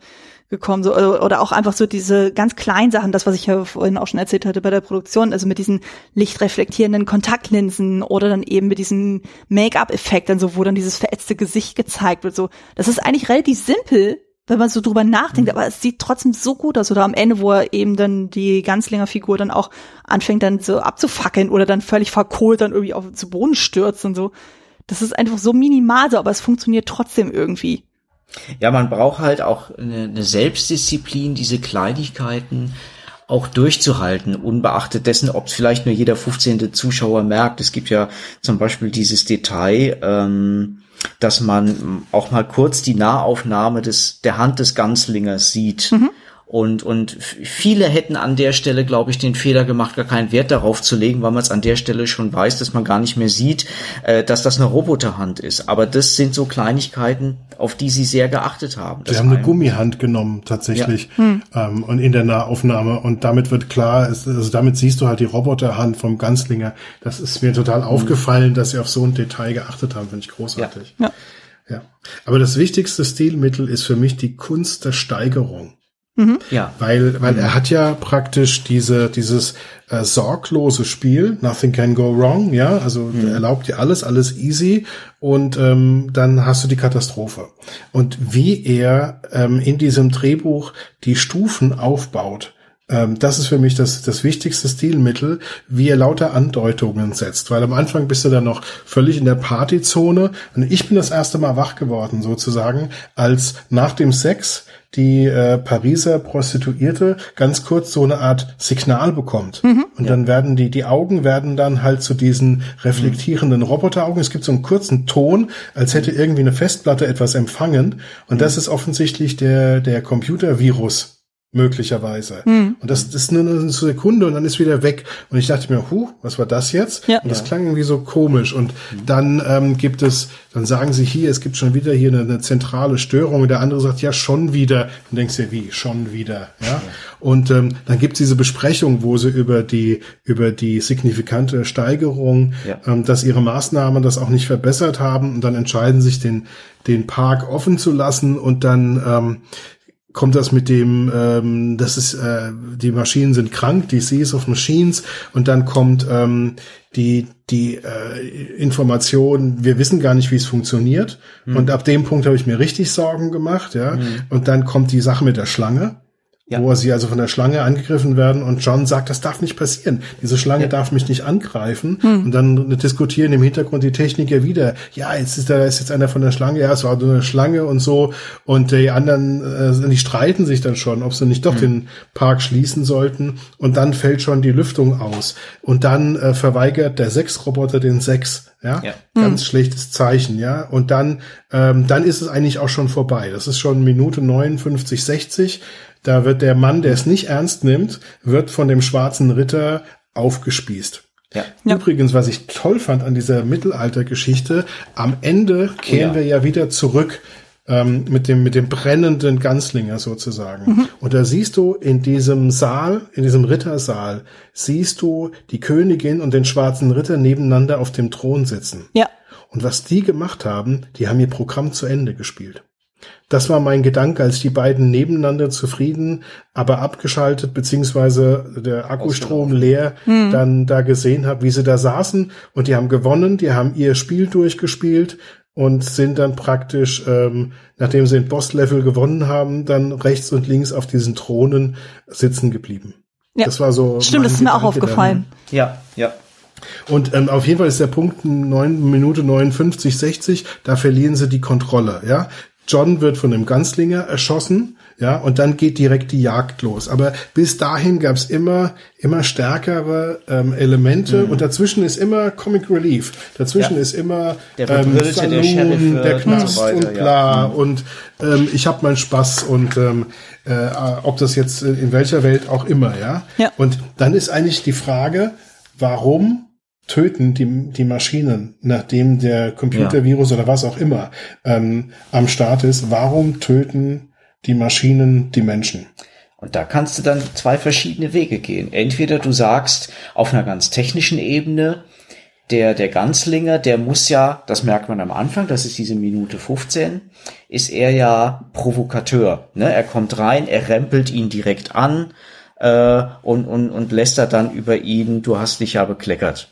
gekommen, so oder auch einfach so diese ganz kleinen Sachen, das was ich ja vorhin auch schon erzählt hatte bei der Produktion, also mit diesen lichtreflektierenden Kontaktlinsen oder dann eben mit diesem Make-up-Effekt, dann so wo dann dieses verätzte Gesicht gezeigt wird, so das ist eigentlich relativ simpel, wenn man so drüber nachdenkt, aber es sieht trotzdem so gut aus oder am Ende, wo er eben dann die Ganzlinger-Figur dann auch anfängt dann so abzufackeln oder dann völlig verkohlt dann irgendwie auf zu Boden stürzt und so. Das ist einfach so minimal so, aber es funktioniert trotzdem irgendwie. Ja, man braucht halt auch eine, Selbstdisziplin, diese Kleinigkeiten auch durchzuhalten, unbeachtet dessen, ob es vielleicht nur jeder 15. Zuschauer merkt. Es gibt ja zum Beispiel dieses Detail, ähm, dass man auch mal kurz die Nahaufnahme des, der Hand des Ganzlingers sieht. Mhm. Und, und viele hätten an der Stelle, glaube ich, den Fehler gemacht, gar keinen Wert darauf zu legen, weil man es an der Stelle schon weiß, dass man gar nicht mehr sieht, äh, dass das eine Roboterhand ist. Aber das sind so Kleinigkeiten, auf die sie sehr geachtet haben. Sie haben eine Gummihand genommen, tatsächlich, ja. hm. ähm, und in der Nahaufnahme. Und damit wird klar, es, also damit siehst du halt die Roboterhand vom Ganzlinger. Das ist mir total hm. aufgefallen, dass sie auf so ein Detail geachtet haben, finde ich großartig. Ja. ja. ja. Aber das wichtigste Stilmittel ist für mich die Kunst der Steigerung. Mhm. Ja. Weil, weil mhm. er hat ja praktisch diese, dieses äh, sorglose Spiel, nothing can go wrong, ja, also mhm. erlaubt dir alles, alles easy und ähm, dann hast du die Katastrophe. Und wie er ähm, in diesem Drehbuch die Stufen aufbaut, das ist für mich das, das wichtigste Stilmittel, wie er lauter Andeutungen setzt. Weil am Anfang bist du dann noch völlig in der Partyzone. Und ich bin das erste Mal wach geworden, sozusagen, als nach dem Sex die äh, Pariser Prostituierte ganz kurz so eine Art Signal bekommt. Mhm. Und ja. dann werden die, die Augen werden dann halt zu diesen reflektierenden. Roboteraugen. Es gibt so einen kurzen Ton, als hätte irgendwie eine Festplatte etwas empfangen. Und mhm. das ist offensichtlich der, der Computervirus, möglicherweise. Mhm. Und das, das ist nur eine Sekunde und dann ist wieder weg. Und ich dachte mir, huh, was war das jetzt? Ja. Und das klang irgendwie so komisch. Und dann ähm, gibt es, dann sagen sie hier, es gibt schon wieder hier eine, eine zentrale Störung. Und der andere sagt, ja, schon wieder. Und denkst dir, wie, schon wieder, ja. ja. Und ähm, dann gibt es diese Besprechung, wo sie über die, über die signifikante Steigerung, ja. ähm, dass ihre Maßnahmen das auch nicht verbessert haben. Und dann entscheiden sich den, den Park offen zu lassen und dann ähm, kommt das mit dem, ähm, das ist, äh, die Maschinen sind krank, die Seas of Machines, und dann kommt ähm, die, die äh, Information, wir wissen gar nicht, wie es funktioniert. Mhm. Und ab dem Punkt habe ich mir richtig Sorgen gemacht, ja. Mhm. Und dann kommt die Sache mit der Schlange ja. wo sie also von der Schlange angegriffen werden und John sagt, das darf nicht passieren. Diese Schlange ja. darf mich nicht angreifen. Hm. Und dann diskutieren im Hintergrund die Techniker wieder, ja, jetzt ist da ist jetzt einer von der Schlange, ja, es war nur eine Schlange und so. Und die anderen, äh, die streiten sich dann schon, ob sie nicht doch hm. den Park schließen sollten. Und dann fällt schon die Lüftung aus. Und dann äh, verweigert der Sechsroboter den Sechs. Ja, ja. ganz hm. schlechtes Zeichen, ja. Und dann, ähm, dann ist es eigentlich auch schon vorbei. Das ist schon Minute 59, 60 da wird der Mann, der es nicht ernst nimmt, wird von dem schwarzen Ritter aufgespießt. Ja. Übrigens, was ich toll fand an dieser Mittelaltergeschichte, am Ende kehren oh ja. wir ja wieder zurück ähm, mit dem mit dem brennenden Ganzlinger sozusagen. Mhm. Und da siehst du in diesem Saal, in diesem Rittersaal, siehst du die Königin und den schwarzen Ritter nebeneinander auf dem Thron sitzen. Ja. Und was die gemacht haben, die haben ihr Programm zu Ende gespielt. Das war mein Gedanke, als die beiden nebeneinander zufrieden, aber abgeschaltet, beziehungsweise der Akkustrom leer, mhm. dann da gesehen habe, wie sie da saßen und die haben gewonnen, die haben ihr Spiel durchgespielt und sind dann praktisch, ähm, nachdem sie den Boss-Level gewonnen haben, dann rechts und links auf diesen Thronen sitzen geblieben. Ja. Das war so. Stimmt, das ist mir auch aufgefallen. Dann. Ja, ja. Und ähm, auf jeden Fall ist der Punkt 9 Minute 59, 60, da verlieren sie die Kontrolle, ja. John wird von einem Ganzlinger erschossen, ja, und dann geht direkt die Jagd los. Aber bis dahin gab's immer, immer stärkere ähm, Elemente mhm. und dazwischen ist immer Comic Relief. Dazwischen ja. ist immer der ähm, Saloon, der, Sheriff, der Knast und, so und bla ja. Mhm. und ähm, ich habe meinen Spaß und ähm, äh, ob das jetzt in welcher Welt auch immer, ja. ja. Und dann ist eigentlich die Frage, warum töten die, die Maschinen, nachdem der Computervirus ja. oder was auch immer ähm, am Start ist. Warum töten die Maschinen die Menschen? Und da kannst du dann zwei verschiedene Wege gehen. Entweder du sagst auf einer ganz technischen Ebene, der, der Ganzlinger, der muss ja, das merkt man am Anfang, das ist diese Minute 15, ist er ja Provokateur. Ne? Er kommt rein, er rempelt ihn direkt an äh, und, und, und lästert dann über ihn, du hast dich ja bekleckert.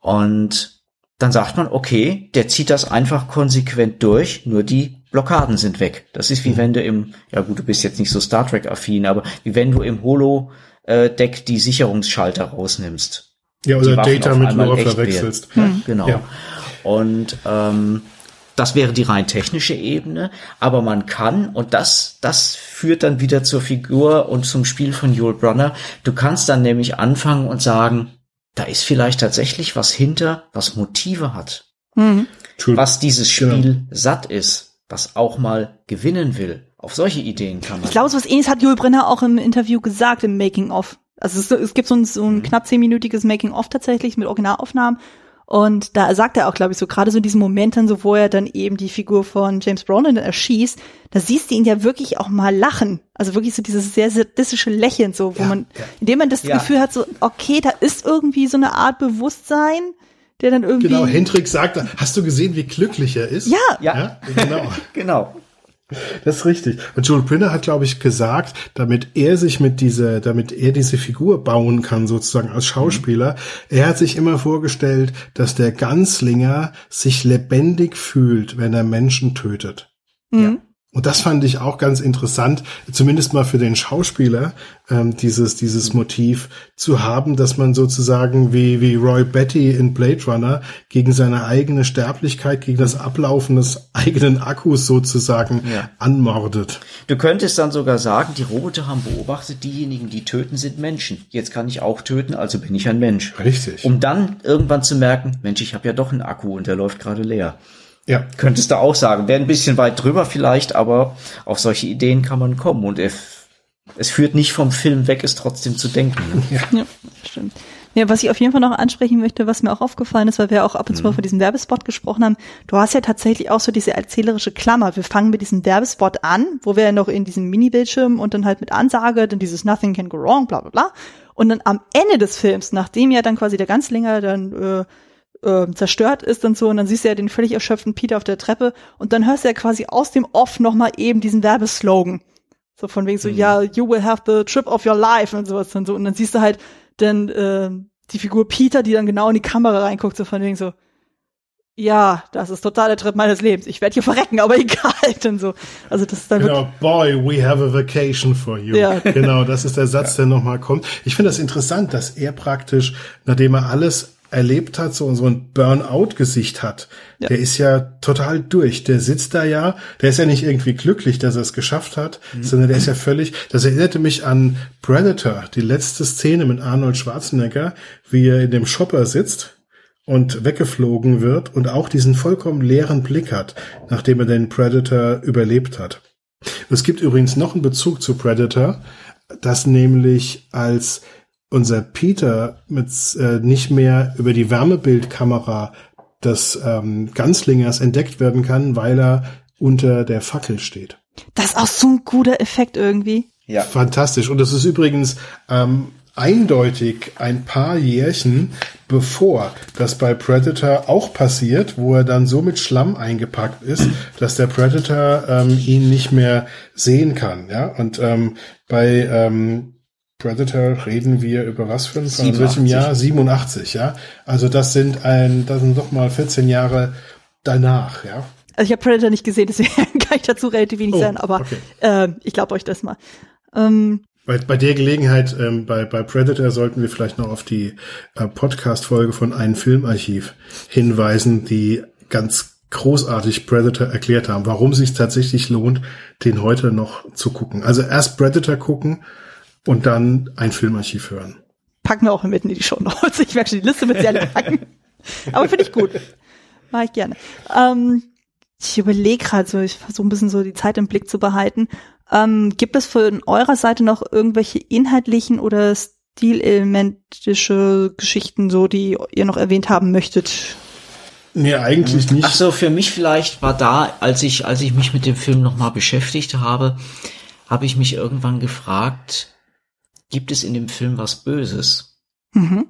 Und dann sagt man, okay, der zieht das einfach konsequent durch, nur die Blockaden sind weg. Das ist wie mhm. wenn du im, ja gut, du bist jetzt nicht so Star Trek affin, aber wie wenn du im Holo-Deck die Sicherungsschalter rausnimmst. Ja, oder Data mit Lore verwechselst. Ja, mhm. Genau. Ja. Und ähm, das wäre die rein technische Ebene, aber man kann, und das, das führt dann wieder zur Figur und zum Spiel von Joel Brunner, du kannst dann nämlich anfangen und sagen, da ist vielleicht tatsächlich was hinter, was Motive hat. Mhm. Was dieses genau. Spiel genau. satt ist, was auch mal gewinnen will. Auf solche Ideen kann man. Ich glaube, so was ähnliches hat Joel Brenner auch im Interview gesagt, im Making of. Also es, es gibt so ein, so ein mhm. knapp zehnminütiges Making of tatsächlich mit Originalaufnahmen und da sagt er auch, glaube ich, so gerade so in diesen Momenten, so wo er dann eben die Figur von James Brolin erschießt, da siehst du ihn ja wirklich auch mal lachen. Also wirklich so dieses sehr sadistische Lächeln, so, wo ja, man, ja. indem man das ja. Gefühl hat, so, okay, da ist irgendwie so eine Art Bewusstsein, der dann irgendwie. Genau, Hendrik sagt, hast du gesehen, wie glücklich er ist? Ja, ja, ja genau. [LAUGHS] genau. Das ist richtig. Und Joel Printer hat, glaube ich, gesagt, damit er sich mit dieser, damit er diese Figur bauen kann, sozusagen als Schauspieler, mhm. er hat sich immer vorgestellt, dass der Ganzlinger sich lebendig fühlt, wenn er Menschen tötet. Mhm. Ja. Und das fand ich auch ganz interessant, zumindest mal für den Schauspieler, ähm, dieses, dieses Motiv zu haben, dass man sozusagen wie, wie Roy Betty in Blade Runner gegen seine eigene Sterblichkeit, gegen das Ablaufen des eigenen Akkus sozusagen ja. anmordet. Du könntest dann sogar sagen, die Roboter haben beobachtet, diejenigen, die töten, sind Menschen. Jetzt kann ich auch töten, also bin ich ein Mensch. Richtig. Um dann irgendwann zu merken, Mensch, ich habe ja doch einen Akku und der läuft gerade leer. Ja. Könntest du auch sagen. Wäre ein bisschen weit drüber vielleicht, aber auf solche Ideen kann man kommen und es, es führt nicht vom Film weg, es trotzdem zu denken. Ne? Ja. ja, stimmt. Ja, was ich auf jeden Fall noch ansprechen möchte, was mir auch aufgefallen ist, weil wir auch ab und zu mal mhm. von diesem Werbespot gesprochen haben, du hast ja tatsächlich auch so diese erzählerische Klammer. Wir fangen mit diesem Werbespot an, wo wir ja noch in diesem Mini-Bildschirm und dann halt mit Ansage, dann dieses Nothing can go wrong, bla bla bla. Und dann am Ende des Films, nachdem ja dann quasi der ganz länger dann äh, äh, zerstört ist und so und dann siehst du ja den völlig erschöpften Peter auf der Treppe und dann hörst du ja quasi aus dem Off nochmal eben diesen Werbeslogan. So von wegen so, mhm. ja, you will have the trip of your life und sowas und so. Und dann siehst du halt dann äh, die Figur Peter, die dann genau in die Kamera reinguckt, so von wegen so, ja, das ist total der Trip meines Lebens. Ich werde hier verrecken, aber [LAUGHS] egal. Denn so. Also das ist dann genau, boy, we have a vacation for you. Ja. Genau, das ist der Satz, [LAUGHS] der nochmal kommt. Ich finde das interessant, dass er praktisch, nachdem er alles erlebt hat, so, so ein Burnout-Gesicht hat. Ja. Der ist ja total durch. Der sitzt da ja, der ist ja nicht irgendwie glücklich, dass er es geschafft hat, mhm. sondern der ist ja völlig, das erinnerte mich an Predator, die letzte Szene mit Arnold Schwarzenegger, wie er in dem Shopper sitzt und weggeflogen wird und auch diesen vollkommen leeren Blick hat, nachdem er den Predator überlebt hat. Es gibt übrigens noch einen Bezug zu Predator, das nämlich als unser Peter mit äh, nicht mehr über die Wärmebildkamera des ähm, Ganzlingers entdeckt werden kann, weil er unter der Fackel steht. Das ist auch so ein guter Effekt irgendwie. Ja. Fantastisch. Und das ist übrigens ähm, eindeutig ein paar Jährchen bevor das bei Predator auch passiert, wo er dann so mit Schlamm eingepackt ist, dass der Predator ähm, ihn nicht mehr sehen kann. Ja, und ähm, bei ähm, Predator reden wir über was für ein, von welchem Jahr? 87, ja. Also das sind ein, das sind doch mal 14 Jahre danach, ja. Also ich habe Predator nicht gesehen, deswegen [LAUGHS] kann ich dazu relativ wenig oh, sagen, aber okay. äh, ich glaube euch das mal. Ähm, bei, bei der Gelegenheit, ähm, bei, bei Predator sollten wir vielleicht noch auf die äh, Podcast-Folge von einem Filmarchiv hinweisen, die ganz großartig Predator erklärt haben, warum es sich tatsächlich lohnt, den heute noch zu gucken. Also erst Predator gucken und dann ein Filmarchiv hören. Packen wir auch mitten in die Show Notes. Ich werde schon die Liste mit sehr [LAUGHS] packen. Aber finde ich gut. Mach ich gerne. Ähm, ich überlege gerade so, ich versuche ein bisschen so die Zeit im Blick zu behalten. Ähm, gibt es von eurer Seite noch irgendwelche inhaltlichen oder stilelementische Geschichten, so die ihr noch erwähnt haben möchtet? Nee, eigentlich nicht. Ach so, für mich vielleicht war da, als ich, als ich mich mit dem Film nochmal beschäftigt habe, habe ich mich irgendwann gefragt, gibt es in dem Film was Böses? Mhm.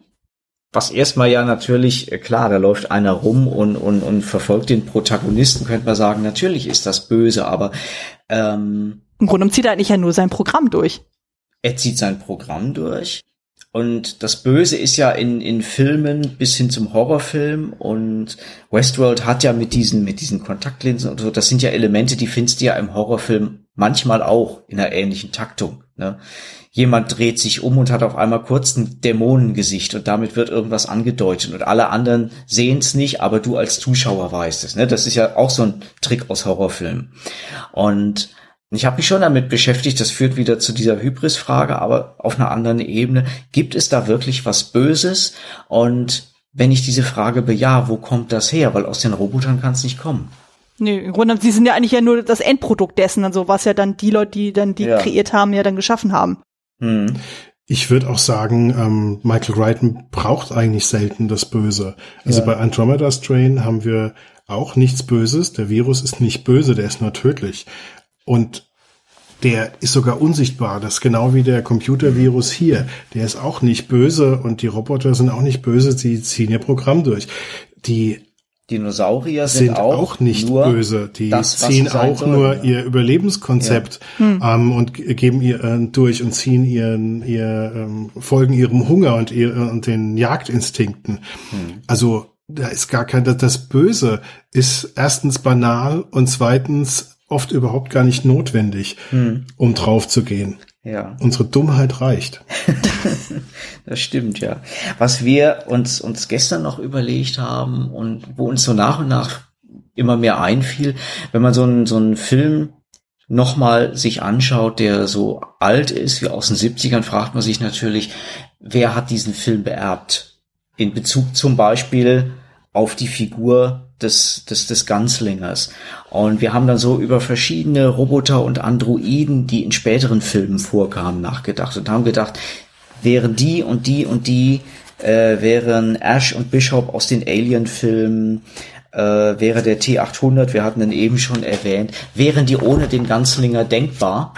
Was erstmal ja natürlich, äh, klar, da läuft einer rum und, und, und verfolgt den Protagonisten, könnte man sagen, natürlich ist das böse, aber ähm, im Grunde zieht er eigentlich ja nur sein Programm durch. Er zieht sein Programm durch. Und das Böse ist ja in, in Filmen bis hin zum Horrorfilm und Westworld hat ja mit diesen, mit diesen Kontaktlinsen und so, das sind ja Elemente, die findest du ja im Horrorfilm manchmal auch in einer ähnlichen Taktung. Ne? Jemand dreht sich um und hat auf einmal kurz ein Dämonengesicht und damit wird irgendwas angedeutet und alle anderen sehen es nicht, aber du als Zuschauer weißt es. Ne? Das ist ja auch so ein Trick aus Horrorfilmen. Und ich habe mich schon damit beschäftigt, das führt wieder zu dieser Hybris-Frage, aber auf einer anderen Ebene. Gibt es da wirklich was Böses? Und wenn ich diese Frage bejahe, wo kommt das her? Weil aus den Robotern kann es nicht kommen. Nee, im Grunde, sie sind ja eigentlich ja nur das Endprodukt dessen, also was ja dann die Leute, die dann die ja. kreiert haben, ja dann geschaffen haben. Hm. Ich würde auch sagen, ähm, Michael Crichton braucht eigentlich selten das Böse. Also ja. bei Andromeda Strain haben wir auch nichts Böses. Der Virus ist nicht böse, der ist nur tödlich. Und der ist sogar unsichtbar. Das ist genau wie der Computervirus hier. Der ist auch nicht böse und die Roboter sind auch nicht böse. Sie ziehen ihr Programm durch. Die Dinosaurier sind, sind auch, auch, nicht böse. Die das, ziehen auch nur ja. ihr Überlebenskonzept ja. Hm. ähm, und geben ihr äh, durch und ziehen ihren, ihr ähm, folgen ihrem Hunger und, ihr, und den Jagdinstinkten. Hm. Also da ist gar kein das Böse ist erstens banal und zweitens oft überhaupt gar nicht notwendig, hm. um drauf zu gehen. Ja. Unsere Dummheit reicht. [LAUGHS] das stimmt, ja. Was wir uns, uns gestern noch überlegt haben und wo uns so nach und nach immer mehr einfiel, wenn man so einen, so einen Film nochmal sich anschaut, der so alt ist wie aus den 70ern, fragt man sich natürlich, wer hat diesen Film beerbt? In Bezug zum Beispiel auf die Figur des, des, des Ganzlingers. Und wir haben dann so über verschiedene Roboter und Androiden, die in späteren Filmen vorkamen, nachgedacht und haben gedacht, wären die und die und die, äh, wären Ash und Bishop aus den Alien-Filmen, äh, wäre der T800, wir hatten ihn eben schon erwähnt, wären die ohne den Ganzlinger denkbar?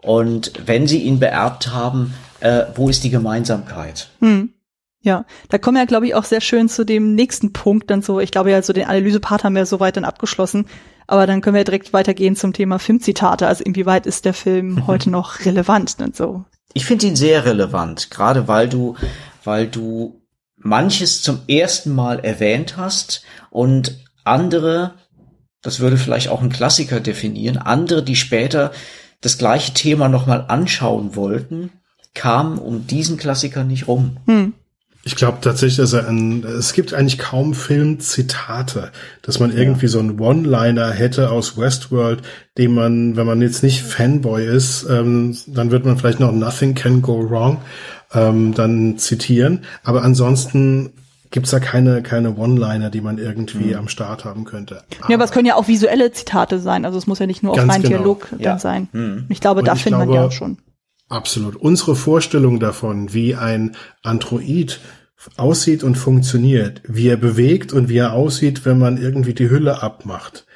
Und wenn sie ihn beerbt haben, äh, wo ist die Gemeinsamkeit? Hm. Ja, da kommen wir, glaube ich, auch sehr schön zu dem nächsten Punkt dann so. Ich glaube ja, so den Analysepart haben wir soweit dann abgeschlossen. Aber dann können wir direkt weitergehen zum Thema Filmzitate. Also inwieweit ist der Film mhm. heute noch relevant und so? Ich finde ihn sehr relevant, gerade weil du, weil du manches zum ersten Mal erwähnt hast und andere, das würde vielleicht auch ein Klassiker definieren, andere, die später das gleiche Thema nochmal anschauen wollten, kamen um diesen Klassiker nicht rum. Hm. Ich glaube tatsächlich, dass er ein, es gibt eigentlich kaum Filmzitate, dass man irgendwie ja. so einen One-Liner hätte aus Westworld, den man, wenn man jetzt nicht Fanboy ist, ähm, dann wird man vielleicht noch Nothing Can Go Wrong ähm, dann zitieren. Aber ansonsten gibt's da keine, keine One-Liner, die man irgendwie mhm. am Start haben könnte. ja, aber es können ja auch visuelle Zitate sein. Also es muss ja nicht nur auf rein genau. Dialog dann ja. sein. Mhm. Ich glaube, Und da findet man ja schon. Absolut. Unsere Vorstellung davon, wie ein Android aussieht und funktioniert, wie er bewegt und wie er aussieht, wenn man irgendwie die Hülle abmacht.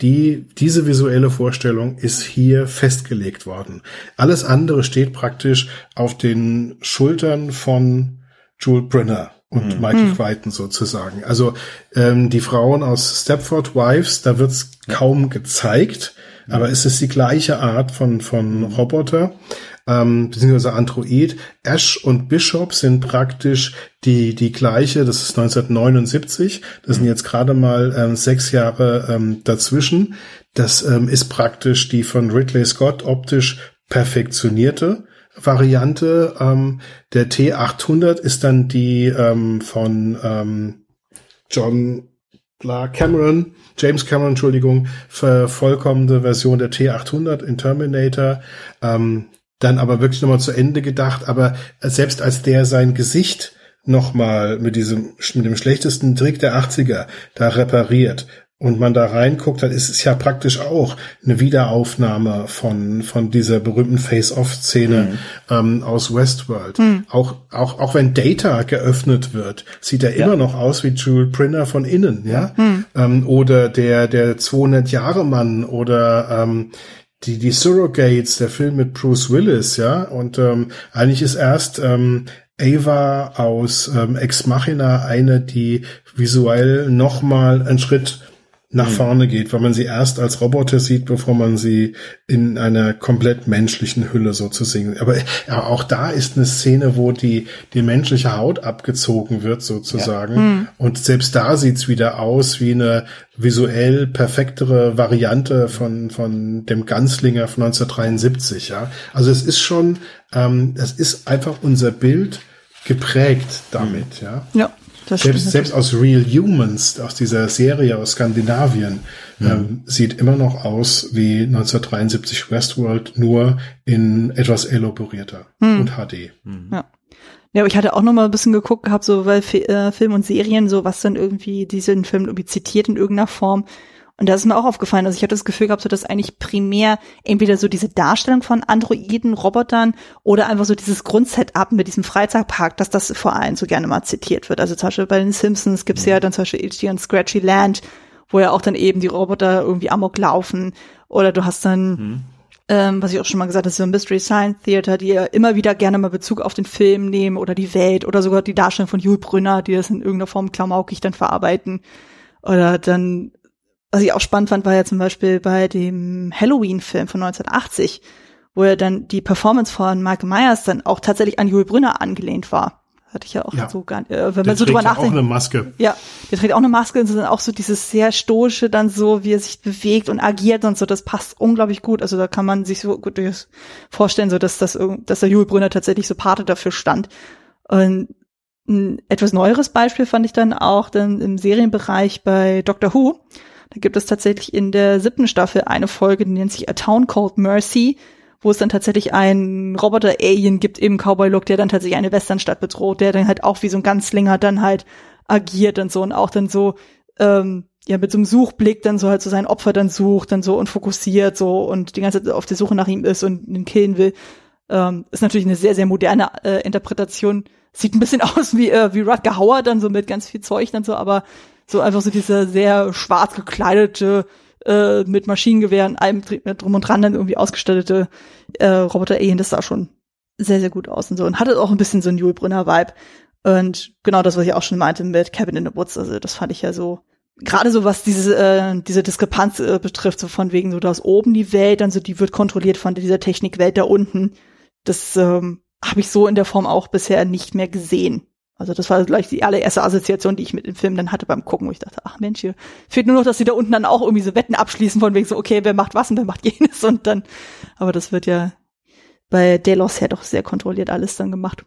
Die, diese visuelle Vorstellung ist hier festgelegt worden. Alles andere steht praktisch auf den Schultern von Jules Brenner und mhm. Michael hm. Crichton sozusagen. Also ähm, die Frauen aus Stepford Wives, da wird's kaum gezeigt, aber es ist die gleiche Art von, von Roboter ähm, beziehungsweise Android. Ash und Bishop sind praktisch die, die gleiche, das ist 1979, das sind jetzt gerade mal ähm, sechs Jahre ähm, dazwischen. Das ähm, ist praktisch die von Ridley Scott optisch perfektionierte Variante. Ähm, der T800 ist dann die ähm, von ähm, John Cameron, James Cameron, Entschuldigung, vervollkommende Version der T800 in Terminator, ähm, dann aber wirklich nochmal zu Ende gedacht, aber selbst als der sein Gesicht nochmal mit diesem, mit dem schlechtesten Trick der 80er da repariert und man da reinguckt, dann ist es ja praktisch auch eine Wiederaufnahme von, von dieser berühmten Face-Off-Szene mhm. ähm, aus Westworld. Mhm. Auch, auch, auch wenn Data geöffnet wird, sieht er ja. immer noch aus wie Jules Printer von innen, ja? Mhm. Ähm, oder der, der 200-Jahre-Mann oder, ähm, die, die Surrogates, der Film mit Bruce Willis, ja, und ähm, eigentlich ist erst ähm, Ava aus ähm, Ex Machina eine, die visuell nochmal einen Schritt nach mhm. vorne geht, weil man sie erst als Roboter sieht, bevor man sie in einer komplett menschlichen Hülle so zu sehen. Aber, aber auch da ist eine Szene, wo die, die menschliche Haut abgezogen wird sozusagen. Ja. Mhm. Und selbst da sieht's wieder aus wie eine visuell perfektere Variante von, von dem Ganzlinger von 1973, ja. Also es ist schon, ähm, es ist einfach unser Bild geprägt damit, ja. Ja. Das selbst, selbst aus Real Humans, aus dieser Serie aus Skandinavien, mhm. ähm, sieht immer noch aus wie 1973 Westworld, nur in etwas elaborierter mhm. und HD. Mhm. Ja. Ja, aber ich hatte auch noch mal ein bisschen geguckt gehabt, so weil äh, Film und Serien, so was dann irgendwie diesen Film irgendwie zitiert in irgendeiner Form. Und da ist mir auch aufgefallen, also ich hatte das Gefühl gehabt, so dass eigentlich primär entweder so diese Darstellung von Androiden, Robotern oder einfach so dieses Grundsetup mit diesem Freizeitpark, dass das vor allem so gerne mal zitiert wird. Also zum Beispiel bei den Simpsons gibt's ja dann zum Beispiel Itchy und Scratchy Land, wo ja auch dann eben die Roboter irgendwie amok laufen. Oder du hast dann, mhm. ähm, was ich auch schon mal gesagt habe, so ein Mystery Science Theater, die ja immer wieder gerne mal Bezug auf den Film nehmen oder die Welt oder sogar die Darstellung von Jules Brünner, die das in irgendeiner Form klamaukig dann verarbeiten. Oder dann was ich auch spannend fand, war ja zum Beispiel bei dem Halloween-Film von 1980, wo ja dann die Performance von Michael Myers dann auch tatsächlich an Jule Brünner angelehnt war. Hatte ich ja auch ja. so gar nicht, äh, wenn der man so drüber nachdenkt. auch eine Maske. Ja, der trägt auch eine Maske und so dann auch so dieses sehr stoische dann so, wie er sich bewegt und agiert und so, das passt unglaublich gut. Also da kann man sich so gut vorstellen, so dass das, dass der Jule Brünner tatsächlich so Pate dafür stand. Und ein etwas neueres Beispiel fand ich dann auch dann im Serienbereich bei Doctor Who da gibt es tatsächlich in der siebten Staffel eine Folge, die nennt sich A Town Called Mercy, wo es dann tatsächlich einen Roboter-Alien gibt im Cowboy-Look, der dann tatsächlich eine Westernstadt bedroht, der dann halt auch wie so ein Ganzlinger dann halt agiert und so und auch dann so, ähm, ja, mit so einem Suchblick dann so halt so sein Opfer dann sucht, dann so und fokussiert so und die ganze Zeit auf der Suche nach ihm ist und ihn killen will. Ähm, ist natürlich eine sehr, sehr moderne äh, Interpretation. Sieht ein bisschen [LAUGHS] aus wie, äh, wie Rutger Hauer dann so mit ganz viel Zeug dann so, aber so einfach so dieser sehr schwarz gekleidete, äh, mit Maschinengewehren, allem drum und dran dann irgendwie ausgestattete äh, Roboter-Alien, das sah schon sehr, sehr gut aus und so. Und hatte auch ein bisschen so ein Jules Brünner-Vibe. Und genau das, was ich auch schon meinte mit Cabin in the Woods, also das fand ich ja so, gerade so was diese, äh, diese Diskrepanz äh, betrifft, so von wegen so, da ist oben die Welt, dann so, die wird kontrolliert von dieser Technikwelt da unten. Das ähm, habe ich so in der Form auch bisher nicht mehr gesehen. Also das war gleich die allererste Assoziation, die ich mit dem Film dann hatte beim Gucken, wo ich dachte, ach Mensch, hier fehlt nur noch, dass sie da unten dann auch irgendwie so Wetten abschließen von wegen so, okay, wer macht was und wer macht [LAUGHS] jenes und dann, aber das wird ja bei Delos ja doch sehr kontrolliert alles dann gemacht.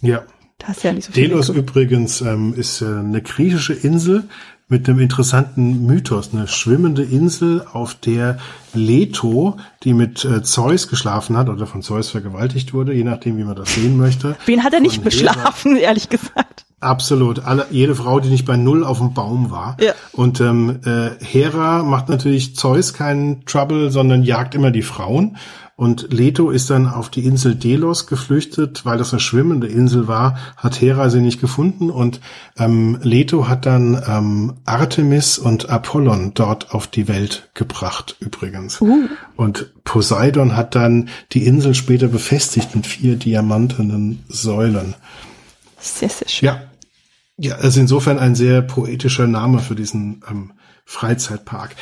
Ja. Da hast ja nicht so viel. Delos übrigens ähm, ist äh, eine griechische Insel, mit einem interessanten Mythos, eine schwimmende Insel, auf der Leto, die mit äh, Zeus geschlafen hat oder von Zeus vergewaltigt wurde, je nachdem, wie man das sehen möchte. Wen hat er nicht beschlafen, [LAUGHS] ehrlich gesagt? Absolut. Alle, jede Frau, die nicht bei Null auf dem Baum war. Ja. Und ähm, äh, Hera macht natürlich Zeus keinen Trouble, sondern jagt immer die Frauen. Und Leto ist dann auf die Insel Delos geflüchtet, weil das eine schwimmende Insel war, hat Hera sie nicht gefunden und ähm, Leto hat dann ähm, Artemis und Apollon dort auf die Welt gebracht übrigens. Uh. Und Poseidon hat dann die Insel später befestigt mit vier diamantenen Säulen. Sehr, sehr schön. Ja. Ja, also insofern ein sehr poetischer Name für diesen ähm, Freizeitpark.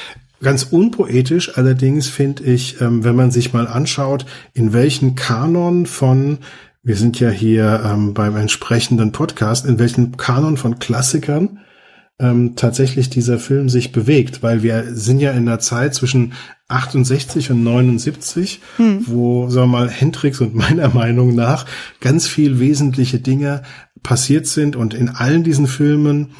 Ganz unpoetisch allerdings finde ich, ähm, wenn man sich mal anschaut, in welchen Kanon von, wir sind ja hier ähm, beim entsprechenden Podcast, in welchen Kanon von Klassikern ähm, tatsächlich dieser Film sich bewegt, weil wir sind ja in der Zeit zwischen 68 und 79, hm. wo, sagen wir mal, Hendrix und meiner [LAUGHS] Meinung nach ganz viel wesentliche Dinge passiert sind und in allen diesen Filmen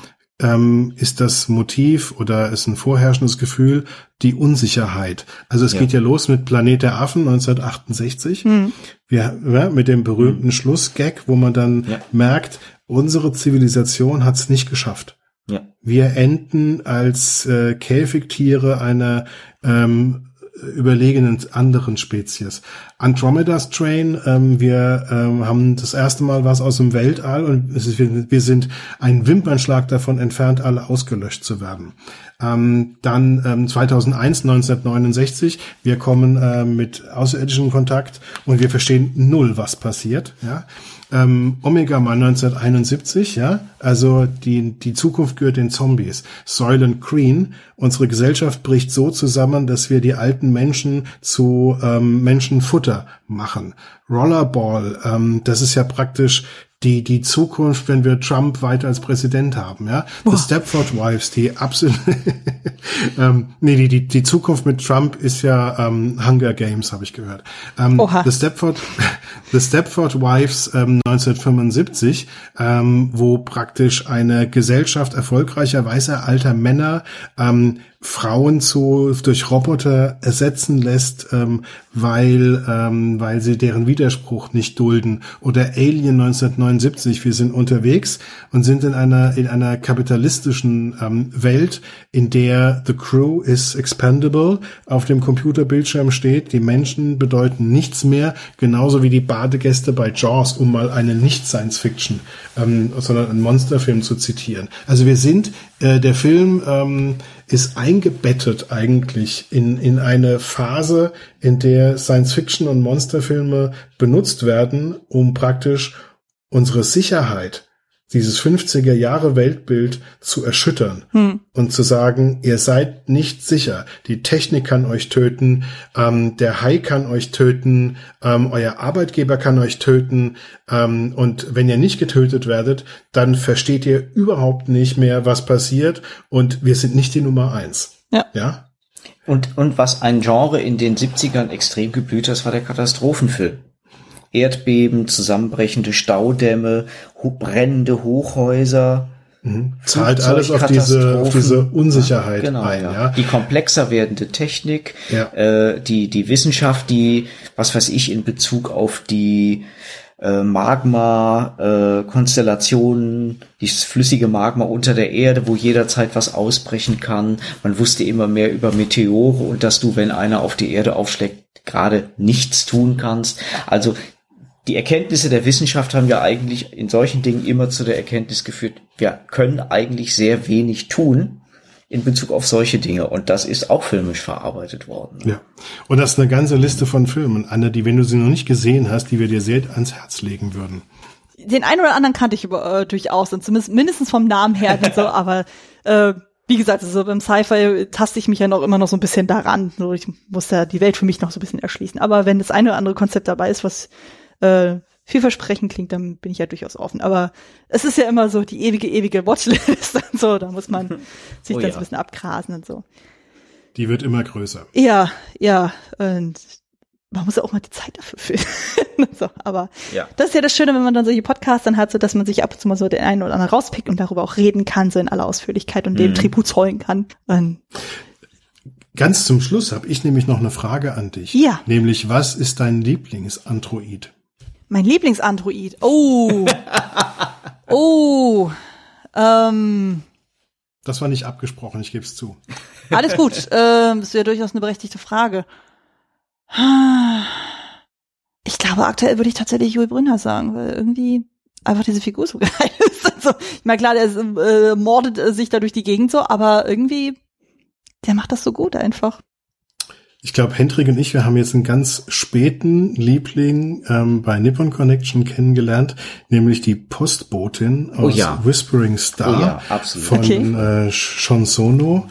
ähm, ist das Motiv oder ist ein vorherrschendes Gefühl die Unsicherheit. Also es ja. geht ja los mit Planet der Affen 1968. Mhm. Wir, ja, mit dem berühmten mhm. Schlussgag, wo man dann ja. merkt, unsere Zivilisation hat es nicht geschafft. Ja. Wir enden als äh, Käfigtiere einer ähm, überlegenen anderen Spezies. Andromeda's Train, ähm, wir ähm, haben das erste Mal was aus dem Weltall und ist, wir sind ein Wimpernschlag davon entfernt, alle ausgelöscht zu werden. Ähm, dann ähm, 2001, 1969, wir kommen äh, mit außerirdischem Kontakt und wir verstehen null, was passiert. Ja? Ähm, Omega mal 1971, ja, also die, die Zukunft gehört den Zombies. Soylent Green, unsere Gesellschaft bricht so zusammen, dass wir die alten Menschen zu ähm, Menschenfutter machen. Rollerball, ähm, das ist ja praktisch die, die Zukunft, wenn wir Trump weiter als Präsident haben, ja. The Stepford Wives, die absolut, [LAUGHS] ähm, nee, die, die, die Zukunft mit Trump ist ja ähm, Hunger Games, habe ich gehört. Ähm, Oha. The Stepford, [LAUGHS] The Stepford Wives ähm, 1975, ähm, wo praktisch eine Gesellschaft erfolgreicher weißer alter Männer ähm, Frauen zu durch Roboter ersetzen lässt, ähm, weil ähm, weil sie deren Widerspruch nicht dulden. Oder Alien 1979, wir sind unterwegs und sind in einer in einer kapitalistischen ähm, Welt, in der the crew is expendable auf dem Computerbildschirm steht. Die Menschen bedeuten nichts mehr, genauso wie die Badegäste bei Jaws, um mal eine nicht Science Fiction, ähm, sondern einen Monsterfilm zu zitieren. Also wir sind äh, der Film ähm, ist eingebettet eigentlich in, in eine Phase, in der Science-Fiction und Monsterfilme benutzt werden, um praktisch unsere Sicherheit dieses 50er Jahre Weltbild zu erschüttern hm. und zu sagen, ihr seid nicht sicher. Die Technik kann euch töten, ähm, der Hai kann euch töten, ähm, euer Arbeitgeber kann euch töten ähm, und wenn ihr nicht getötet werdet, dann versteht ihr überhaupt nicht mehr, was passiert und wir sind nicht die Nummer eins. Ja. ja? Und, und was ein Genre in den 70ern extrem geblüht hat, war der Katastrophenfilm. Erdbeben, zusammenbrechende Staudämme, brennende Hochhäuser. Mhm. Zahlt alles auf diese, auf diese Unsicherheit ja, genau, ein. Ja. ja. Die komplexer werdende Technik, ja. äh, die, die Wissenschaft, die, was weiß ich, in Bezug auf die äh, Magma-Konstellationen, äh, dieses flüssige Magma unter der Erde, wo jederzeit was ausbrechen kann. Man wusste immer mehr über Meteore und dass du, wenn einer auf die Erde aufschlägt, gerade nichts tun kannst. Also die Erkenntnisse der Wissenschaft haben ja eigentlich in solchen Dingen immer zu der Erkenntnis geführt, wir können eigentlich sehr wenig tun in Bezug auf solche Dinge. Und das ist auch filmisch verarbeitet worden. Ja. Und das ist eine ganze Liste von Filmen, Anne, die, wenn du sie noch nicht gesehen hast, die wir dir sehr ans Herz legen würden. Den einen oder anderen kannte ich über, äh, durchaus und zumindest mindestens vom Namen her und so, [LAUGHS] aber äh, wie gesagt, also beim Sci-Fi taste ich mich ja noch immer noch so ein bisschen daran. Ich muss ja die Welt für mich noch so ein bisschen erschließen. Aber wenn das eine oder andere Konzept dabei ist, was äh, vielversprechend klingt, dann bin ich ja durchaus offen. Aber es ist ja immer so die ewige, ewige Watchlist [LAUGHS] und so, da muss man [LAUGHS] sich oh, dann ja. so ein bisschen abgrasen und so. Die wird immer größer. Ja, ja, und man muss ja auch mal die Zeit dafür finden. [LAUGHS] so, aber ja. das ist ja das Schöne, wenn man dann solche Podcasts dann hat, so dass man sich ab und zu mal so den einen oder anderen rauspickt und darüber auch reden kann, so in aller Ausführlichkeit und mhm. dem Tribut zollen kann. Und Ganz zum Schluss habe ich nämlich noch eine Frage an dich. Ja. Nämlich, was ist dein Lieblingsandroid? Mein Lieblingsandroid. Oh. [LAUGHS] oh. Ähm. Das war nicht abgesprochen, ich gebe es zu. [LAUGHS] Alles gut. ähm, das wäre durchaus eine berechtigte Frage. [SIGHS] Ich glaube, aktuell würde ich tatsächlich Juli Brünner sagen, weil irgendwie einfach diese Figur so [LAUGHS] geil ist. Also, ich meine, klar, der ist, äh, mordet sich da durch die Gegend so, aber irgendwie, der macht das so gut einfach. Ich glaube, Hendrik und ich, wir haben jetzt einen ganz späten Liebling ähm, bei Nippon Connection kennengelernt, nämlich die Postbotin oh aus oh ja. Whispering Star oh ja, von okay. äh, Shon Sono.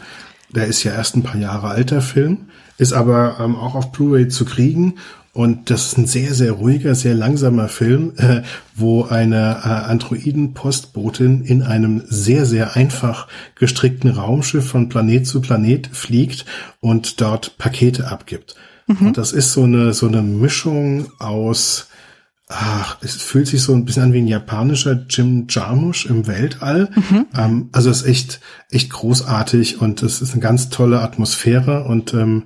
Der ist ja erst ein paar Jahre alter Film, ist aber ähm, auch auf Blu-ray zu kriegen und das ist ein sehr, sehr ruhiger, sehr langsamer Film, äh, wo eine äh, Androiden-Postbotin in einem sehr, sehr einfach gestrickten Raumschiff von Planet zu Planet fliegt und dort Pakete abgibt. Mhm. Und das ist so eine, so eine Mischung aus ach, es fühlt sich so ein bisschen an wie ein japanischer Jim Jarmusch im Weltall. Mhm. Ähm, also es ist echt, echt großartig und es ist eine ganz tolle Atmosphäre und ähm,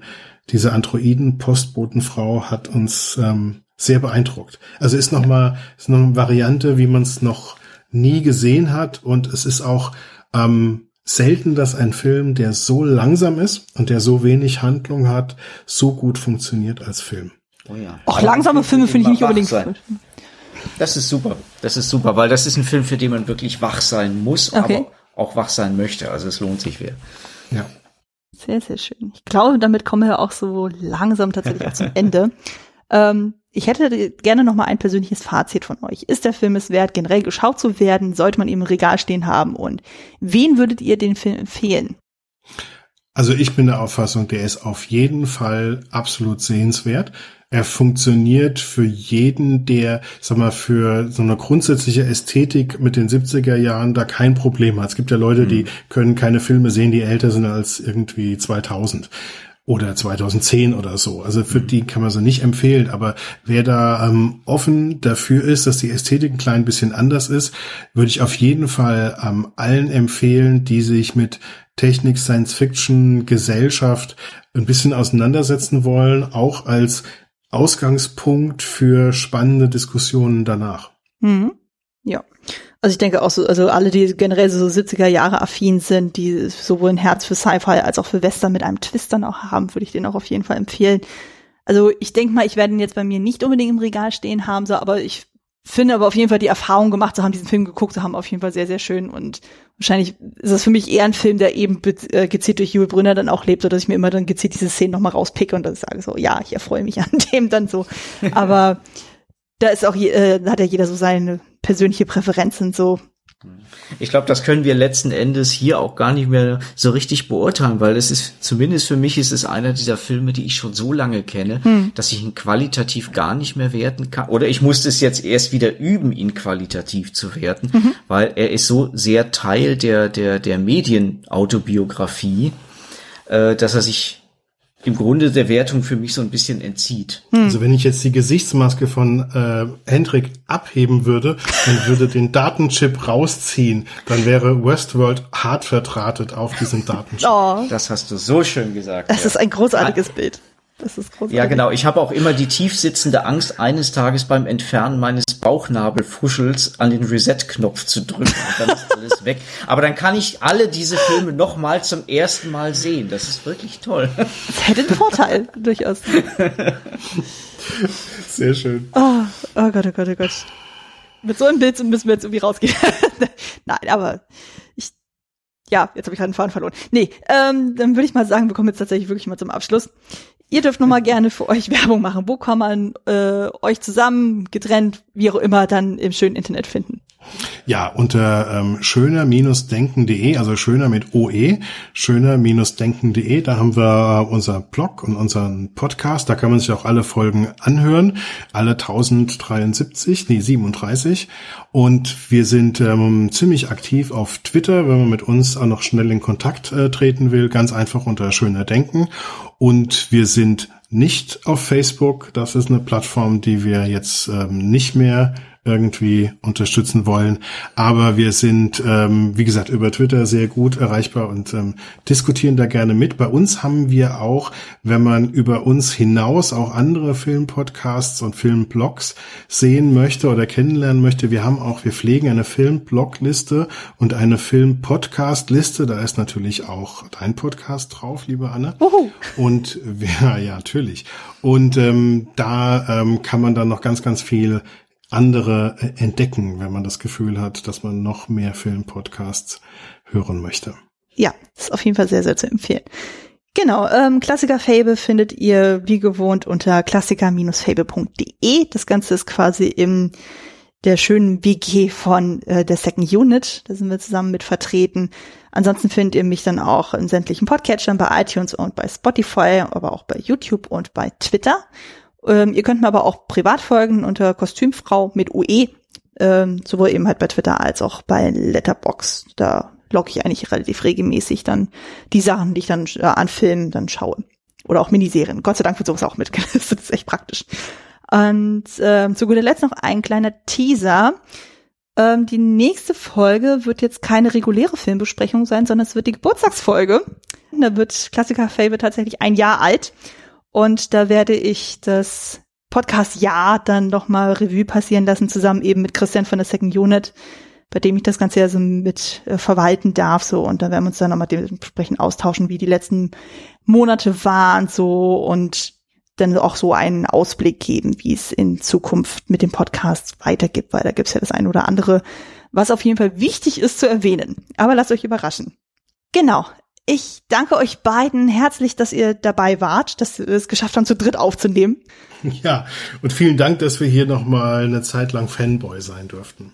diese Androiden-Postbotenfrau hat uns ähm, sehr beeindruckt. Also ist noch mal ist noch eine Variante, wie man es noch nie gesehen hat und es ist auch ähm, selten, dass ein Film, der so langsam ist und der so wenig Handlung hat, so gut funktioniert als Film. Oh ja. Auch langsame Filme finde ich nicht unbedingt. Sein. Das ist super. Das ist super, weil das ist ein Film, für den man wirklich wach sein muss, okay. aber auch wach sein möchte. Also es lohnt sich sehr. Ja. Sehr, sehr schön. Ich glaube, damit kommen wir auch so langsam tatsächlich auch zum [LAUGHS] Ende. Ähm, ich hätte gerne noch mal ein persönliches Fazit von euch. Ist der Film es wert, generell geschaut zu werden? Sollte man ihn im Regal stehen haben? Und wen würdet ihr den Film empfehlen? Also ich bin der Auffassung, der ist auf jeden Fall absolut sehenswert. Er funktioniert für jeden, der, sag mal, für so eine grundsätzliche Ästhetik mit den 70er Jahren da kein Problem hat. Es gibt ja Leute, die mhm. können keine Filme sehen, die älter sind als irgendwie 2000 oder 2010 oder so. Also für mhm. die kann man so nicht empfehlen. Aber wer da ähm, offen dafür ist, dass die Ästhetik ein klein bisschen anders ist, würde ich auf jeden Fall ähm, allen empfehlen, die sich mit Technik, Science Fiction, Gesellschaft ein bisschen auseinandersetzen wollen, auch als Ausgangspunkt für spannende Diskussionen danach. Mhm. Ja. Also ich denke auch so, also alle, die generell so 70er Jahre affin sind, die sowohl ein Herz für Sci-Fi als auch für Western mit einem Twist dann auch haben, würde ich den auch auf jeden Fall empfehlen. Also ich denke mal, ich werde ihn jetzt bei mir nicht unbedingt im Regal stehen haben, so, aber ich finde aber auf jeden Fall die Erfahrung gemacht zu haben, diesen Film geguckt zu haben, auf jeden Fall sehr, sehr schön. Und wahrscheinlich ist es für mich eher ein Film, der eben äh, gezielt durch Jule Brünner dann auch lebt, so dass ich mir immer dann gezielt diese Szenen nochmal rauspicke und dann sage so, ja, ich erfreue mich an [LAUGHS] dem dann so. Aber [LAUGHS] da ist auch, äh, hat ja jeder so seine persönliche Präferenzen so. Ich glaube, das können wir letzten Endes hier auch gar nicht mehr so richtig beurteilen, weil es ist, zumindest für mich ist es einer dieser Filme, die ich schon so lange kenne, hm. dass ich ihn qualitativ gar nicht mehr werten kann. Oder ich musste es jetzt erst wieder üben, ihn qualitativ zu werten, mhm. weil er ist so sehr Teil der, der, der Medienautobiographie, äh, dass er sich im Grunde der Wertung für mich so ein bisschen entzieht. Hm. Also wenn ich jetzt die Gesichtsmaske von äh, Hendrik abheben würde und würde den Datenchip rausziehen, dann wäre Westworld hart vertratet auf diesem Datenchip. Oh. Das hast du so schön gesagt. Das ja. ist ein großartiges Bild. Das ist großartig. Ja, genau. Ich habe auch immer die tiefsitzende Angst, eines Tages beim Entfernen meines Bauchnabelfuschels an den Reset-Knopf zu drücken und dann ist alles weg. Aber dann kann ich alle diese Filme nochmal zum ersten Mal sehen. Das ist wirklich toll. Das hätte einen Vorteil, durchaus. Sehr schön. Oh, oh Gott, oh Gott, oh Gott. Mit so einem Bild müssen wir jetzt irgendwie rausgehen. [LAUGHS] Nein, aber ich, ja, jetzt habe ich gerade einen Faden verloren. Nee, ähm, dann würde ich mal sagen, wir kommen jetzt tatsächlich wirklich mal zum Abschluss. Ihr dürft noch mal gerne für euch Werbung machen. Wo kann man äh, euch zusammen, getrennt, wie auch immer, dann im schönen Internet finden? Ja, unter ähm, schöner-denken.de, also schöner mit OE, schöner-denken.de, da haben wir unser Blog und unseren Podcast, da kann man sich auch alle Folgen anhören, alle 1073, nee 37 und wir sind ähm, ziemlich aktiv auf Twitter, wenn man mit uns auch noch schnell in Kontakt äh, treten will, ganz einfach unter schöner denken und wir sind nicht auf Facebook, das ist eine Plattform, die wir jetzt ähm, nicht mehr irgendwie unterstützen wollen. Aber wir sind, ähm, wie gesagt, über Twitter sehr gut erreichbar und ähm, diskutieren da gerne mit. Bei uns haben wir auch, wenn man über uns hinaus auch andere Filmpodcasts und Filmblogs sehen möchte oder kennenlernen möchte, wir haben auch, wir pflegen eine Filmblogliste und eine Filmpodcast-Liste. Da ist natürlich auch dein Podcast drauf, liebe Anne. Uhu. Und [LAUGHS] ja, ja, natürlich. Und ähm, da ähm, kann man dann noch ganz, ganz viel andere äh, entdecken, wenn man das Gefühl hat, dass man noch mehr Filmpodcasts hören möchte. Ja, ist auf jeden Fall sehr, sehr zu empfehlen. Genau, ähm, Klassiker Fable findet ihr wie gewohnt unter klassiker-fable.de. Das Ganze ist quasi im der schönen WG von äh, der Second Unit. Da sind wir zusammen mit vertreten. Ansonsten findet ihr mich dann auch in sämtlichen Podcatchern bei iTunes und bei Spotify, aber auch bei YouTube und bei Twitter. Ähm, ihr könnt mir aber auch privat folgen unter Kostümfrau mit UE, ähm, sowohl eben halt bei Twitter als auch bei Letterbox. Da logge ich eigentlich relativ regelmäßig dann die Sachen, die ich dann äh, an Filmen dann schaue. Oder auch Miniserien. Gott sei Dank wird sowas auch mitgelistet. [LAUGHS] Das ist echt praktisch. Und ähm, zu guter Letzt noch ein kleiner Teaser. Ähm, die nächste Folge wird jetzt keine reguläre Filmbesprechung sein, sondern es wird die Geburtstagsfolge. Da wird Klassiker Favorite tatsächlich ein Jahr alt. Und da werde ich das Podcast-Jahr dann nochmal Revue passieren lassen, zusammen eben mit Christian von der Second Unit, bei dem ich das Ganze ja so mit äh, verwalten darf, so. Und da werden wir uns dann nochmal dementsprechend austauschen, wie die letzten Monate waren, so. Und dann auch so einen Ausblick geben, wie es in Zukunft mit dem Podcast weitergibt, weil da gibt's ja das eine oder andere, was auf jeden Fall wichtig ist zu erwähnen. Aber lasst euch überraschen. Genau. Ich danke euch beiden herzlich, dass ihr dabei wart, dass wir es geschafft haben, zu dritt aufzunehmen. Ja, und vielen Dank, dass wir hier nochmal eine Zeit lang Fanboy sein durften.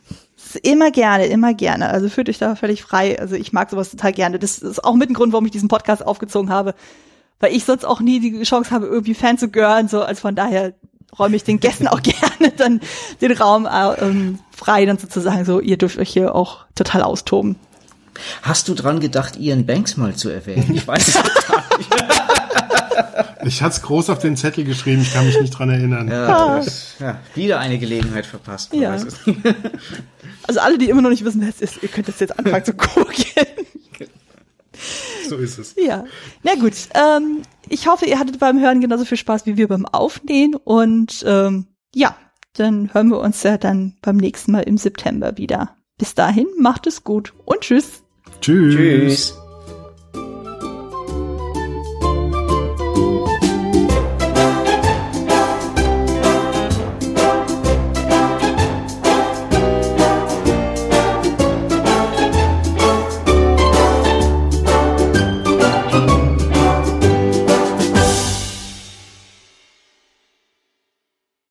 Immer gerne, immer gerne. Also fühlt euch da völlig frei. Also ich mag sowas total gerne. Das ist auch mit ein Grund, warum ich diesen Podcast aufgezogen habe, weil ich sonst auch nie die Chance habe, irgendwie Fan zu gehören. So, also von daher räume ich den Gästen auch [LAUGHS] gerne dann den Raum äh, ähm, frei, dann sozusagen so, ihr dürft euch hier auch total austoben. Hast du dran gedacht, Ian Banks mal zu erwähnen? Ich weiß es gar nicht. Ich hatte es groß auf den Zettel geschrieben, ich kann mich nicht dran erinnern. Ja, ja wieder eine Gelegenheit verpasst. Ja. [LAUGHS] Also alle, die immer noch nicht wissen, wer es ist, ihr könnt das jetzt anfangen zu gucken. So ist es. Ja. Na gut, ähm, ich hoffe, ihr hattet beim Hören genauso viel Spaß wie wir beim Aufnehmen und ähm, ja, dann hören wir uns ja dann beim nächsten Mal im September wieder. Bis dahin, macht es gut und tschüss. Tschüss. Tschüss.